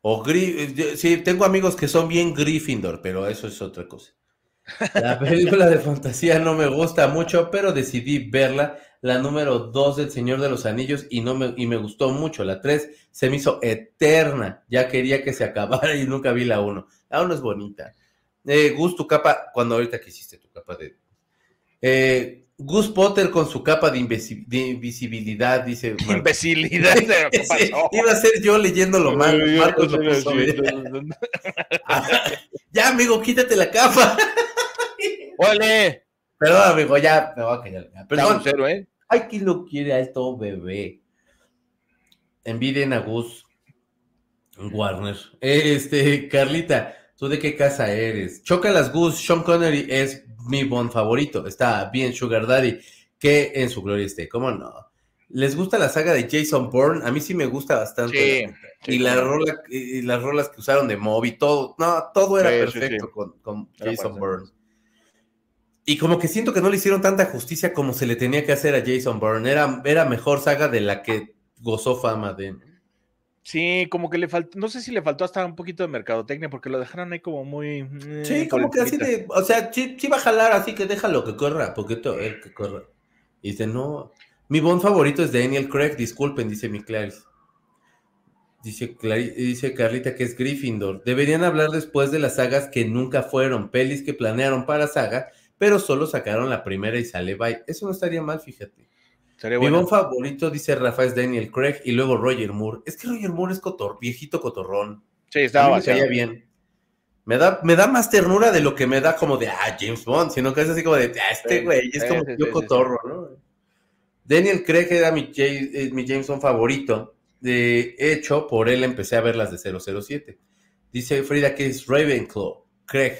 O Gri- yo- sí, tengo amigos que son bien Gryffindor, pero eso es otra cosa. La película de fantasía no me gusta mucho, pero decidí verla, la número 2 del Señor de los Anillos, y, no me, y me gustó mucho. La 3 se me hizo eterna, ya quería que se acabara y nunca vi la 1. La 1 es bonita. Eh, Gus, tu capa, cuando ahorita que hiciste tu capa de... Eh, Gus Potter con su capa de, invisi- de invisibilidad, dice. Marco.
Imbecilidad. ¿qué
Sí,
pasó?
iba a ser yo leyéndolo mal. Marcos lo puso ya, amigo, quítate la capa.
¡Ole!
Perdón, amigo, ya me voy a callar. Perdón.
Cero, ¿eh?
Ay, ¿quién lo quiere a esto, bebé? Envidien a Gus Warner. Eh, Este, Carlita, ¿tú de qué casa eres? Choca las Gus, Sean Connery es mi Bond favorito. Está bien Sugar Daddy, que en su gloria esté. ¿Cómo no? ¿Les gusta la saga de Jason Bourne? A mí sí me gusta bastante.
Sí,
y, la
cómo no.
rola, y las rolas que usaron de Moby, todo, no, todo era
Sí,
perfecto con, con Jason Bourne. Y como que siento que no le hicieron tanta justicia como se le tenía que hacer a Jason Bourne. Era, era mejor saga de la que gozó fama de.
Sí, como que le faltó, no sé si le faltó hasta un poquito de mercadotecnia, porque lo dejaron ahí como muy. eh,
Sí, como que así de. O sea, sí, sí va a jalar, así que déjalo que corra, poquito, él que corra. Y dice, no. Mi Bond favorito es Daniel Craig, disculpen, dice mi Clarice. Dice, Clari- dice Carlita que es Gryffindor. Deberían hablar después de las sagas que nunca fueron, pelis que planearon para saga, pero solo sacaron la primera y sale bye. Eso no estaría mal, fíjate.
Sería
Mi. Bond favorito, dice Rafa, es Daniel Craig y luego Roger Moore. Es que Roger Moore es cotor, viejito cotorrón.
Sí, estaba
me bien. Me da, me da más ternura de lo que me da como de, ah, James Bond, sino que es así como de, ah, este
Sí,
güey, es como
sí,
yo
sí,
cotorro, ¿no? Daniel Craig era mi, eh, mi James Bond favorito. De hecho, por él empecé a ver las de 007. Dice Frida que es Ravenclaw. Craig.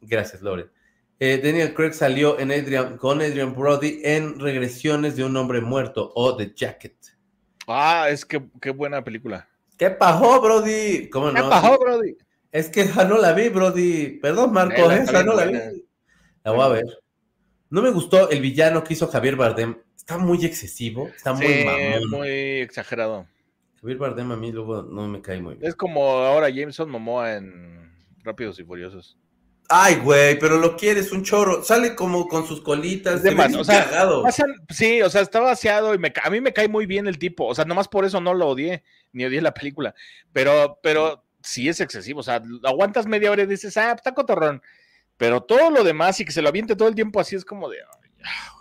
Gracias, Lore. Eh, Daniel Craig salió en Adrian, con Adrian Brody en Regresiones de un hombre muerto o The Jacket.
Ah, es que qué buena película.
¿Qué pasó, Brody? ¿Cómo
¿Qué
no?
pasó, Brody?
Es que esa no la vi, Brody. Perdón, Marco, esa no la
buena.
vi. La voy a ver. No me gustó el villano que hizo Javier Bardem. Está muy excesivo, está muy mamón.
muy exagerado.
Javier Bardem a mí luego no me cae muy bien.
Es como ahora Jameson Momoa en Rápidos y Furiosos.
Ay, güey, pero lo quieres un chorro. Sale como con sus colitas.
De
bien
o sea, sí, o sea, está vaciado y me, a mí me cae muy bien el tipo. O sea, nomás por eso no lo odié, ni odié la película. Pero, pero sí es excesivo. O sea, aguantas media hora y dices, ah, está cotorrón. Pero todo lo demás y que se lo aviente todo el tiempo así es como de. ay, ya.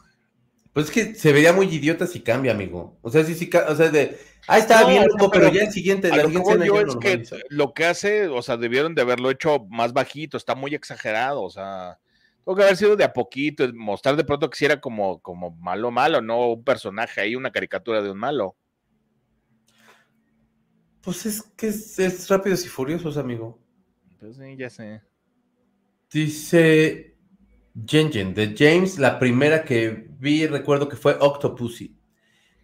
Pues es que se vería muy idiota si cambia, amigo. O sea, sí, sí, o sea, de. Ah, está
No,
bien, loco, pero,
pero
ya el siguiente, la
lo que voy yo es que lo que hace, o sea, debieron de haberlo hecho más bajito, está muy exagerado, o sea, tuvo que haber sido de a poquito, mostrar de pronto que si era como, como malo, malo, no un personaje ahí, una caricatura de un malo.
Pues es que es, es rápidos y furiosos, amigo.
Pues sí, ya sé.
Dice Jen de James, la primera que vi, recuerdo que fue Octopussy.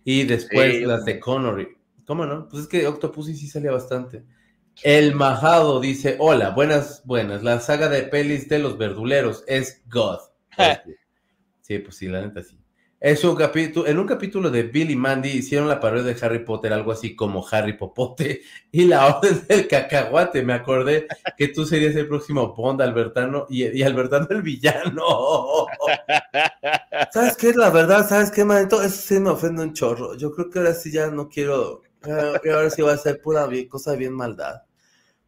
Y después
Sí,
las de. Connery. ¿Cómo no? Pues es que Octopussy sí salía bastante. El Majado dice: Hola, buenas, buenas. La saga de pelis de los verduleros es God. sí, pues sí, la neta sí. Es un capítulo, en un capítulo de Bill y Mandy hicieron la parodia de Harry Potter, algo así como Harry Popote y la orden del cacahuate. Me acordé que tú serías el próximo Bond, Albertano, y, y Albertano el villano. ¿Sabes qué es la verdad? ¿Sabes qué, manito? Eso sí me ofende un chorro. Yo creo que ahora sí ya no quiero. que ahora sí va a ser pura cosa bien maldad.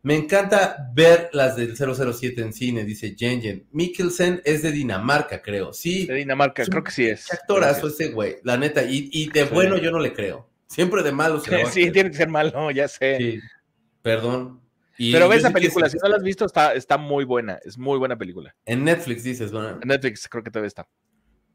Me encanta ver las del 007 en cine, dice Jen Jen. Mikkelsen es de Dinamarca, creo. Sí,
De Dinamarca, creo que sí es.
actorazo ese güey, la neta. Y, y de
Sí.
bueno yo no le creo. Siempre de malo se
sí. Sí, tiene que ser malo, ya sé.
Sí, Perdón. Y
Pero ve esa película, si no la has visto, está, está muy buena, es muy buena película.
En Netflix dices, bueno.
En Netflix creo que todavía está.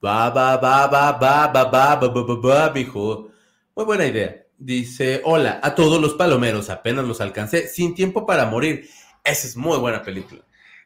Va, va, va, va, va, va, va, va, va, va, va, mijo. Muy buena idea. Dice, hola, a todos los palomeros, apenas los alcancé, sin tiempo para morir. Esa es muy buena película.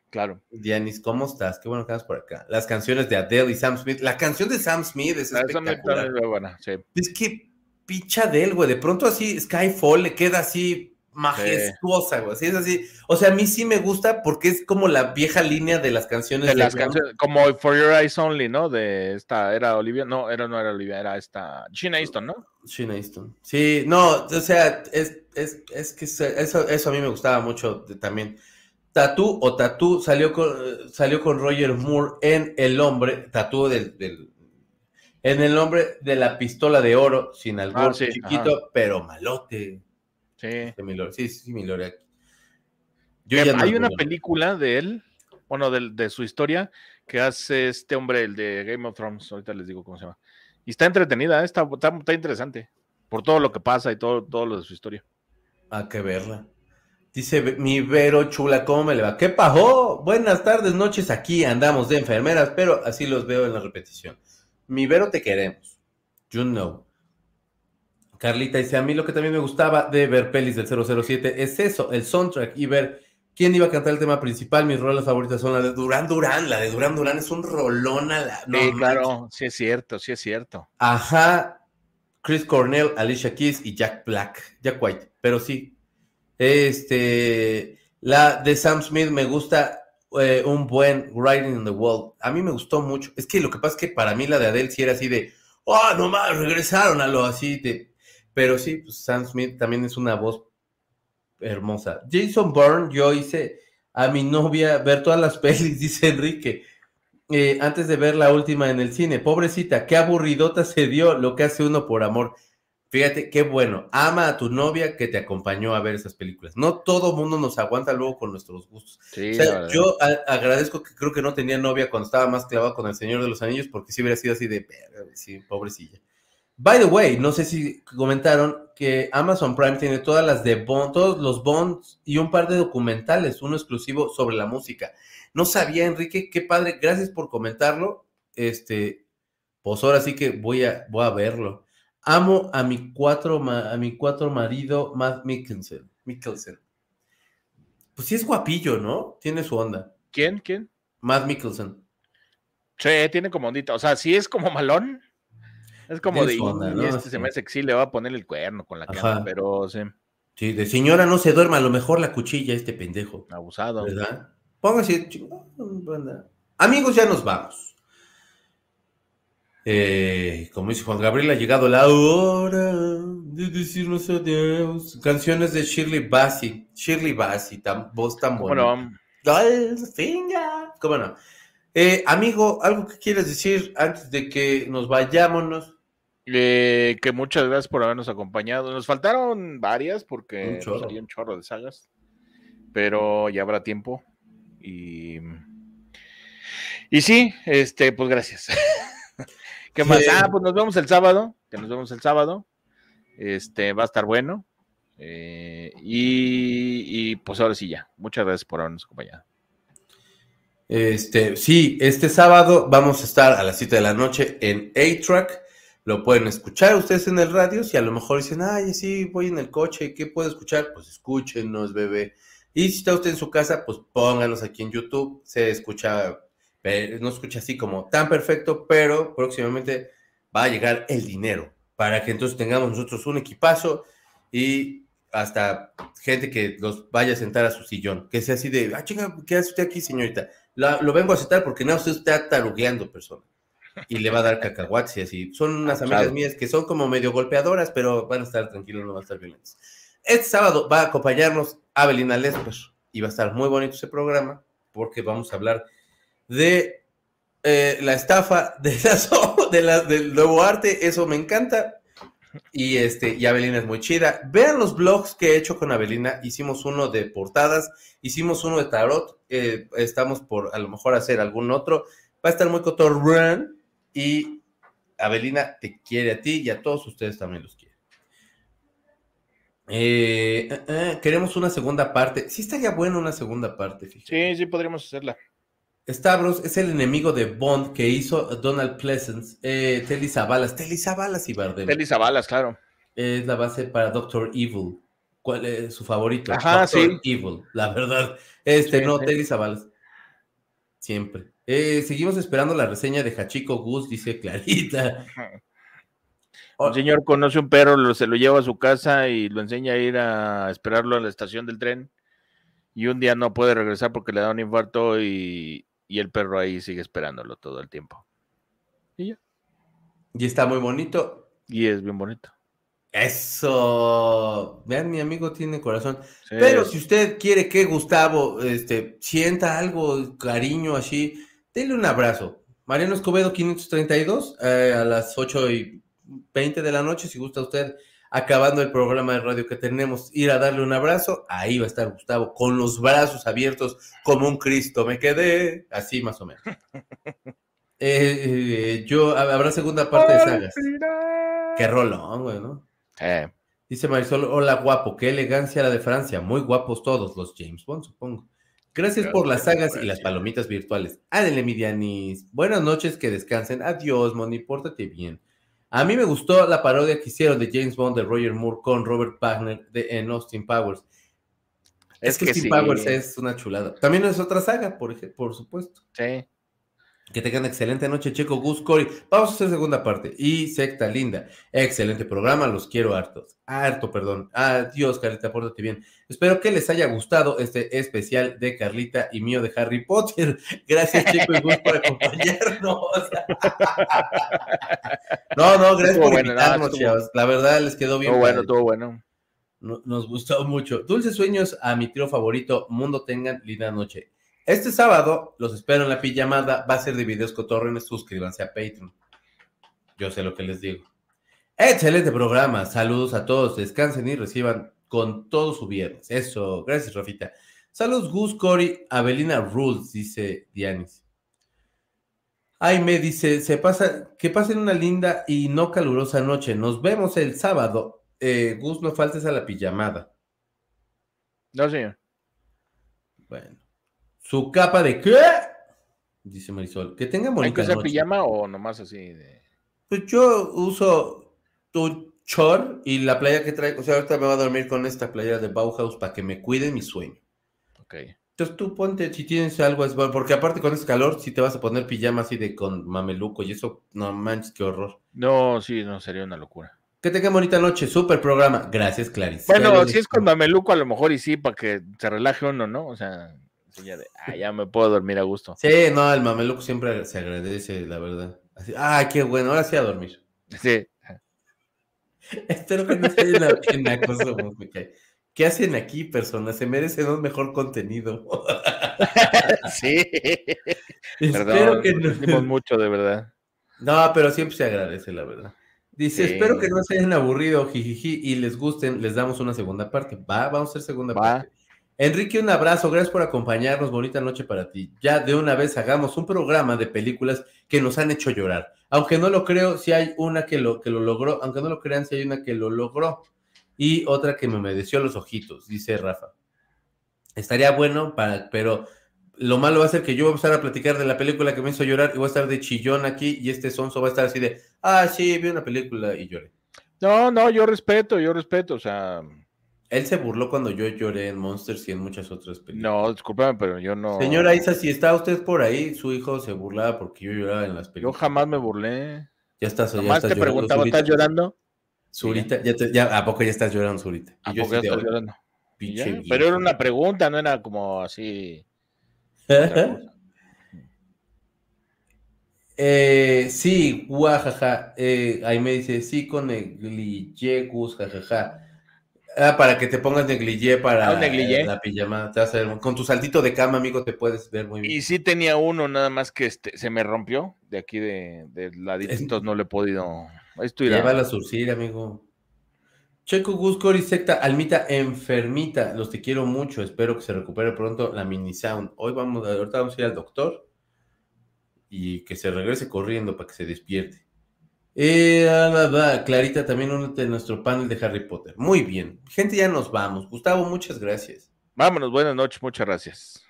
Claro.
Dianis, ¿cómo estás? Qué bueno que estás por acá. Las canciones de Adele y Sam Smith. La canción de Sam Smith es
me-
espectacular.
es buena, sí.
Es que picha Adele, güey. De pronto así Skyfall le queda así majestuosa, güey. Así es así. O sea, a mí sí me gusta porque es como la vieja línea de las canciones
De las canciones, como For Your Eyes Only, ¿no? De esta, era Olivia, no, era, no era Olivia, era esta, Gina Easton, ¿no?
Sheena Easton. Sí, no, o sea, es, es, es que eso, eso a mí me gustaba mucho de- también. Tatú o Tatú salió con, salió con Roger Moore en El Hombre, Tatú del, del- en El Hombre de la Pistola de Oro, sin albur,
Ah, sí,
chiquito, pero malote.
Sí.
Sí, mi lore, sí. Yo ya no
hay una película de él bueno, de, de su historia que hace este hombre, el de Game of Thrones, ahorita les digo cómo se llama. Y está entretenida, ¿eh? está, está, está interesante, por todo lo que pasa y todo, todo lo de su historia.
Hay que verla. Dice mi Vero chula, ¿cómo me le va? ¿Qué pasó? Buenas tardes, noches, aquí andamos de enfermeras, pero así los veo en la repetición. Mi Vero, te queremos. You know. Carlita dice, a mí lo que también me gustaba de ver pelis del 007 es eso, el soundtrack y ver quién iba a cantar el tema principal. Mis rolas favoritas son la de Durán Durán, la de Durán Durán es un rolón a la... no
sí, claro, sí es cierto, sí es cierto.
Ajá, Chris Cornell, Alicia Keys y Jack Black, Jack White, pero sí. Este, la de Sam Smith me gusta eh, un buen Writing on the Wall. A mí me gustó mucho. Es que lo que pasa es que para mí la de Adele sí era así de, oh, no más, regresaron a lo así de. Pero sí, pues Sam Smith también es una voz hermosa. Jason Bourne, yo hice a mi novia ver todas las pelis, dice Enrique eh, antes de ver la última en el cine. Pobrecita, qué aburridota se dio lo que hace uno por amor. Fíjate, qué bueno. Ama a tu novia que te acompañó a ver esas películas. No todo mundo nos aguanta luego con nuestros gustos.
Sí,
O sea, yo agradezco que creo que no tenía novia cuando estaba más clavado con el Señor de los Anillos, porque sí hubiera sido así de, "Verga, sí, pobrecilla. By the way, no sé si comentaron que Amazon Prime tiene todas las de Bond, todos los Bonds y un par de documentales, uno exclusivo sobre la música. No sabía, Enrique, qué padre, gracias por comentarlo. Este, pues ahora sí que voy a, voy a verlo. Amo a mi cuatro, a mi cuatro marido, Matt Mikkelsen. Mikkelsen. Pues sí es guapillo, ¿no? Tiene su onda.
¿Quién? ¿Quién?
Matt Mikkelsen.
Sí, tiene como ondita. O sea, sí es como malón. Es como de,
su onda,
"Y
¿no?
este
Sí.
se me hace que sí le va a poner el cuerno con la cara, pero sí,
Sí, de señora no se duerma, a lo mejor la cuchilla este pendejo.
abusado.
¿Verdad? Póngase. Amigos, ya nos vamos. Eh, como dice Juan Gabriel, ha llegado la hora de decirnos adiós. Canciones de Shirley Bassey. Shirley Bassey, tan, voz tan buena.
Bueno.
¿Cómo no? Eh, amigo, ¿algo que quieras decir antes de que nos vayámonos?
Eh, que muchas gracias por habernos acompañado. Nos faltaron varias porque
Un chorro.
hay un chorro de sagas, pero ya habrá tiempo. Y, y sí, este, pues gracias. ¿Qué más?
Sí.
Ah, pues nos vemos el sábado, que nos vemos el sábado. Este, va a estar bueno. Eh, y, y, pues ahora sí ya. Muchas gracias por habernos acompañado.
Este, sí, este sábado vamos a estar a las 7 de la noche en A-Track. Lo pueden escuchar ustedes en el radio. Si a lo mejor dicen, ay, sí, voy en el coche, ¿qué puedo escuchar? Pues escúchenos, bebé. Y si está usted en su casa, pues pónganos aquí en YouTube. Se escucha, no escucha así como tan perfecto, pero próximamente va a llegar el dinero para que entonces tengamos nosotros un equipazo y hasta gente que los vaya a sentar a su sillón, que sea así de, ah, chinga, ¿qué hace usted aquí, señorita? Lo vengo a sentar porque nada, usted está tarugueando, persona. Y le va a dar cacahuates y así. Son unas
Abusado.
amigas mías que son como medio golpeadoras, pero van a estar tranquilos, no van a estar violentos. Este sábado va a acompañarnos Abelina Lesper y va a estar muy bonito ese programa porque vamos a hablar de eh, la estafa de las de la- del nuevo arte. Eso me encanta. Y este, y Abelina es muy chida. Vean los blogs que he hecho con Abelina. Hicimos uno de portadas, hicimos uno de tarot. eh, estamos por a lo mejor hacer algún otro. Va a estar muy cotorrón. Y Abelina te quiere a ti y a todos ustedes también los quiere. Eh, eh, eh, queremos una segunda parte. Sí estaría bueno una segunda parte, fíjate.
Sí, sí, podríamos hacerla.
Stavros es el enemigo de Bond que hizo Donald Pleasance, Telly Savalas, Telly Savalas y Bardem.
Telly Zabalas, claro.
Es la base para Doctor Evil. ¿Cuál es su favorito?
Ajá,
Doctor
sí.
Evil, la verdad. Este,
Sí,
no,
sí.
Telly Savalas. Siempre. Eh, seguimos esperando la reseña de Hachiko Gus, dice Clarita.
Un señor conoce un perro, lo- se lo lleva a su casa y lo enseña a ir a esperarlo a la estación del tren. Y un día no puede regresar porque le da un infarto y, y el perro ahí sigue esperándolo todo el tiempo. Y ya.
Y está muy bonito.
Y es bien bonito.
Eso. Vean, mi amigo tiene corazón.
Sí,
Pero si usted quiere que Gustavo este, sienta algo, cariño así, denle un abrazo. Mariano Escobedo 532 eh, a las 8 y 20 de la noche, si gusta usted acabando el programa de radio que tenemos, ir a darle un abrazo, ahí va a estar Gustavo con los brazos abiertos como un Cristo. Me quedé así más o menos. Eh, eh, yo, habrá segunda parte de sagas. Qué rolón, güey, ¿no?
Eh,
Dice Marisol, hola guapo, qué elegancia la de Francia, muy guapos todos los James Bond, supongo. Gracias por las sagas y las palomitas virtuales. Ádenle, Midianis. Buenas noches, que descansen. Adiós, Moni, pórtate bien. A mí me gustó la parodia que hicieron de James Bond de Roger Moore con Robert Wagner de, en Austin Powers. Es,
Es
que, Austin
sí.
Powers es una chulada. También es otra saga, por, por supuesto.
sí.
Que tengan excelente noche, Checo, Gus, Cory. Vamos a hacer segunda parte. Y secta linda. Excelente programa, los quiero hartos. Harto, perdón. Adiós, Carlita, pórtate bien. Espero que les haya gustado este especial de Carlita y mío de Harry Potter. Gracias, Checo y Gus, por acompañarnos. no, no, gracias
Estuvo
por
bueno, no,
invitarnos,
estuvo-
chavos. La verdad, les quedó bien.
Todo bueno, todo bueno.
No- Nos gustó mucho. Dulces sueños a mi trío favorito. Mundo tengan linda noche. Este sábado los espero en la pijamada. Va a ser de videos cotorrenes. Suscríbanse a Patreon. Yo sé lo que les digo. Excelente programa. Saludos a todos. Descansen y reciban con todo su viernes. Eso. Gracias, Rafita. Saludos, Gus, Cory, Avelina Rules, dice Dianis. Ay, me dice, se pasa, que pasen una linda y no calurosa noche. Nos vemos el sábado. Eh, Gus, no faltes a la pijamada.
No, señor.
Bueno. ¿Su capa de qué? Dice Marisol. Que tenga
¿Hay
bonita
que usar pijama o nomás así de...
Pues yo uso tu chor y la playa que traigo. O sea, ahorita me voy a dormir con esta playa de Bauhaus para que me cuide mi sueño.
Ok.
Entonces tú ponte, si tienes algo, es bueno, porque aparte con este calor, si te vas a poner pijama así de con mameluco y eso, no manches, qué horror.
No, sí, no, sería una locura.
Que tengan bonita noche, súper programa. Gracias, Clarice.
Bueno, si es con mameluco, a lo mejor y sí, para que se relaje uno, ¿no? O sea, ya de, ah, ya me puedo dormir a gusto.
Sí, no, el mameluco siempre se agradece, la verdad. Así, ah, qué bueno, ahora sí a dormir.
Sí.
Espero que no se hayan en me cae. ¿Qué hacen aquí, personas? Se merecen un mejor contenido.
sí.
Espero
Perdón,
que no.
mucho, de verdad.
No, pero siempre se agradece, la verdad. Dice,
Sí.
espero que no se hayan aburrido, jijiji, y les gusten, les damos una segunda parte. Va, vamos a hacer segunda
Va.
parte. Enrique, un abrazo, gracias por acompañarnos, bonita noche para ti. Ya de una vez hagamos un programa de películas que nos han hecho llorar. Aunque no lo creo, si hay una que lo, que lo logró, aunque no lo crean, si hay una que lo logró. Y otra que me humedeció los ojitos, dice Rafa. Estaría bueno, para, pero lo malo va a ser que yo voy a empezar a platicar de la película que me hizo llorar y voy a estar de chillón aquí y este sonso va a estar así de, ah, sí, vi una película y lloré.
No, no, yo respeto, yo respeto, o sea,
Él se burló cuando yo lloré en Monsters y en muchas otras películas.
no, discúlpame, pero yo no.
Señora Isa, si está usted por ahí, su hijo se burlaba porque yo lloraba en las
Yo
películas.
jamás me burlé.
Ya estás, ya
Nomás
estás
te
llorando,
preguntaba. ¿estás llorando?
Zurita, ya te- ya, ¿a poco ya estás llorando, Zurita?
¿A
yo
poco ya estás llorando?
Pinche.
Pero era una pregunta, no era como así.
Eh, sí, guajaja. Eh, ahí me dice, sí, con gus, jajaja. Ah, para que te pongas negligé para
Ah, negligé.
la pijama. Te vas a ver- con tu saltito de cama, amigo, te puedes ver muy bien.
Y sí tenía uno, nada más que este, se me rompió de aquí de, de ladito,
Es-
entonces no le he podido. Esto irá.
Lleva a surcir, amigo. Checo, Gus, Cori, Secta, Almita, enfermita. Los te quiero mucho. Espero que se recupere pronto la mini sound. Hoy vamos, ahorita vamos a ir al doctor y que se regrese corriendo para que se despierte. Eh, ah. Clarita, también únete a nuestro panel de Harry Potter. Muy bien. Gente, ya nos vamos. Gustavo, muchas gracias.
Vámonos, buenas noches, muchas gracias.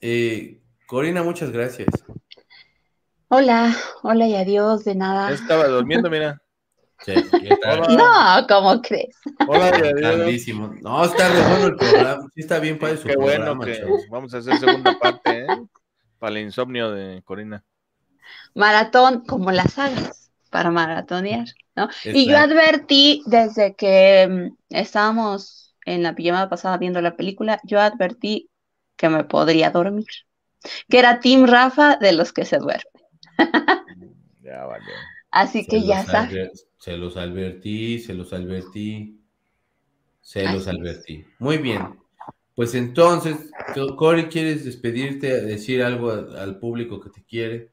Eh, Corina, muchas gracias.
Hola, hola y adiós, de nada.
Estaba durmiendo, mira.
Sí.
No, ¿cómo crees?
Hola.
Grandísimo. No, está re bueno el programa. Sí, está bien para su
Qué bueno
programa,
que
chavos.
vamos a hacer segunda parte, ¿eh? Para el insomnio de Corina.
Maratón como las sagas, para maratonear, ¿no? Y yo advertí desde que mm, estábamos en la pijamada pasada viendo la película, yo advertí que me podría dormir. Que era Team Rafa de los que se duermen.
Ya vale.
Así
Se
que ya sabes.
adver- Se los advertí, se los advertí, se
Así
los
es.
advertí. Muy bien. Pues entonces, Co- Cory, ¿quieres despedirte, decir algo al público que te quiere?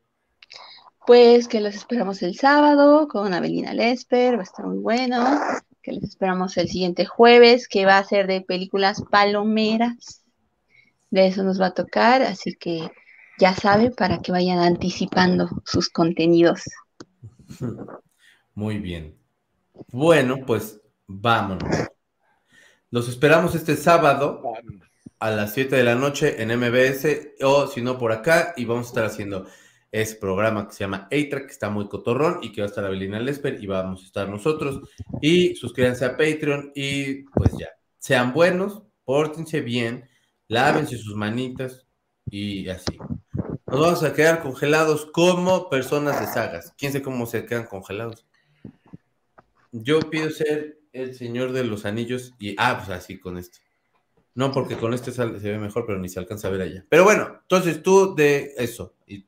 Pues que los esperamos el sábado con Avelina Lesper, va a estar muy bueno. que les esperamos el siguiente jueves, que va a ser de películas palomeras. De eso nos va a tocar, así que ya saben para que vayan anticipando sus contenidos.
Muy bien. Bueno, pues vámonos. Los esperamos este sábado a las 7 de la noche en MBS o si no por acá y vamos a estar haciendo ese programa que se llama A-Track, que está muy cotorrón y que va a estar Abelina Lesper y vamos a estar nosotros. Y suscríbanse a Patreon y pues ya, sean buenos, pórtense bien, lávense sus manitas y así. Nos vamos a quedar congelados como personas de sagas. ¿Quién sabe cómo se quedan congelados? Yo pido ser el señor de los anillos y, ah, pues así con esto. No, porque con este se ve mejor, pero ni se alcanza a ver allá. Pero bueno, entonces tú de eso. Y